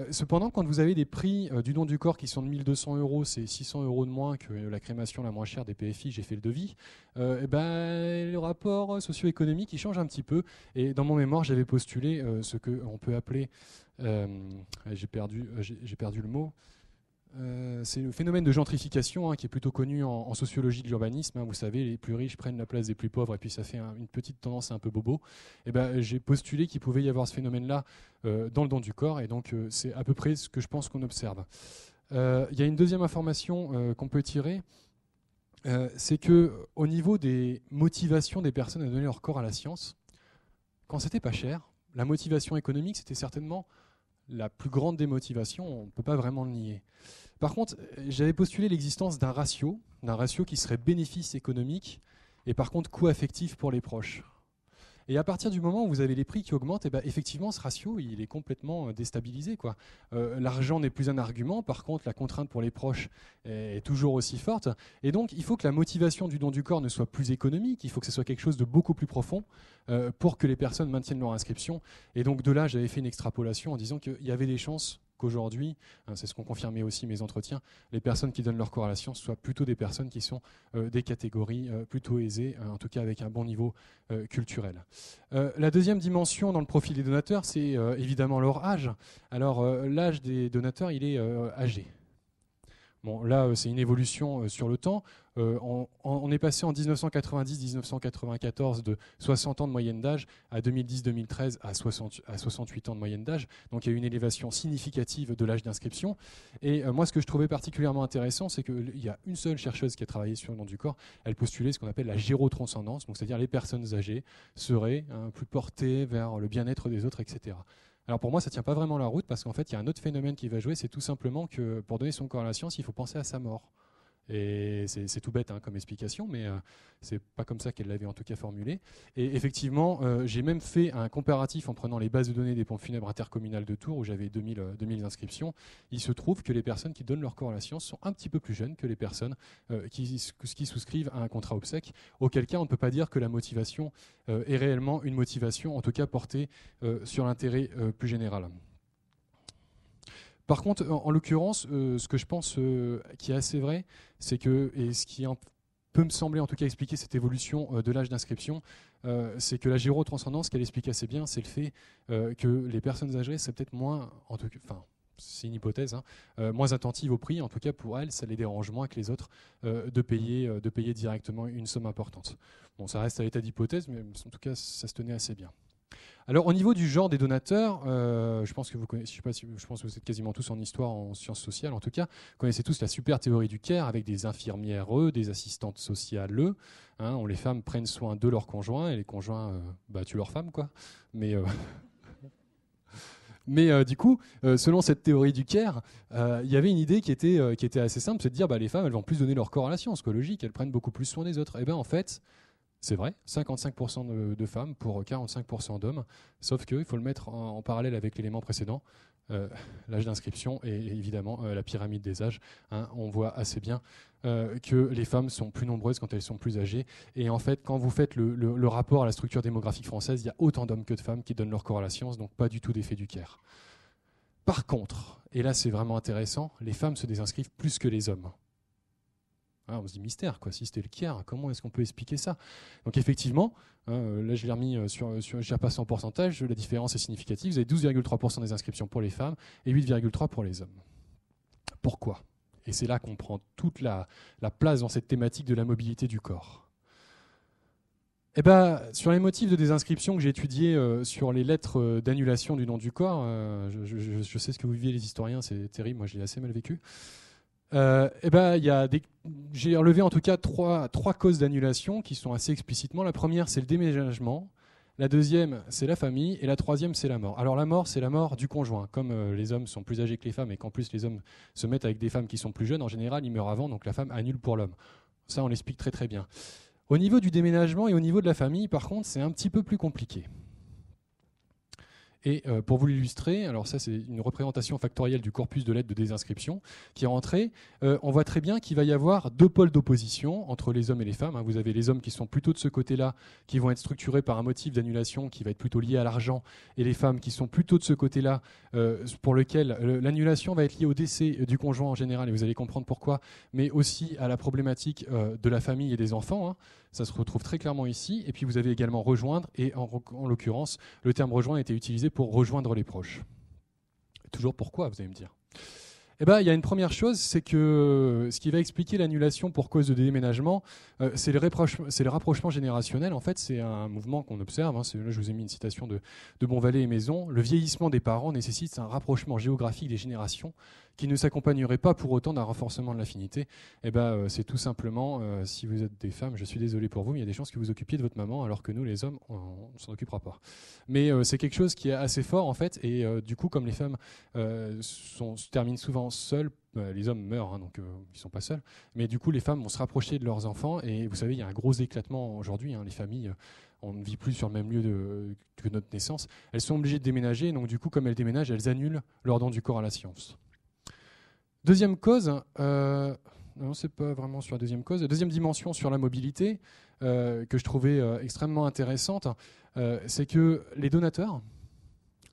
Euh, cependant, quand vous avez des prix euh, du don du corps qui sont de 1200 euros, c'est 600 euros de moins que la crémation la moins chère des PFI, j'ai fait le devis, euh, et ben, le rapport socio-économique il change un petit peu. Et dans mon mémoire, j'avais postulé ce qu'on peut appeler, j'ai perdu, j'ai perdu le mot, euh, c'est le phénomène de gentrification hein, qui est plutôt connu en, sociologie de l'urbanisme. Hein. vous savez, les plus riches prennent la place des plus pauvres et puis ça fait une petite tendance un peu bobo. Eh ben, j'ai postulé qu'il pouvait y avoir ce phénomène-là euh, dans le don du corps et donc euh, c'est à peu près ce que je pense qu'on observe. Il y a une deuxième information qu'on peut tirer. c'est que au niveau des motivations des personnes à donner leur corps à la science, quand c'était pas cher, la motivation économique c'était certainement la plus grande démotivation, on ne peut pas vraiment le nier. Par contre, j'avais postulé l'existence d'un ratio, d'un ratio qui serait bénéfice économique et par contre coût affectif pour les proches. Et à partir du moment où vous avez les prix qui augmentent, et eh ben, effectivement, ce ratio, il est complètement euh, déstabilisé. Euh, l'argent n'est plus un argument, par contre, la contrainte pour les proches est toujours aussi forte. Et donc, il faut que la motivation du don du corps ne soit plus économique, il faut que ce soit quelque chose de beaucoup plus profond euh, pour que les personnes maintiennent leur inscription. Et donc, de là, j'avais fait une extrapolation en disant qu'il y avait des chances qu'aujourd'hui, hein, c'est ce qu'ont confirmé aussi mes entretiens, les personnes qui donnent leur science soient plutôt des personnes qui sont euh, des catégories euh, plutôt aisées, euh, en tout cas avec un bon niveau culturel. la deuxième dimension dans le profil des donateurs, c'est évidemment leur âge. Alors l'âge des donateurs, il est âgé. Bon, là, euh, c'est une évolution euh, sur le temps. Euh, on, est passé en 1990-1994 de 60 ans de moyenne d'âge à 2010-2013 à, 68 ans de moyenne d'âge. Donc il y a eu une élévation significative de l'âge d'inscription. Et moi, ce que je trouvais particulièrement intéressant, c'est qu'il y a une seule chercheuse qui a travaillé sur le nom du corps. Elle postulait ce qu'on appelle la gérotranscendance, c'est-à-dire les personnes âgées seraient hein, plus portées vers le bien-être des autres, etc. Alors pour moi, ça ne tient pas vraiment la route parce qu'en fait, il y a un autre phénomène qui va jouer, c'est tout simplement que pour donner son corps à la science, il faut penser à sa mort. Et c'est tout bête hein, comme explication, mais euh, c'est pas comme ça qu'elle l'avait en tout cas formulé. Et effectivement, euh, j'ai même fait un comparatif en prenant les bases de données des pompes funèbres intercommunales de Tours, où j'avais 2000, 2000 euh, inscriptions. Il se trouve que les personnes qui donnent leur science sont un petit peu plus jeunes que les personnes qui, qui, souscrivent à un contrat obsèque, auquel cas on ne peut pas dire que la motivation est réellement une motivation, en tout cas portée sur l'intérêt plus général. Par contre, en, l'occurrence, euh, ce que je pense euh, qui est assez vrai, c'est que, et ce qui peut me sembler en tout cas expliquer cette évolution euh, de l'âge d'inscription, c'est que la gyrotranscendance, qu'elle explique assez bien, c'est le fait que les personnes âgées, c'est peut-être moins, en c'est une hypothèse, hein, moins attentives au prix. En tout cas, pour elles, ça les dérange moins que les autres de, payer, de payer directement une somme importante. Bon, ça reste à l'état d'hypothèse, mais en tout cas, ça se tenait assez bien. Alors au niveau du genre des donateurs, euh, je pense que vous connaissez, je, pas je pense que vous êtes quasiment tous en histoire, en sciences sociales en tout cas, connaissez tous la super théorie du care avec des infirmières eux, des assistantes sociales eux, hein, où les femmes prennent soin de leurs conjoints et les conjoints euh, bah, tuent leurs femmes quoi. Mais euh, Mais du coup, selon cette théorie du care, il y avait une idée qui était, qui était assez simple, c'est de dire bah, les femmes, elles vont plus donner leur corps à la science, logique, elles prennent beaucoup plus soin des autres. Et eh bien en fait, c'est vrai, 55% de, femmes pour 45% d'hommes, sauf qu'il faut le mettre en, parallèle avec l'élément précédent, euh, l'âge d'inscription et, évidemment euh, la pyramide des âges. Hein. on voit assez bien euh, que les femmes sont plus nombreuses quand elles sont plus âgées. Et en fait, quand vous faites le, rapport à la structure démographique française, il y a autant d'hommes que de femmes qui donnent leur corps à la science, donc pas du tout d'effet du Caire. Par contre, et là c'est vraiment intéressant, les femmes se désinscrivent plus que les hommes. Ah, on se dit mystère, quoi. Si c'était le Kier, comment est-ce qu'on peut expliquer ça? Donc effectivement, hein, euh, là je l'ai remis euh, sur, sur j'ai repassé en pourcentage, la différence est significative. Vous avez 12,3% des inscriptions pour les femmes et 8,3% pour les hommes. Pourquoi? Et c'est là qu'on prend toute la, place dans cette thématique de la mobilité du corps. Eh ben, sur les motifs de désinscription que j'ai étudiés euh, sur les lettres d'annulation du nom du corps, je, je, sais ce que vous vivez les historiens, c'est terrible, moi je l'ai assez mal vécu. Euh, eh ben. J'ai relevé en tout cas trois, trois causes d'annulation qui sont assez explicitement. La première, c'est le déménagement. La deuxième, c'est la famille. Et la troisième, c'est la mort. Alors la mort, c'est la mort du conjoint. Comme euh, les hommes sont plus âgés que les femmes et qu'en plus les hommes se mettent avec des femmes qui sont plus jeunes, en général, ils meurent avant, donc la femme annule pour l'homme. Ça, on l'explique très très bien. Au niveau du déménagement et au niveau de la famille, par contre, c'est un petit peu plus compliqué. Et euh, pour vous l'illustrer, alors ça c'est une représentation factorielle du corpus de lettres de désinscription qui est rentré. Euh, on voit très bien qu'il va y avoir deux pôles d'opposition entre les hommes et les femmes. Hein. Vous avez les hommes qui sont plutôt de ce côté-là, qui vont être structurés par un motif d'annulation qui va être plutôt lié à l'argent, et les femmes qui sont plutôt de ce côté-là, euh, pour lequel l'annulation va être liée au décès du conjoint en général, et vous allez comprendre pourquoi, mais aussi à la problématique de la famille et des enfants. Hein. Ça se retrouve très clairement ici. Et puis vous avez également rejoindre, et en, l'occurrence, le terme rejoindre a été utilisé pour rejoindre les proches. Toujours pourquoi, vous allez me dire? Eh ben, il y a une première chose, c'est que ce qui va expliquer l'annulation pour cause de déménagement, euh, c'est le, rapprochement générationnel. En fait, c'est un mouvement qu'on observe. Hein. là, je vous ai mis une citation de, de Bonvalet et Maison. Le vieillissement des parents nécessite un rapprochement géographique des générations qui ne s'accompagnerait pas pour autant d'un renforcement de l'affinité, eh ben, euh, c'est tout simplement, euh, si vous êtes des femmes, je suis désolé pour vous, mais il y a des chances que vous occupiez de votre maman, alors que nous, les hommes, on ne s'en occupera pas. Mais euh, c'est quelque chose qui est assez fort, en fait, et du coup, comme les femmes se terminent souvent seules, les hommes meurent, hein, donc ils ne sont pas seuls, mais du coup, les femmes vont se rapprocher de leurs enfants, et vous savez, il y a un gros éclatement aujourd'hui, hein, les familles on ne vit plus sur le même lieu que notre naissance, elles sont obligées de déménager, donc du coup, comme elles déménagent, elles annulent leur don du corps à la science. Deuxième cause, euh, non, c'est pas vraiment sur la deuxième cause. deuxième dimension sur la mobilité euh, que je trouvais euh, extrêmement intéressante, euh, c'est que les donateurs,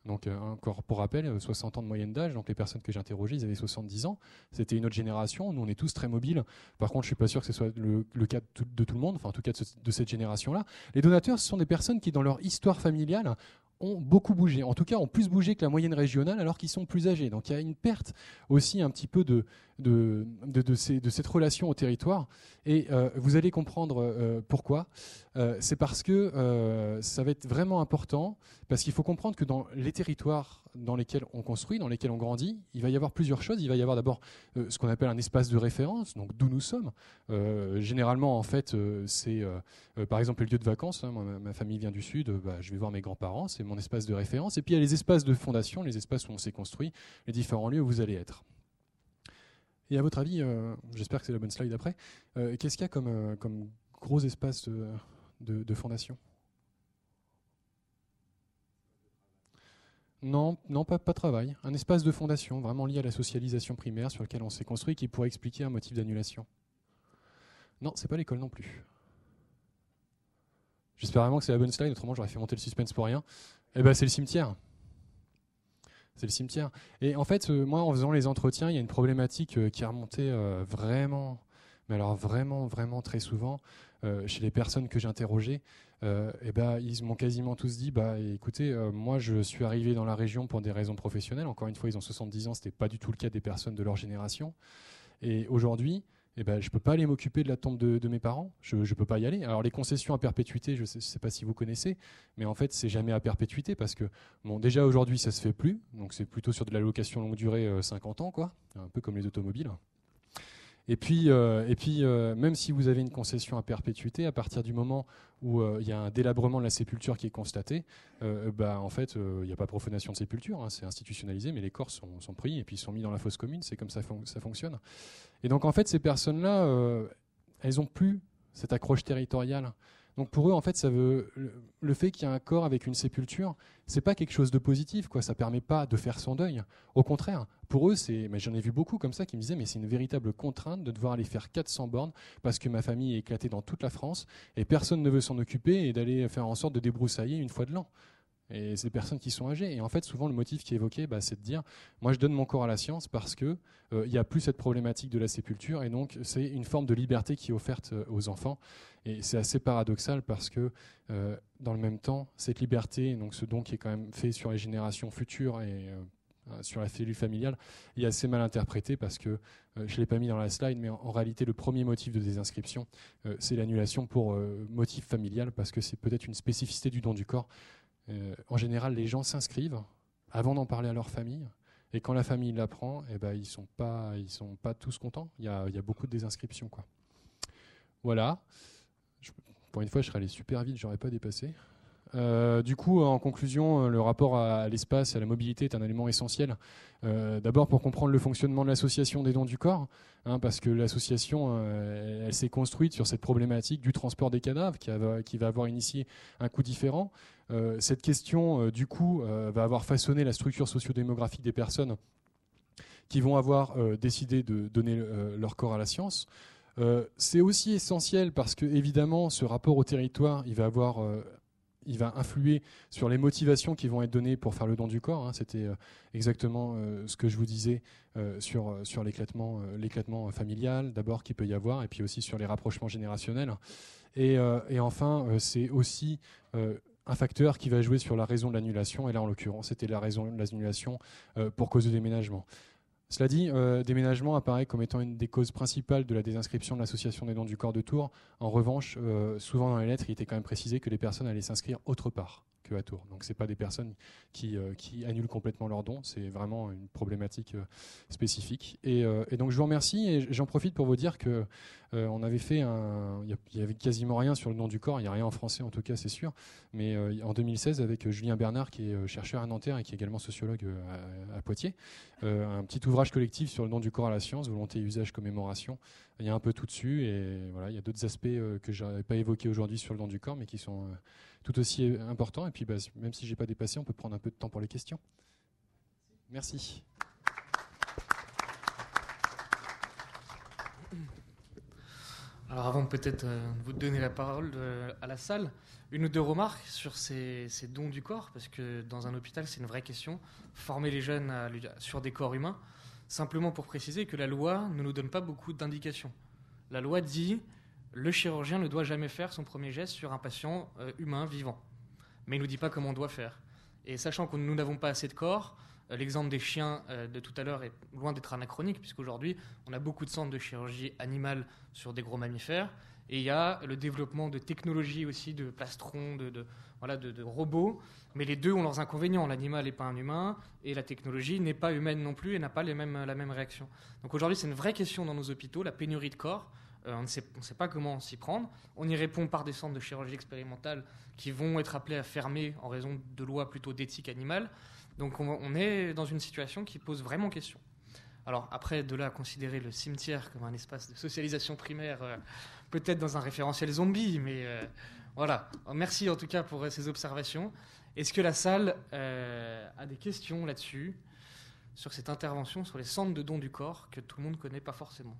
donc encore pour rappel, 60 ans de moyenne d'âge, donc les personnes que j'ai interrogées, ils avaient 70 ans. C'était une autre génération. Nous, on est tous très mobiles. Par contre, je suis pas sûr que ce soit le, cas de tout, le monde, enfin en tout cas de, cette génération-là. Les donateurs, ce sont des personnes qui, dans leur histoire familiale, ont beaucoup bougé, en tout cas ont plus bougé que la moyenne régionale alors qu'ils sont plus âgés. Donc il y a une perte aussi un petit peu de, de, cette relation au territoire. Et euh, vous allez comprendre euh, pourquoi. Euh, c'est parce que ça va être vraiment important, parce qu'il faut comprendre que dans les territoires dans lesquels on construit, dans lesquels on grandit, il va y avoir plusieurs choses. Il va y avoir d'abord ce qu'on appelle un espace de référence, donc d'où nous sommes. généralement, en fait, c'est par exemple le lieu de vacances. Hein. ma, famille vient du sud, bah, je vais voir mes grands-parents, c'est mon espace de référence. Et puis il y a les espaces de fondation, les espaces où on s'est construit, les différents lieux où vous allez être. Et à votre avis, euh, j'espère que c'est la bonne slide après, euh, qu'est-ce qu'il y a comme, euh, comme gros espace de, fondation? Non, non pas, travail. Un espace de fondation vraiment lié à la socialisation primaire sur lequel on s'est construit qui pourrait expliquer un motif d'annulation. Non, c'est pas l'école non plus. J'espère vraiment que c'est la bonne slide, autrement j'aurais fait monter le suspense pour rien. Eh ben c'est le cimetière c'est le cimetière. Et en fait, euh, moi, en faisant les entretiens, il y a une problématique euh, qui a remonté euh, vraiment, mais alors vraiment, vraiment très souvent chez les personnes que j'interrogeais. Et ben, ils m'ont quasiment tous dit, bah, écoutez, moi, je suis arrivé dans la région pour des raisons professionnelles. Encore une fois, ils ont 70 ans, c'était pas du tout le cas des personnes de leur génération. Et aujourd'hui, eh ben, je ne peux pas aller m'occuper de la tombe de, mes parents, je ne peux pas y aller. Alors les concessions à perpétuité, je ne sais, pas si vous connaissez, mais en fait c'est jamais à perpétuité parce que bon, déjà aujourd'hui ça se fait plus, donc c'est plutôt sur de la location longue durée 50 euh, ans, quoi, un peu comme les automobiles. Et puis, euh, et puis euh, même si vous avez une concession à perpétuité, à partir du moment où euh, il y a un délabrement de la sépulture qui est constaté, bah, en fait, il n'y a pas profanation de sépulture, hein, c'est institutionnalisé, mais les corps sont, pris et puis sont mis dans la fosse commune, c'est comme ça que ça fonctionne. Et donc, en fait, ces personnes-là, elles n'ont plus cette accroche territoriale. Donc pour eux, en fait, ça veut le fait qu'il y ait un corps avec une sépulture, c'est pas quelque chose de positif, quoi. Ça permet pas de faire son deuil. Au contraire, pour eux, c'est, j'en ai vu beaucoup comme ça qui me disaient, mais c'est une véritable contrainte de devoir aller faire 400 bornes parce que ma famille est éclatée dans toute la France et personne ne veut s'en occuper et d'aller faire en sorte de débroussailler une fois de l'an. Et des personnes qui sont âgées. Et en fait, souvent, le motif qui est évoqué, bah, c'est de dire, moi, je donne mon corps à la science parce que euh, il n'y a plus cette problématique de la sépulture, et donc c'est une forme de liberté qui est offerte euh, aux enfants. Et c'est assez paradoxal parce que, euh, dans le même temps, cette liberté, donc ce don qui est quand même fait sur les générations futures et sur la cellule familiale, est assez mal interprété parce que, je ne l'ai pas mis dans la slide, mais en, réalité, le premier motif de désinscription, c'est l'annulation pour motif familial parce que c'est peut-être une spécificité du don du corps euh, en général, les gens s'inscrivent avant d'en parler à leur famille. Et quand la famille l'apprend, eh ben, ils ne sont, pas, sont pas tous contents. Il y a, beaucoup de désinscriptions. Voilà. pour une fois, je serais allé super vite, j'aurais pas dépassé. Euh, du coup, en conclusion, euh, le rapport à, l'espace et à la mobilité est un élément essentiel. D'abord pour comprendre le fonctionnement de l'association des dons du corps, hein, parce que l'association, elle, s'est construite sur cette problématique du transport des cadavres, qui, qui va avoir initié un coût différent. Cette question, du coup, va avoir façonné la structure sociodémographique des personnes qui vont avoir décidé de donner leur corps à la science. c'est aussi essentiel parce que évidemment ce rapport au territoire, il va avoir il va influer sur les motivations qui vont être données pour faire le don du corps. Hein. C'était euh, exactement euh, ce que je vous disais euh, sur, sur l'éclatement, familial, d'abord, qu'il peut y avoir, et puis aussi sur les rapprochements générationnels. Et enfin, c'est aussi un facteur qui va jouer sur la raison de l'annulation, et là, en l'occurrence, c'était la raison de l'annulation pour cause de déménagement. Cela dit, euh, déménagement apparaît comme étant une des causes principales de la désinscription de l'association des dons du corps de Tours. En revanche, euh, souvent dans les lettres, il était quand même précisé que les personnes allaient s'inscrire autre part à Tours. Donc c'est pas des personnes qui, euh, annulent complètement leurs dons, c'est vraiment une problématique euh, spécifique. Euh, et, donc je vous remercie et j'en profite pour vous dire que on avait fait un, il y avait quasiment rien sur le nom du corps, il n'y a rien en français en tout cas c'est sûr, mais en 2016 avec Julien Bernard qui est chercheur à Nanterre et qui est également sociologue à, Poitiers, un petit ouvrage collectif sur le nom du corps à la science, volonté, usage, commémoration. Il y a un peu tout dessus et voilà, il y a d'autres aspects que je n'avais pas évoqués aujourd'hui sur le nom du corps, mais qui sont tout aussi important. Et puis, bah, même si j'ai pas dépassé, on peut prendre un peu de temps pour les questions. Merci. Alors avant peut-être euh, de vous donner la parole euh, à la salle, une ou deux remarques sur ces, dons du corps, parce que dans un hôpital c'est une vraie question, former les jeunes sur des corps humains, simplement pour préciser que la loi ne nous donne pas beaucoup d'indications. La loi dit le chirurgien ne doit jamais faire son premier geste sur un patient euh, humain vivant. Mais il ne nous dit pas comment on doit faire. Et sachant que nous n'avons pas assez de corps, l'exemple des chiens euh, de tout à l'heure est loin d'être anachronique, puisqu'aujourd'hui, on a beaucoup de centres de chirurgie animale sur des gros mammifères. Et il y a le développement de technologies aussi, de plastrons, de, voilà, de, robots. Mais les deux ont leurs inconvénients. L'animal n'est pas un humain et la technologie n'est pas humaine non plus et n'a pas les mêmes, la même réaction. Donc aujourd'hui, c'est une vraie question dans nos hôpitaux, la pénurie de corps. Euh, on ne sait, sait, pas comment s'y prendre. On y répond par des centres de chirurgie expérimentale qui vont être appelés à fermer en raison de lois plutôt d'éthique animale. Donc on, est dans une situation qui pose vraiment question. Alors après, de là à considérer le cimetière comme un espace de socialisation primaire, euh, peut-être dans un référentiel zombie, mais euh, voilà. Merci en tout cas pour ces observations. Est-ce que la salle a des questions là-dessus, sur cette intervention, sur les centres de dons du corps que tout le monde ne connaît pas forcément?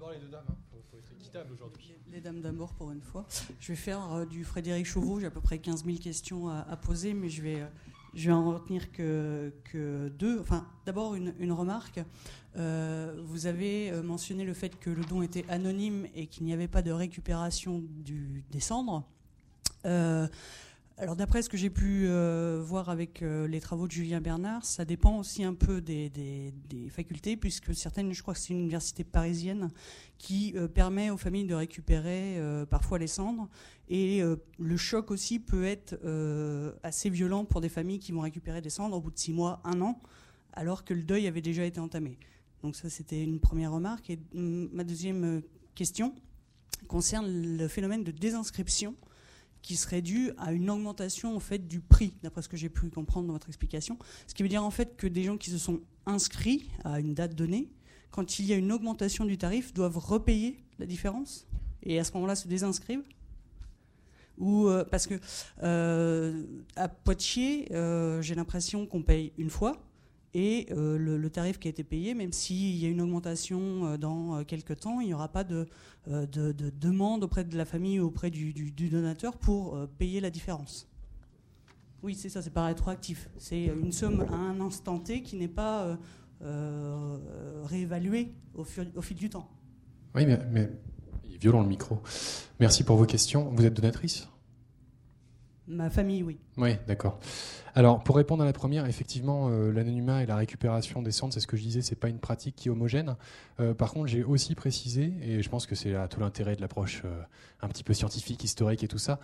D'abord les deux dames. Il hein. faut, être équitable aujourd'hui. Les, dames d'abord pour une fois. Je vais faire euh, du Frédéric Chauveau. J'ai à peu près 15 000 questions à, poser, mais je vais, euh, en retenir que, deux. Enfin, d'abord une, une, remarque. Euh, vous avez mentionné le fait que le don était anonyme et qu'il n'y avait pas de récupération du, des cendres. D'après ce que j'ai pu euh, voir avec euh, les travaux de Julien Bernard, ça dépend aussi un peu des, facultés, puisque certaines, je crois que c'est une université parisienne, qui euh, permet aux familles de récupérer parfois les cendres. Et le choc aussi peut être assez violent pour des familles qui vont récupérer des cendres au bout de six mois, un an, alors que le deuil avait déjà été entamé. Donc ça, c'était une première remarque. Et mm, ma deuxième question concerne le phénomène de désinscription qui serait dû à une augmentation en fait du prix, d'après ce que j'ai pu comprendre dans votre explication. Ce qui veut dire en fait que des gens qui se sont inscrits à une date donnée, quand il y a une augmentation du tarif, doivent repayer la différence et à ce moment-là se désinscrivent ou euh, parce que euh, à Poitiers, euh, j'ai l'impression qu'on paye une fois et euh, le, tarif qui a été payé, même s'il y a une augmentation euh, dans euh, quelques temps, il n'y aura pas de, de, demande auprès de la famille ou auprès du, donateur pour payer la différence. Oui, c'est ça, c'est pas rétroactif. C'est une somme à un instant T qui n'est pas réévaluée au, au, fil du temps. Oui, mais, mais il est violent le micro. Merci pour vos questions. Vous êtes donatrice? Ma famille, oui. Oui, d'accord. Alors, pour répondre à la première, effectivement, euh, l'anonymat et la récupération des cendres, c'est ce que je disais, c'est pas une pratique qui est homogène. Euh, par contre, j'ai aussi précisé, et je pense que c'est tout l'intérêt de l'approche euh, un petit peu scientifique, historique et tout ça,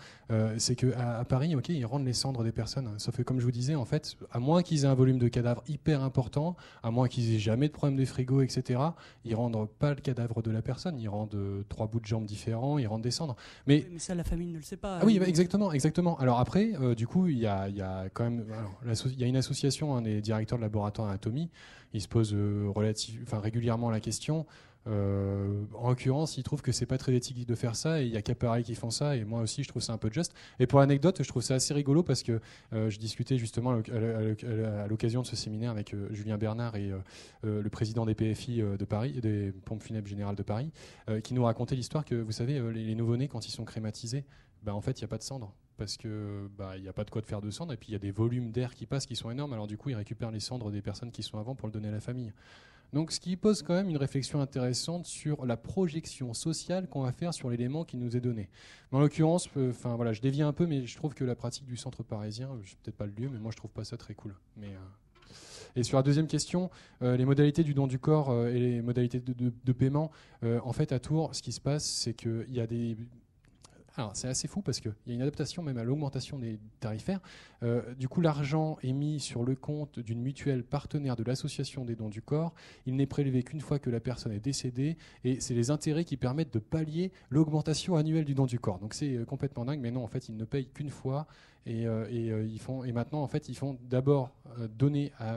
c'est qu'à à Paris, ok, ils rendent les cendres des personnes. Sauf que, comme je vous disais, en fait, à moins qu'ils aient un volume de cadavres hyper important, à moins qu'ils aient jamais de problème de frigo, etc., ils rendent pas le cadavre de la personne. Ils rendent trois bouts de jambes différents, ils rendent des cendres. Mais, ça, la famille ne le sait pas. Ah oui, bah, exactement, exactement. Alors après, du coup, il y a, quand même il y a une association des directeurs de laboratoire d'anatomie. Ils se posent euh, régulièrement la question. Euh, en l'occurrence, ils trouvent que c'est pas très éthique de faire ça, et il y a qu'à qui font ça, et moi aussi je trouve ça un peu juste. Et pour l'anecdote, je trouve ça assez rigolo parce que euh, je discutais justement à l'occasion de ce séminaire avec Julien Bernard et le président des PFI de Paris, des pompes funèbres générales de Paris, qui nous racontait l'histoire que vous savez, les, les nouveau-nés quand ils sont crématisés, ben, en fait il n'y a pas de cendre parce que bah, il n'y a pas de quoi de faire de cendres et puis il y a des volumes d'air qui passent qui sont énormes. Alors du coup, ils récupèrent les cendres des personnes qui sont avant pour le donner à la famille. Donc, ce qui pose quand même une réflexion intéressante sur la projection sociale qu'on va faire sur l'élément qui nous est donné. en l'occurrence, euh, enfin voilà, je dévie un peu, mais je trouve que la pratique du centre parisien, je sais peut-être pas le lieu, mais moi je trouve pas ça très cool. Mais euh, et sur la deuxième question, euh, les modalités du don du corps et les modalités de, de paiement, en fait, à Tours, ce qui se passe, c'est qu'il y a des alors c'est assez fou parce qu'il y a une adaptation même à l'augmentation des tarifaires. Euh, du coup, l'argent est mis sur le compte d'une mutuelle partenaire de l'association des dons du corps. Il n'est prélevé qu'une fois que la personne est décédée et c'est les intérêts qui permettent de pallier l'augmentation annuelle du don du corps. Donc c'est euh, complètement dingue, mais non, en fait, ils ne payent qu'une fois et, euh, euh, ils font, et maintenant, en fait, ils font d'abord euh, donner à,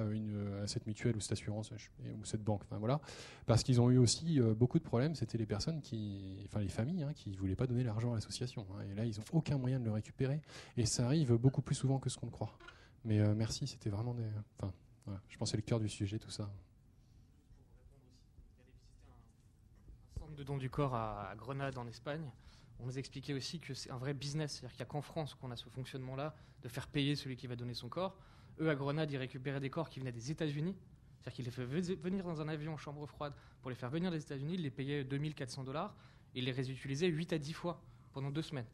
cette mutuelle ou cette assurance ou cette banque, enfin, voilà, parce qu'ils ont eu aussi beaucoup de problèmes. C'était les personnes qui, enfin les familles, hein, qui ne voulaient pas donner l'argent à l'association. Hein. et là, ils n'ont aucun moyen de le récupérer. Et ça arrive beaucoup plus souvent que ce qu'on croit. Mais merci, c'était vraiment des. Enfin, je pense que c'est le cœur du sujet, tout ça. Un centre de don du corps à Grenade, en Espagne on nous expliquait aussi que c'est un vrai business. C'est-à-dire qu'il n'y a qu'en France qu'on a ce fonctionnement-là de faire payer celui qui va donner son corps. Eux, à Grenade, ils récupéraient des corps qui venaient des États-Unis. C'est-à-dire qu'ils les faisaient venir dans un avion en chambre froide pour les faire venir des États-Unis. Ils les payaient 2400 dollars et les réutilisaient 8 à 10 fois pendant deux semaines.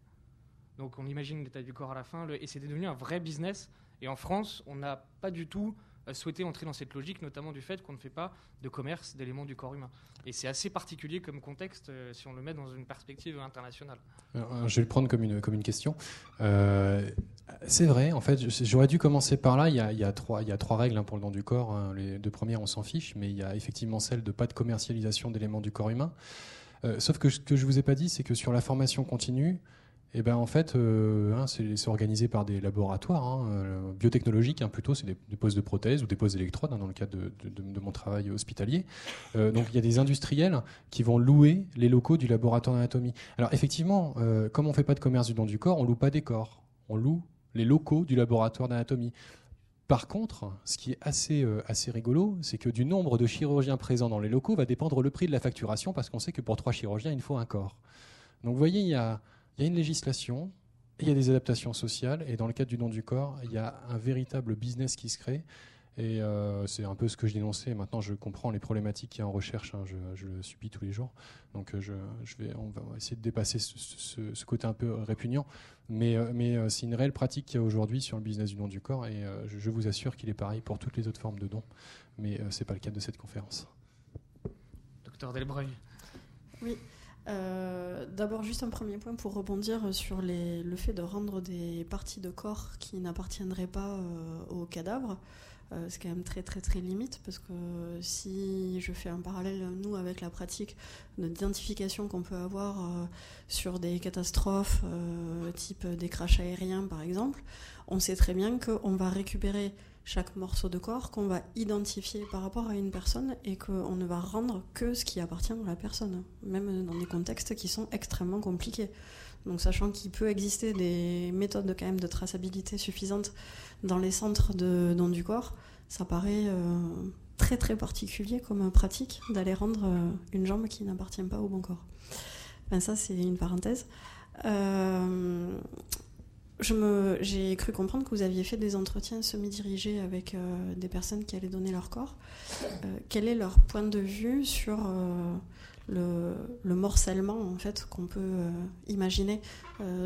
Donc on imagine l'état du corps à la fin, et c'est devenu un vrai business. Et en France, on n'a pas du tout souhaité entrer dans cette logique, notamment du fait qu'on ne fait pas de commerce d'éléments du corps humain. Et c'est assez particulier comme contexte euh, si on le met dans une perspective internationale. je vais le prendre comme une, comme une question. Euh, c'est vrai, en fait, j'aurais dû commencer par là. Il y a, trois, il y a trois règles hein, pour le don du corps. Hein. Les deux premières, on s'en fiche, mais il y a effectivement celle de pas de commercialisation d'éléments du corps humain. sauf que ce que je vous ai pas dit, c'est que sur la formation continue, eh ben, en fait, euh, hein, c'est organisé par des laboratoires hein, euh, biotechnologiques, hein, plutôt, c'est des, postes de prothèses ou des postes d'électrodes, dans le cadre de, mon travail hospitalier. Euh, donc il y a des industriels qui vont louer les locaux du laboratoire d'anatomie. Alors effectivement, comme on ne fait pas de commerce du don du corps, on loue pas des corps, on loue les locaux du laboratoire d'anatomie. Par contre, ce qui est assez, assez rigolo, c'est que du nombre de chirurgiens présents dans les locaux va dépendre le prix de la facturation, parce qu'on sait que pour trois chirurgiens, il faut un corps. Donc vous voyez, il y a il y a une législation, il y a des adaptations sociales, et dans le cadre du don du corps, il y a un véritable business qui se crée. Et euh, c'est un peu ce que je dénonçais. Maintenant, je comprends les problématiques qu'il y a en recherche. Hein. je, le subis tous les jours. Donc, euh, je, vais, on va essayer de dépasser ce, côté un peu répugnant. Mais, euh, mais c'est une réelle pratique qu'il y a aujourd'hui sur le business du don du corps. Et je, vous assure qu'il est pareil pour toutes les autres formes de dons. Mais ce n'est pas le cas de cette conférence. Docteur Delbreuil. Oui. Euh, d'abord, juste un premier point pour rebondir sur le fait de rendre des parties de corps qui n'appartiendraient pas euh, au cadavre. Euh, c'est quand même très très très limite parce que si je fais un parallèle nous avec la pratique d'identification qu'on peut avoir sur des catastrophes type des crashs aériens par exemple, on sait très bien qu'on va récupérer chaque morceau de corps qu'on va identifier par rapport à une personne et qu'on ne va rendre que ce qui appartient à la personne, même dans des contextes qui sont extrêmement compliqués. Donc sachant qu'il peut exister des méthodes quand même de traçabilité suffisantes dans les centres de du corps, ça paraît euh, très très particulier comme pratique d'aller rendre euh, une jambe qui n'appartient pas au bon corps. Ben, ça c'est une parenthèse. Euh, j'ai cru comprendre que vous aviez fait des entretiens semi-dirigés avec euh, des personnes qui allaient donner leur corps. Euh, quel est leur point de vue sur euh, le, morcellement en fait qu'on peut imaginer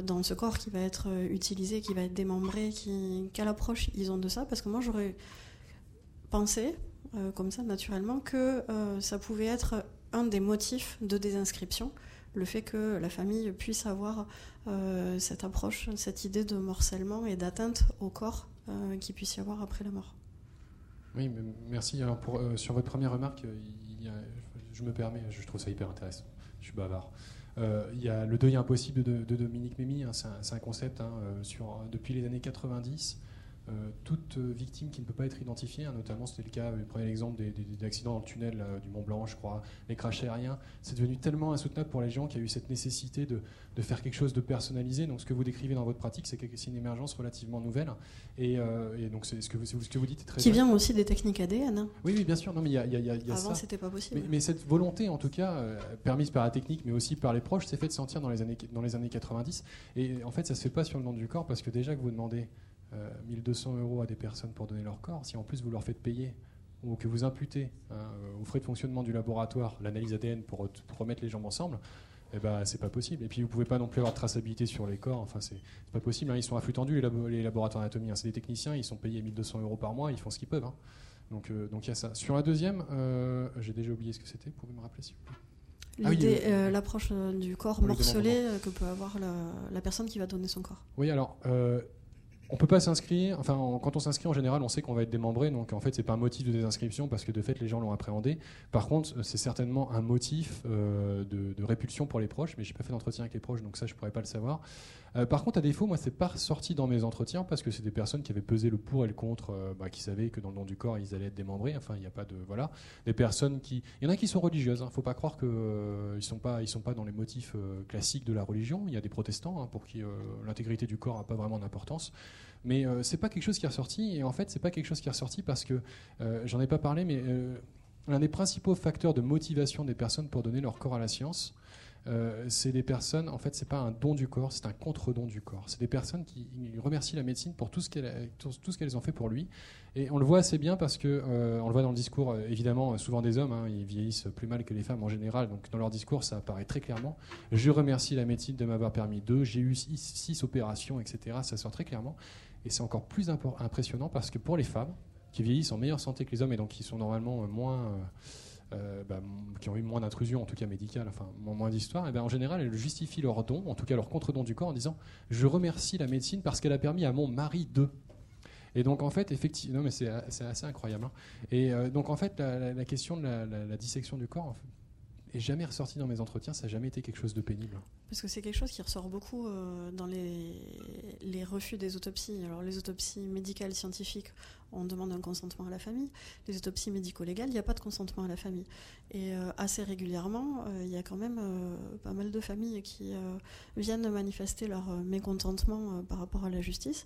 dans ce corps qui va être utilisé, qui va être démembré, qui, quelle approche ils ont de ça? Parce que moi j'aurais pensé, comme ça naturellement, que ça pouvait être un des motifs de désinscription le fait que la famille puisse avoir euh, cette approche, cette idée de morcellement et d'atteinte au corps euh, qu'il puisse y avoir après la mort. Oui, merci. Pour, euh, sur votre première remarque, je me permets, je trouve ça hyper intéressant. Je suis bavard. il y a le deuil impossible de, Dominique Mémy, hein, c'est un, concept hein, sur, depuis les années 90. Euh, toute victime qui ne peut pas être identifiée, hein, notamment c'était le cas, prenez l'exemple des, accidents dans le tunnel du Mont Blanc, je crois, les crashs aériens, c'est devenu tellement insoutenable pour les gens qu'il y a eu cette nécessité de, faire quelque chose de personnalisé. Donc ce que vous décrivez dans votre pratique, c'est une émergence relativement nouvelle. Et, euh, donc c'est ce que, vous, ce que vous dites est très Qui vient aussi des techniques ADN. Hein. Oui, oui, bien sûr. Non, mais il y a, y a, Avant, c'était pas possible. Mais, cette volonté, en tout cas, euh, permise par la technique, mais aussi par les proches, s'est fait de sentir dans les années, dans les années 90. Et en fait, ça se fait pas sur le nom du corps parce que déjà que vous demandez 1200 euh, euros à des personnes pour donner leur corps, si en plus vous leur faites payer ou que vous imputez hein, aux frais de fonctionnement du laboratoire l'analyse ADN pour, remettre les jambes ensemble, eh ben, c'est pas possible. Et puis vous pouvez pas non plus avoir de traçabilité sur les corps. Enfin, c'est pas possible. Hein. Ils sont à flux tendu les, laboratoires d'anatomie. Hein. C'est des techniciens. Ils sont payés 1200 euros par mois. Ils font ce qu'ils peuvent. Donc, euh, donc il y a ça. Sur la deuxième, euh, j'ai déjà oublié ce que c'était. Vous pouvez me rappeler s'il vous plaît? L'idée, l'approche du corps morcelé que peut avoir la, la, personne qui va donner son corps. Oui, alors on peut pas s'inscrire. Enfin, quand on s'inscrit en général, on sait qu'on va être démembré. Donc en fait, c'est pas un motif de désinscription parce que de fait, les gens l'ont appréhendé. Par contre, c'est certainement un motif euh, de, répulsion pour les proches. Mais j'ai pas fait d'entretien avec les proches, donc ça, je pourrais pas le savoir. Euh, par contre, à défaut, moi, c'est pas sorti dans mes entretiens parce que c'est des personnes qui avaient pesé le pour et le contre, euh, bah, qui savaient que dans le nom du corps, ils allaient être démembrés. Enfin, il n'y a pas de voilà. Des personnes qui, il y en a qui sont religieuses. Hein. Faut pas croire qu'ils ils sont pas, ils sont pas dans les motifs classiques de la religion. Il y a des protestants hein, pour qui l'intégrité du corps a pas vraiment d'importance. Mais euh, c'est pas quelque chose qui est ressorti. Et en fait, c'est pas quelque chose qui est ressorti parce que euh, j'en ai pas parlé, mais euh, l'un des principaux facteurs de motivation des personnes pour donner leur corps à la science, euh, c'est des personnes, en fait, c'est pas un don du corps, c'est un contre-don du corps. C'est des personnes qui remercient la médecine pour tout ce qu'elles tout ce qu'elles ont fait pour lui. Et on le voit assez bien parce que, euh, on le voit dans le discours, euh, évidemment, souvent des hommes, hein, ils vieillissent plus mal que les femmes en général, donc dans leur discours, ça apparaît très clairement. Je remercie la médecine de m'avoir permis deux, j'ai eu six, opérations, etc. Ça sort très clairement. Et c'est encore plus impressionnant parce que pour les femmes, qui vieillissent en meilleure santé que les hommes et donc qui sont normalement moins. Bah, qui ont eu moins d'intrusions, en tout cas médicales, enfin moins d'histoires, ben, en général, elles justifient leur don, en tout cas leur contre-don du corps, en disant Je remercie la médecine parce qu'elle a permis à mon mari de. Et donc en fait, effectivement, mais c'est assez incroyable. Hein. Et euh, donc en fait, la, question de la, dissection du corps, est jamais ressorti dans mes entretiens, ça n'a jamais été quelque chose de pénible. Parce que c'est quelque chose qui ressort beaucoup euh, dans les, refus des autopsies. Alors les autopsies médicales, scientifiques, on demande un consentement à la famille. Les autopsies médico-légales, il n'y a pas de consentement à la famille. Et euh, assez régulièrement, euh, il y a quand même pas mal de familles qui viennent manifester leur mécontentement par rapport à la justice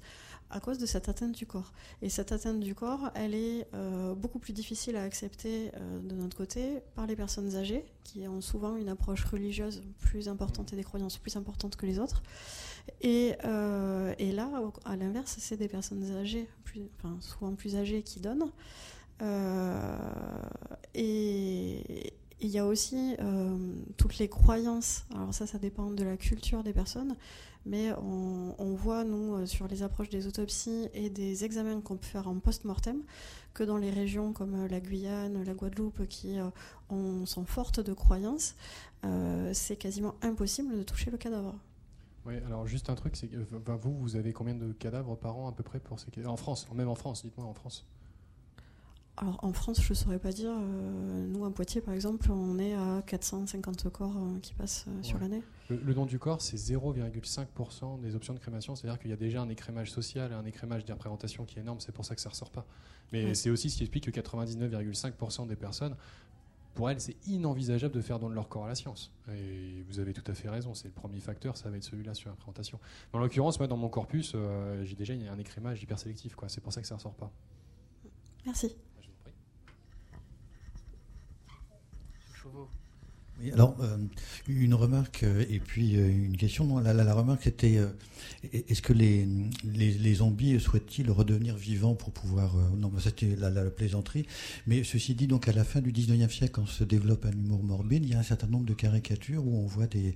à cause de cette atteinte du corps. Et cette atteinte du corps, elle est beaucoup plus difficile à accepter de notre côté par les personnes âgées, qui ont souvent une approche religieuse plus importante et des croyances plus importantes que les autres. Et, et là, à l'inverse, c'est des personnes âgées, enfin, souvent plus âgées, qui donnent. Euh, et il y a aussi euh, toutes les croyances. Alors ça, ça dépend de la culture des personnes, mais on, voit, nous, euh, sur les approches des autopsies et des examens qu'on peut faire en post-mortem, que dans les régions comme la Guyane, la Guadeloupe, qui sont fortes de croyances, c'est quasiment impossible de toucher le cadavre. Oui, alors juste un truc, c'est vous, vous avez combien de cadavres par an à peu près pour ces En France, même en France, dites-moi en France? Alors en France, je ne saurais pas dire. Euh, nous, à Poitiers, par exemple, on est à 450 corps euh, qui passent euh, sur l'année. Le, don du corps, c'est 0,5% des options de crémation. C'est-à-dire qu'il y a déjà un écrémage social et un écrémage d'impréventation qui est énorme. C'est pour ça que ça ne ressort pas. Mais c'est aussi ce qui explique que 99,5% des personnes, pour elles, c'est inenvisageable de faire don de leur corps à la science. Et vous avez tout à fait raison. C'est le premier facteur, ça va être celui-là sur l'impréventation. En l'occurrence, moi, dans mon corpus, j'ai déjà un écrémage hyper sélectif. C'est pour ça que ça ne ressort pas. Merci. chevaux. Alors, euh, une remarque euh, et puis euh, une question. La, remarque c'était est-ce que les, les, zombies souhaitent-ils redevenir vivants pour pouvoir. non, c'était la, la, plaisanterie. Mais ceci dit, donc à la fin du 19e siècle, quand se développe un humour morbide, il y a un certain nombre de caricatures où on voit des,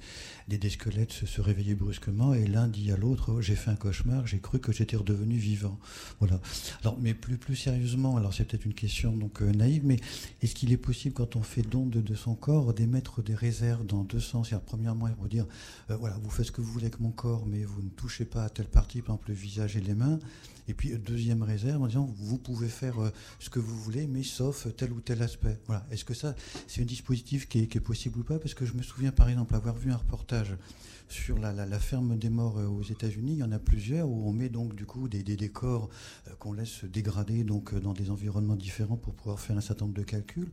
squelettes se, réveiller brusquement et l'un dit à l'autre oh, J'ai fait un cauchemar, j'ai cru que j'étais redevenu vivant. Voilà. Alors, mais plus, plus sérieusement, alors c'est peut-être une question donc naïve, mais est-ce qu'il est possible, quand on fait don de, de son corps, d'émettre des réserves dans deux sens. Premièrement, il faut dire, euh, voilà, vous faites ce que vous voulez avec mon corps, mais vous ne touchez pas à telle partie, par exemple le visage et les mains. Et puis, euh, deuxième réserve, en disant, vous pouvez faire euh, ce que vous voulez, mais sauf tel ou tel aspect. Voilà. Est-ce que ça, c'est un dispositif qui est, possible ou pas? Parce que je me souviens, par exemple, avoir vu un reportage sur la, ferme des morts euh, aux États-Unis, il y en a plusieurs où on met donc du coup des, décors euh, qu'on laisse dégrader donc euh, dans des environnements différents pour pouvoir faire un certain nombre de calculs.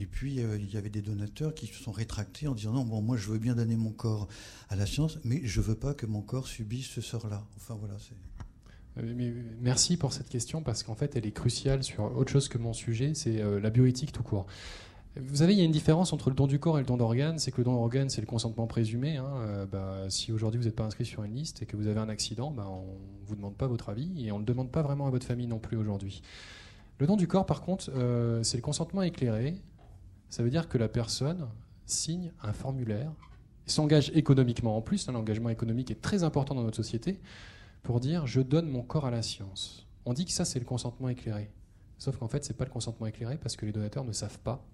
Et puis il y avait des donateurs qui se sont rétractés en disant non bon moi je veux bien donner mon corps à la science, mais je veux pas que mon corps subisse ce sort-là. Enfin voilà c'est. Merci pour cette question parce qu'en fait elle est cruciale sur autre chose que mon sujet, c'est la bioéthique tout court. Vous savez, il y a une différence entre le don du corps et le don d'organes. C'est que le don d'organes, c'est le consentement présumé. Hein. Euh, bah, si aujourd'hui vous n'êtes pas inscrit sur une liste et que vous avez un accident, bah, on ne vous demande pas votre avis et on ne le demande pas vraiment à votre famille non plus aujourd'hui. Le don du corps, par contre, euh, c'est le consentement éclairé. Ça veut dire que la personne signe un formulaire s'engage économiquement en plus. Hein, l'engagement économique est très important dans notre société pour dire je donne mon corps à la science. On dit que ça, c'est le consentement éclairé. Sauf qu'en fait, ce n'est pas le consentement éclairé parce que les donateurs ne savent pas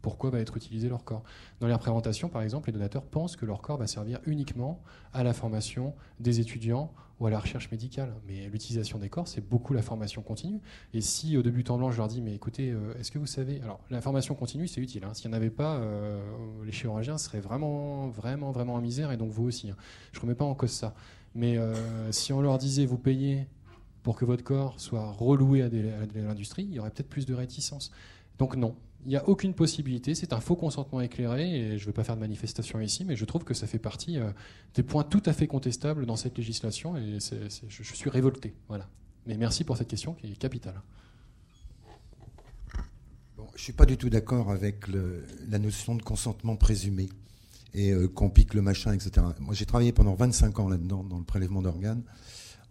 pourquoi va être utilisé leur corps. Dans les préventation, par exemple, les donateurs pensent que leur corps va servir uniquement à la formation des étudiants ou à la recherche médicale. Mais l'utilisation des corps, c'est beaucoup la formation continue. Et si au début temps blanc, je leur dis, mais écoutez, euh, est-ce que vous savez? Alors, la formation continue, c'est utile. Hein. S'il n'y en avait pas, euh, les chirurgiens seraient vraiment, vraiment, vraiment en misère, et donc vous aussi. Hein. Je ne remets pas en cause ça. Mais euh, si on leur disait, vous payez pour que votre corps soit reloué à, l'industrie, il y aurait peut-être plus de réticence. Donc non, il n'y a aucune possibilité, c'est un faux consentement éclairé, et je ne veux pas faire de manifestation ici, mais je trouve que ça fait partie euh, des points tout à fait contestables dans cette législation, et je, suis révolté. Voilà. Mais merci pour cette question qui est capitale. je ne suis pas du tout d'accord avec la notion de consentement présumé. Et euh, qu'on pique le machin, etc. Moi, j'ai travaillé pendant 25 ans là-dedans, dans le prélèvement d'organes,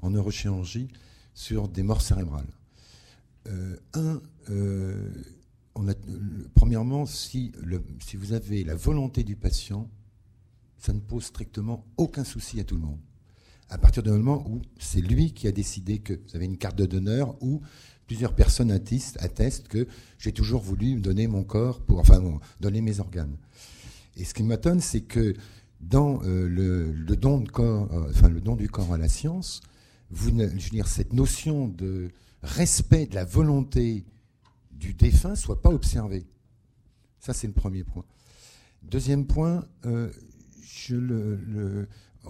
en neurochirurgie, sur des morts cérébrales. Euh, un, euh, a, premièrement, si vous avez la volonté du patient, ça ne pose strictement aucun souci à tout le monde. À partir du moment où c'est lui qui a décidé que vous avez une carte de donneur ou plusieurs personnes attestent, attestent que j'ai toujours voulu donner mon corps pour, enfin, donner mes organes. Et ce qui m'étonne, c'est que dans euh, le, don de corps, euh, enfin le don du corps à la science, vous, dire, cette notion de respect de la volonté du défunt soit pas observée. Ça, c'est le premier point. Deuxième point, euh,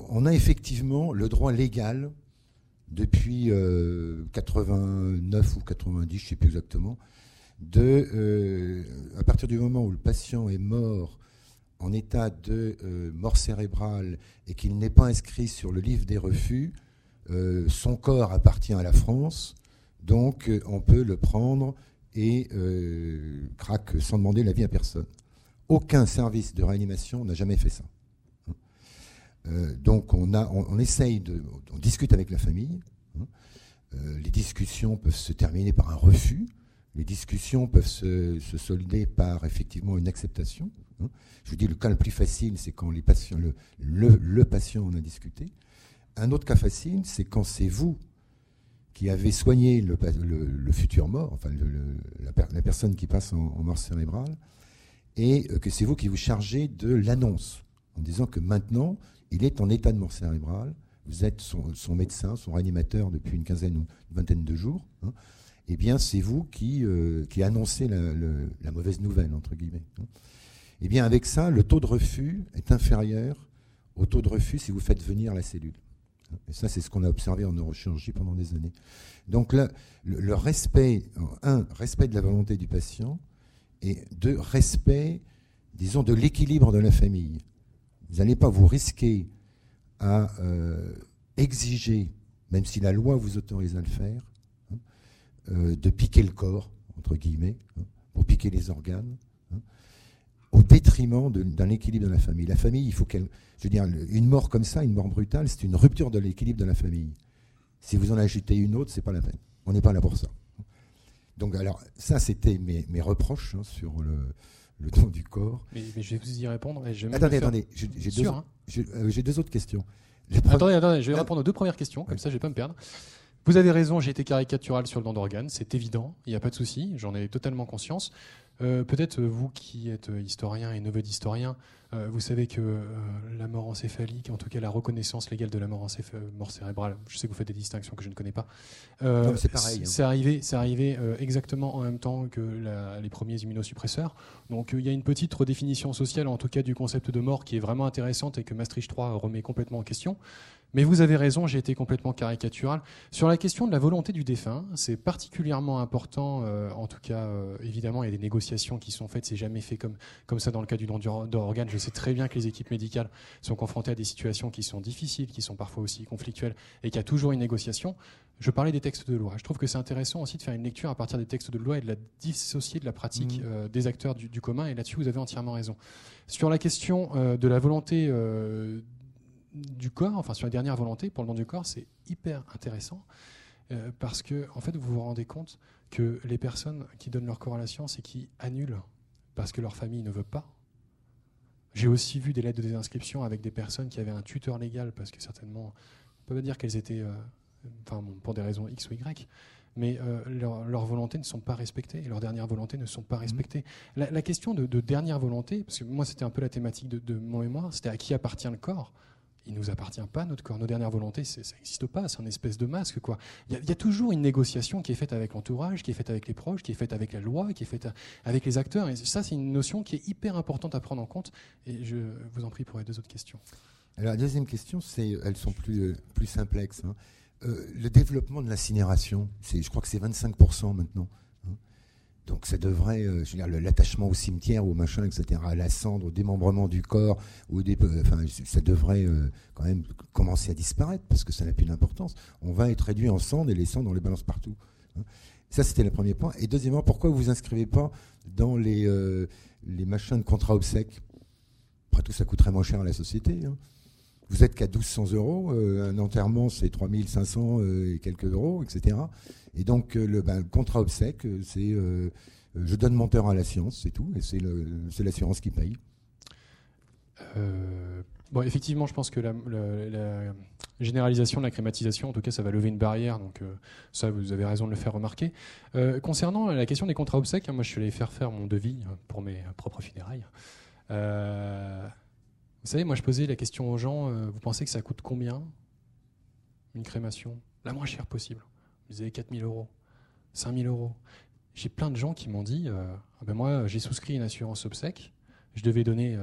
on a effectivement le droit légal depuis 89 ou 90, je ne sais plus exactement, de, à partir du moment où le patient est mort en état de euh, mort cérébrale et qu'il n'est pas inscrit sur le livre des refus, euh, son corps appartient à la France, donc euh, on peut le prendre et craque sans demander l'avis à personne. Aucun service de réanimation n'a jamais fait ça. donc on, a, on, essaye de, on discute avec la famille. Hein. les discussions peuvent se terminer par un refus. Les discussions peuvent se, se solder par effectivement une acceptation. Hein. Je vous dis, le cas le plus facile, c'est quand patients, le, le, patient en a discuté. Un autre cas facile, c'est quand c'est vous qui avez soigné le, le futur mort, enfin la, personne qui passe en, mort cérébrale, et euh, que c'est vous qui vous chargez de l'annonce, en disant que maintenant, il est en état de mort cérébrale, vous êtes son, médecin, son réanimateur depuis une quinzaine ou une vingtaine de jours, hein. eh bien c'est vous qui, euh, annoncez la, la, mauvaise nouvelle, entre guillemets. Hein. Eh bien, avec ça, le taux de refus est inférieur au taux de refus si vous faites venir la cellule. Et ça, c'est ce qu'on a observé en neurochirurgie pendant des années. Donc le, respect, un, respect de la volonté du patient, et deux, respect, disons, de l'équilibre de la famille. Vous n'allez pas vous risquer à euh, exiger, même si la loi vous autorise à le faire, hein, euh, de piquer le corps, entre guillemets, hein, pour piquer les organes, au détriment d'un équilibre de la famille. La famille, il faut qu'elle. Je veux dire, une mort comme ça, une mort brutale, c'est une rupture de l'équilibre de la famille. Si vous en ajoutez une autre, c'est pas la peine. On n'est pas là pour ça. Donc, alors, ça, c'était mes, mes, reproches hein, sur le, le don du corps. Mais, je vais vous y répondre. attendez, attendez, j'ai deux, hein. euh, deux, autres questions. Attendez, attendez, je vais répondre aux deux premières questions, comme ça je ne vais pas me perdre. Vous avez raison, j'ai été caricatural sur le don d'organes, c'est évident, il n'y a pas de souci, j'en ai totalement conscience. Euh, peut-être euh, vous qui êtes euh, historien et neveu d'historien, vous savez que la mort encéphalique, en tout cas la reconnaissance légale de la mort, mort cérébrale, je sais que vous faites des distinctions que je ne connais pas. c'est pareil. Hein. C'est arrivé, exactement en même temps que les premiers immunosuppresseurs. Donc il y a une petite redéfinition sociale, en tout cas du concept de mort, qui est vraiment intéressante et que Maastricht 3 remet complètement en question. Mais vous avez raison, j'ai été complètement caricatural. Sur la question de la volonté du défunt, c'est particulièrement important, euh, en tout cas, euh, évidemment, il y a des négociations qui sont faites, c'est jamais fait comme, comme ça dans le cas du don d'organes. Je sais très bien que les équipes médicales sont confrontées à des situations qui sont difficiles, qui sont parfois aussi conflictuelles, et qu'il y a toujours une négociation. Je parlais des textes de loi. Je trouve que c'est intéressant aussi de faire une lecture à partir des textes de loi et de la dissocier de la pratique mmh. euh, des acteurs du, du, commun, et là-dessus, vous avez entièrement raison. Sur la question de la volonté du corps, enfin sur la dernière volonté, pour le nom du corps, c'est hyper intéressant euh, parce que en fait vous vous rendez compte que les personnes qui donnent leur corps à la science et qui annulent parce que leur famille ne veut pas. J'ai aussi vu des lettres de désinscription avec des personnes qui avaient un tuteur légal parce que certainement, on peut pas dire qu'elles étaient, euh, enfin pour des raisons X ou Y, mais euh, leurs volontés ne sont pas respectées et leurs dernières volontés ne sont pas mmh. respectées. La, question de, dernière volonté, parce que moi c'était un peu la thématique de, de mon mémoire, c'était à qui appartient le corps? Il nous appartient pas, notre corps, nos dernières volontés, ça n'existe pas, c'est un espèce de masque. quoi. Il y, a toujours une négociation qui est faite avec l'entourage, qui est faite avec les proches, qui est faite avec la loi, qui est faite avec les acteurs. Et ça, c'est une notion qui est hyper importante à prendre en compte. Et je vous en prie pour les deux autres questions. Alors, la deuxième question, elles sont plus, euh, plus complexes. Hein. Euh, le développement de l'incinération, je crois que c'est 25% maintenant. Donc ça devrait, euh, je veux dire, l'attachement au cimetière, au machin, etc., à la cendre, au démembrement du corps, euh, ça devrait euh, quand même commencer à disparaître parce que ça n'a plus d'importance. On va être réduit en cendres et les cendres on les balance partout. Hein. Ça c'était le premier point. Et deuxièmement, pourquoi vous vous inscrivez pas dans les les machins de contrat obsèques? Après tout, ça coûterait moins cher à la société. Hein. Vous êtes qu'à 1200 euros, un enterrement c'est 3500 et quelques euros, etc. Et donc le, ben, le contrat obsèque, c'est je donne mon terrain à la science, c'est tout, et c'est l'assurance qui paye. Bon, effectivement, je pense que la, généralisation de la crématisation, en tout cas, ça va lever une barrière. Donc, euh, ça, vous avez raison de le faire remarquer. Euh, concernant la question des contrats obsèques, hein, moi, je suis allé faire faire mon devis hein, pour mes propres funérailles. Euh, vous savez, moi, je posais la question aux gens vous pensez que ça coûte combien une crémation? La moins chère possible. Vous avez 4000 euros, 5000 euros. J'ai plein de gens qui m'ont dit ah ben moi, j'ai souscrit une assurance obsèque. Je devais donner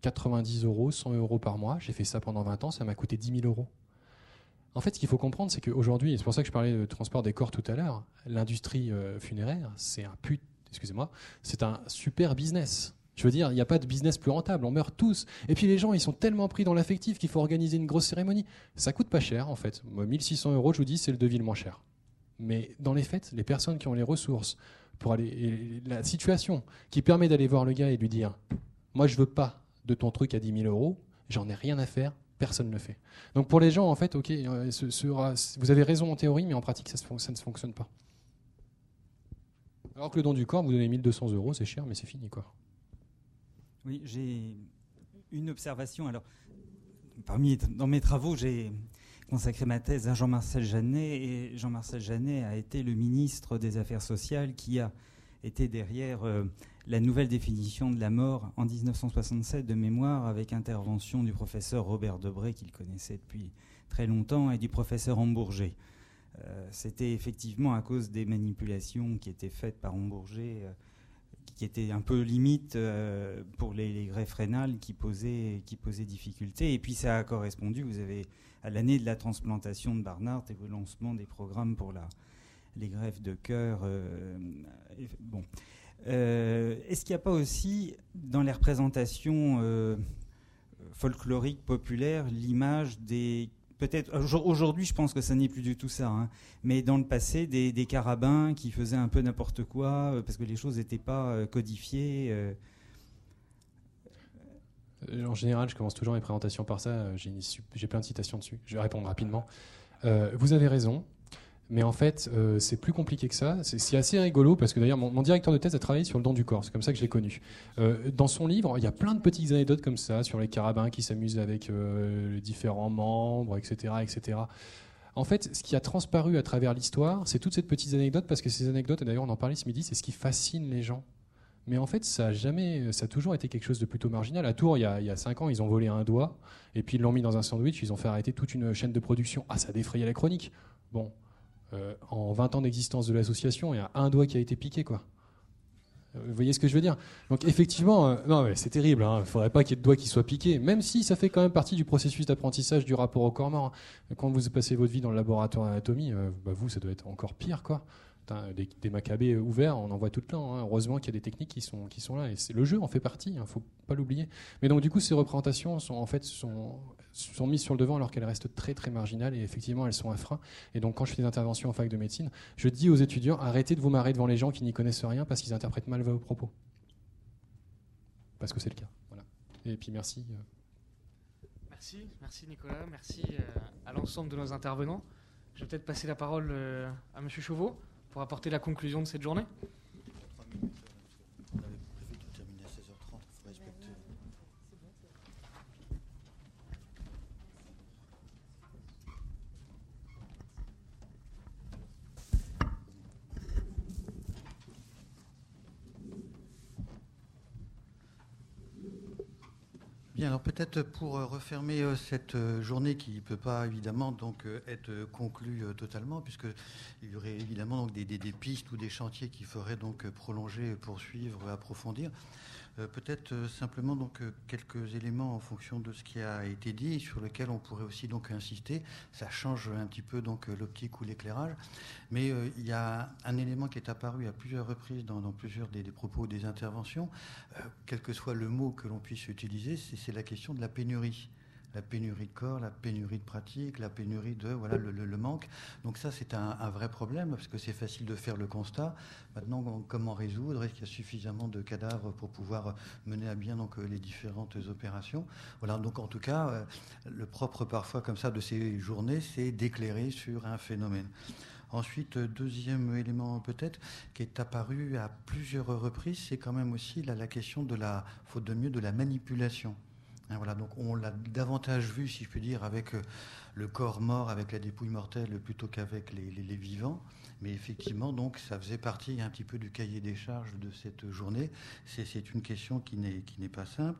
90 euros, 100 euros par mois. J'ai fait ça pendant 20 ans, ça m'a coûté 10 000 euros. En fait, ce qu'il faut comprendre, c'est qu'aujourd'hui, et c'est pour ça que je parlais de transport des corps tout à l'heure, l'industrie euh, funéraire, c'est un put, excusez-moi, c'est un super business. Je veux dire, il n'y a pas de business plus rentable, on meurt tous. Et puis les gens, ils sont tellement pris dans l'affectif qu'il faut organiser une grosse cérémonie. Ça coûte pas cher, en fait. Moi, 1600 euros, je vous dis, c'est le devis le moins cher. Mais dans les faits, les personnes qui ont les ressources pour aller, la situation qui permet d'aller voir le gars et lui dire, moi, je veux pas de ton truc à 10 000 euros, j'en ai rien à faire, personne ne le fait. Donc pour les gens, en fait, ok, euh, vous avez raison en théorie, mais en pratique, ça, ça ne fonctionne pas. Alors que le don du corps, vous donnez 1200 euros, c'est cher, mais c'est fini, quoi. Oui, j'ai une observation. Dans mes travaux, j'ai consacré ma thèse à Jean-Marcel Jeannet, et Jean-Marcel Jeannet a été le ministre des Affaires sociales qui a été derrière euh, la nouvelle définition de la mort en 1967 de mémoire avec intervention du professeur Robert Debré qu'il connaissait depuis très longtemps et du professeur Hambourger. Euh, c'était effectivement à cause des manipulations qui étaient faites par Hambourger, euh, qui étaient un peu limites euh, pour les, greffes rénales, qui posaient, qui difficulté. Et puis ça a correspondu, vous avez à l'année de la transplantation de Barnard et au lancement des programmes pour la, les greffes de cœur. bon. Euh, est-ce qu'il n'y a pas aussi, dans les représentations euh, folkloriques populaires, l'image des peut-être aujourd'hui, je pense que ça n'est plus du tout ça, hein, mais dans le passé, des, carabins qui faisaient un peu n'importe quoi euh, parce que les choses n'étaient pas codifiées. En général, je commence toujours mes présentations par ça. J'ai plein de citations dessus. Je vais répondre rapidement. vous avez raison. Mais en fait, euh, c'est plus compliqué que ça. C'est assez rigolo parce que d'ailleurs, mon, directeur de thèse a travaillé sur le don du corps. C'est comme ça que je l'ai connu. Euh, dans son livre, il y a plein de petites anecdotes comme ça sur les carabins qui s'amusent avec euh, les différents membres, etc., etc. En fait, ce qui a transparu à travers l'histoire, c'est toutes ces petites anecdotes parce que ces anecdotes, et d'ailleurs on en parlait ce midi, c'est ce qui fascine les gens. Mais en fait, ça a jamais, ça a toujours été quelque chose de plutôt marginal. À Tours, il y a, il 5 ans, ils ont volé un doigt et puis ils l'ont mis dans un sandwich. Ils ont fait arrêter toute une chaîne de production. Ah, ça a défrayé la chronique. Bon, euh, en 20 ans d'existence de l'association, il y a un doigt qui a été piqué, quoi. Euh, vous voyez ce que je veux dire? Donc effectivement, euh, non, c'est terrible. Hein. Il ne faudrait pas qu'il y ait de doigts qui soient piqués, même si ça fait quand même partie du processus d'apprentissage du rapport au corps mort. Hein. Quand vous passez votre vie dans le laboratoire d'anatomie, bah, vous, ça doit être encore pire, quoi. Des, macabées ouverts, on en voit tout le temps. Hein. Heureusement qu'il y a des techniques qui sont, qui sont là. Et le jeu en fait partie, il ne faut pas l'oublier. Mais donc, du coup, ces représentations sont en fait sont, sont mises sur le devant alors qu'elles restent très très marginales et effectivement elles sont un frein. Et donc quand je fais des interventions en fac de médecine, je dis aux étudiants arrêtez de vous marrer devant les gens qui n'y connaissent rien parce qu'ils interprètent mal vos propos. Parce que c'est le cas. Voilà. Et puis merci. Euh. Merci, merci Nicolas, merci euh, à l'ensemble de nos intervenants. Je vais peut-être passer la parole euh, à M. Chauveau pour apporter la conclusion de cette journée. Alors peut-être pour euh, refermer euh, cette euh, journée qui ne peut pas évidemment donc être conclue totalement, puisqu'il y aurait évidemment des, des, pistes ou des chantiers qui feraient donc prolonger, poursuivre, approfondir. Euh, peut-être euh, simplement donc euh, quelques éléments en fonction de ce qui a été dit, sur lequel on pourrait aussi donc insister. Ça change un petit peu donc l'optique ou l'éclairage, mais il y a un élément qui est apparu à plusieurs reprises dans, plusieurs des, propos des interventions, quel que soit le mot que l'on puisse utiliser, c'est la question de la pénurie. La pénurie de corps, la pénurie de pratique, la pénurie de voilà le, manque. Donc ça, c'est un, vrai problème parce que c'est facile de faire le constat. Maintenant, comment résoudre? Est-ce qu'il y a suffisamment de cadavres pour pouvoir mener à bien donc les différentes opérations? Voilà. Donc en tout cas, le propre parfois comme ça de ces journées, c'est d'éclairer sur un phénomène. Ensuite, deuxième élément peut-être qui est apparu à plusieurs reprises, c'est quand même aussi la question de la, faute de mieux, de la manipulation. Hein, voilà, donc on l'a davantage vu, si je puis dire, avec euh, le corps mort, avec la dépouille mortelle, plutôt qu'avec les, vivants. Mais effectivement, donc, ça faisait partie un petit peu du cahier des charges de cette journée. C'est une question qui n'est pas simple.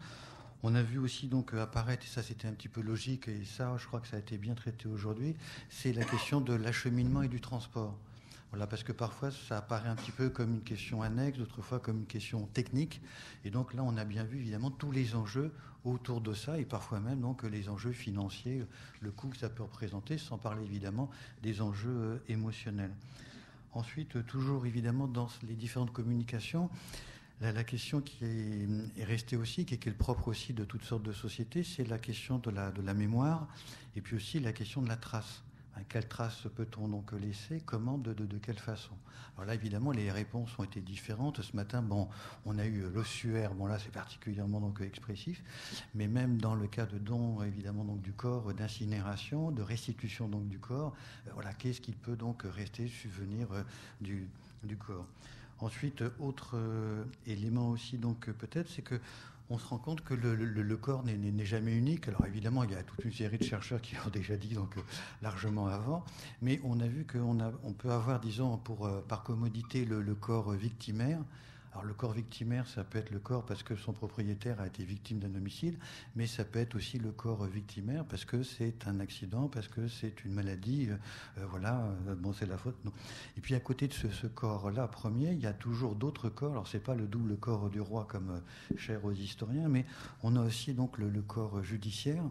On a vu aussi donc apparaître, et ça c'était un petit peu logique, et ça je crois que ça a été bien traité aujourd'hui, c'est la question de l'acheminement et du transport. Parce que parfois ça apparaît un petit peu comme une question annexe, d'autres fois comme une question technique. Et donc là, on a bien vu évidemment tous les enjeux autour de ça, et parfois même donc les enjeux financiers, le coût que ça peut représenter, sans parler évidemment des enjeux euh, émotionnels. Ensuite, toujours évidemment dans les différentes communications, la, question qui est, restée aussi, qui est, le propre aussi de toutes sortes de sociétés, c'est la question de la mémoire et puis aussi la question de la trace. Hein, quelle trace peut-on donc laisser Comment de, de, quelle façon? Alors là, évidemment, les réponses ont été différentes. Ce matin, bon, on a eu l'ossuaire. Bon, là, c'est particulièrement donc expressif. Mais même dans le cas de don, évidemment, donc du corps, d'incinération, de restitution donc du corps, euh, voilà, qu'est-ce qui peut donc rester souvenir euh, du, du corps? Ensuite, autre euh, élément aussi, donc peut-être, c'est que on se rend compte que le, corps n'est jamais unique. Alors évidemment, il y a toute une série de chercheurs qui l'ont déjà dit donc euh, largement avant, mais on a vu qu'on on peut avoir, disons, pour, euh, par commodité, le, corps victimaire, alors le corps victimaire, ça peut être le corps parce que son propriétaire a été victime d'un homicide, mais ça peut être aussi le corps victimaire parce que c'est un accident, parce que c'est une maladie. Euh, euh, voilà, euh, bon, c'est la faute. Et puis à côté de ce, corps-là, premier, il y a toujours d'autres corps. Alors c'est pas le double corps du roi comme cher aux historiens, mais on a aussi donc le corps judiciaire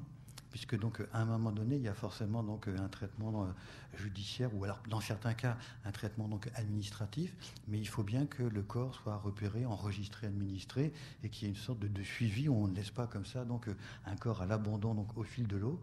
puisque donc à un moment donné, il y a forcément donc un traitement euh, judiciaire ou alors dans certains cas un traitement administratif, mais il faut bien que le corps soit repéré, enregistré, administré et qu'il y ait une sorte de, suivi où on ne laisse pas comme ça un corps à l'abandon au fil de l'eau.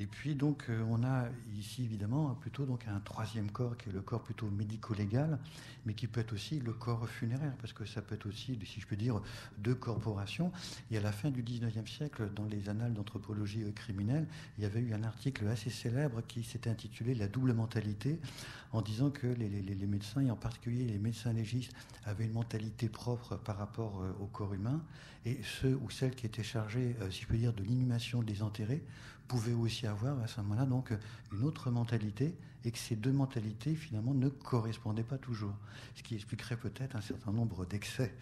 Et puis donc euh, on a ici évidemment plutôt donc un troisième corps qui est le corps plutôt médico-légal, mais qui peut être aussi le corps funéraire, parce que ça peut être aussi, si je peux dire, deux corporations. Et à la fin du 19e siècle, dans les annales d'anthropologie criminelle, il y avait eu un article assez célèbre qui s'était intitulé La double mentalité, en disant que les, les, médecins, et en particulier les médecins légistes, avaient une mentalité propre par rapport euh, au corps humain, et ceux ou celles qui étaient chargés, euh, si je peux dire, de l'inhumation des enterrés, pouvaient aussi avoir à ce moment-là donc une autre mentalité et que ces deux mentalités finalement ne correspondaient pas toujours. Ce qui expliquerait peut-être un certain nombre d'excès,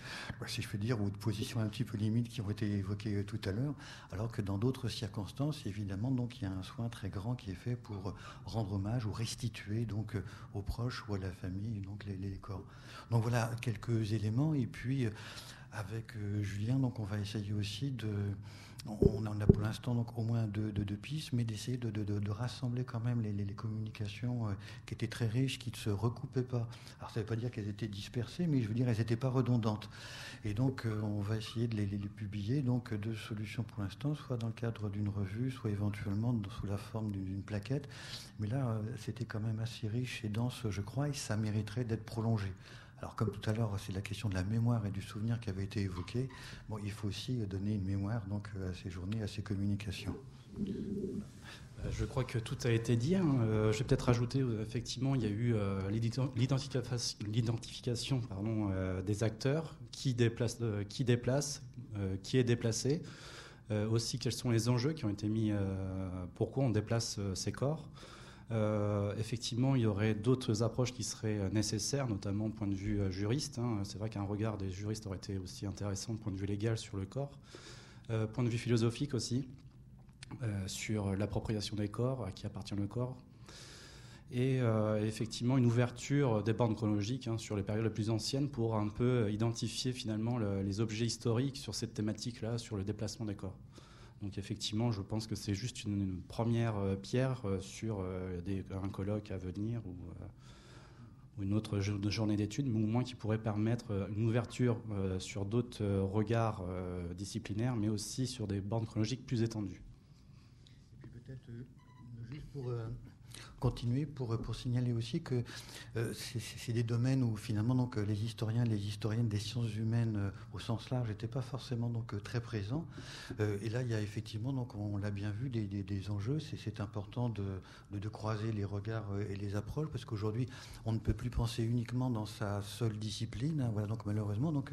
si je peux dire, ou de positions un petit peu limites qui ont été évoquées tout à l'heure, alors que dans d'autres circonstances, évidemment, donc il y a un soin très grand qui est fait pour rendre hommage ou restituer donc aux proches ou à la famille donc les, les corps. Donc voilà quelques éléments et puis avec euh, Julien, donc on va essayer aussi de on en a pour l'instant donc au moins deux, pistes, mais d'essayer de, rassembler quand même les, communications euh, qui étaient très riches, qui ne se recoupaient pas. Alors ça ne veut pas dire qu'elles étaient dispersées, mais je veux dire elles n'étaient pas redondantes. Et donc euh, on va essayer de les, publier. Donc deux solutions pour l'instant, soit dans le cadre d'une revue, soit éventuellement sous la forme d'une plaquette. Mais là, euh, c'était quand même assez riche et dense, je crois, et ça mériterait d'être prolongé. Alors comme tout à l'heure, c'est la question de la mémoire et du souvenir qui avait été évoquée. Il faut aussi donner une mémoire donc à ces journées, à ces communications. Euh, je crois que tout a été dit. Hein. Euh, je vais peut-être rajouter, euh, effectivement, il y a eu l'identification des acteurs, qui déplace, qui, déplace qui est déplacé, aussi quels sont les enjeux qui ont été mis, pourquoi on déplace ces corps. Euh, effectivement, il y aurait d'autres approches qui seraient euh, nécessaires, notamment point de vue euh, juriste. Hein. C'est vrai qu'un regard des juristes aurait été aussi intéressant point de vue légal sur le corps. point de vue philosophique aussi, sur l'appropriation des corps, à qui appartient le corps. Et effectivement, une ouverture des bornes chronologiques hein, sur les périodes les plus anciennes pour un peu identifier finalement les objets historiques sur cette thématique-là, sur le déplacement des corps. Donc effectivement, je pense que c'est juste une, première euh, pierre euh, sur euh, un colloque à venir ou, une autre journée d'études, mais au moins qui pourrait permettre une ouverture sur d'autres regards disciplinaires, mais aussi sur des bornes chronologiques plus étendues. peut-être juste pour continuer pour, pour signaler aussi que euh, c'est des domaines où finalement donc, les historiens les historiennes des sciences humaines euh, au sens large n'étaient pas forcément donc, euh, très présents. et là, il y a effectivement, donc, on l'a bien vu, des, des, enjeux. C'est important de, de, croiser les regards et les approches parce qu'aujourd'hui, on ne peut plus penser uniquement dans sa seule discipline. Hein, voilà, donc malheureusement, donc,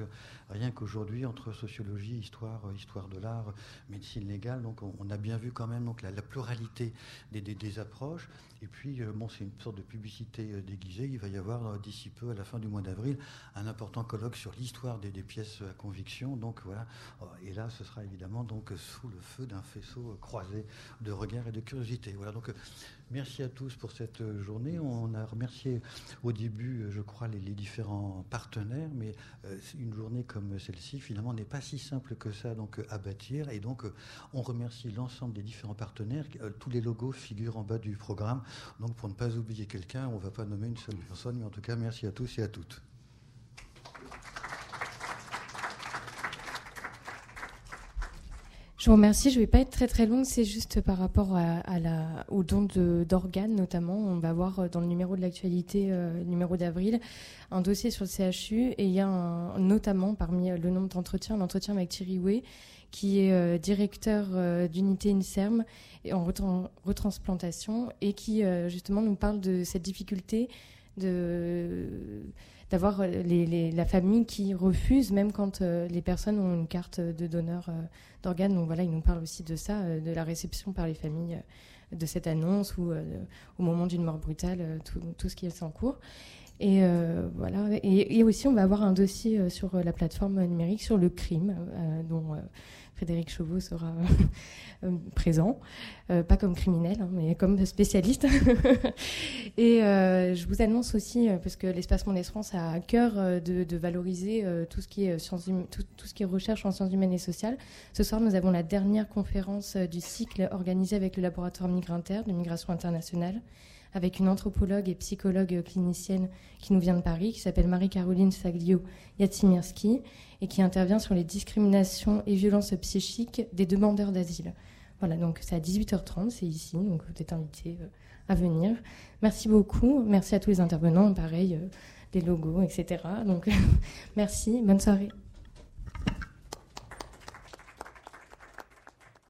rien qu'aujourd'hui, entre sociologie, histoire, histoire de l'art, médecine légale, donc on, a bien vu quand même donc, la, la pluralité des, des approches. Et puis, euh, bon, c'est une sorte de publicité euh, déguisée. Il va y avoir euh, d'ici peu, à la fin du mois d'avril, un important colloque sur l'histoire des, pièces à conviction. Donc voilà. Et là, ce sera évidemment donc sous le feu d'un faisceau croisé de regards et de curiosité. Voilà. Donc Merci à tous pour cette journée. On a remercié au début, je crois, les, différents partenaires, mais euh, une journée comme celle-ci, finalement, n'est pas si simple que ça donc, à bâtir. Et donc, on remercie l'ensemble des différents partenaires. Euh, tous les logos figurent en bas du programme. Donc, pour ne pas oublier quelqu'un, on ne va pas nommer une seule personne, mais en tout cas, merci à tous et à toutes. Je vous remercie. Je ne vais pas être très très longue. C'est juste par rapport à, au don d'organes, notamment. On va voir euh, dans le numéro de l'actualité, euh, numéro d'avril, un dossier sur le CHU. Et il y a notamment, parmi euh, le nombre d'entretiens, l'entretien avec Thierry Way, qui est directeur d'unité INSERM en retransplantation et qui, justement, nous parle de cette difficulté de d'avoir euh, la famille qui refuse, même quand euh, les personnes ont une carte de donneur euh, d'organes. Donc voilà, il nous parle aussi de ça, de la réception par les familles de cette annonce ou au moment d'une mort brutale, tout, ce qui est en cours. Et voilà. Et, aussi, on va avoir un dossier sur la plateforme numérique sur le crime, dont Frédéric Chauveau sera euh, présent, euh, pas comme criminel, hein, mais comme spécialiste. et euh, je vous annonce aussi, parce que l'espace Monde France a à cœur de, valoriser tout ce qui est sciences hum, tout, ce qui est recherche en sciences humaines et sociales. Ce soir, nous avons la dernière conférence du cycle organisée avec le laboratoire Migrinter de migration internationale avec une anthropologue et psychologue clinicienne qui nous vient de Paris, qui s'appelle Marie-Caroline Saglio-Yatsimirski, et qui intervient sur les discriminations et violences psychiques des demandeurs d'asile. Voilà, donc c'est à 18h30, c'est ici, donc vous êtes invités euh, à venir. Merci beaucoup, merci à tous les intervenants, pareil, euh, des logos, etc. Donc merci, bonne soirée.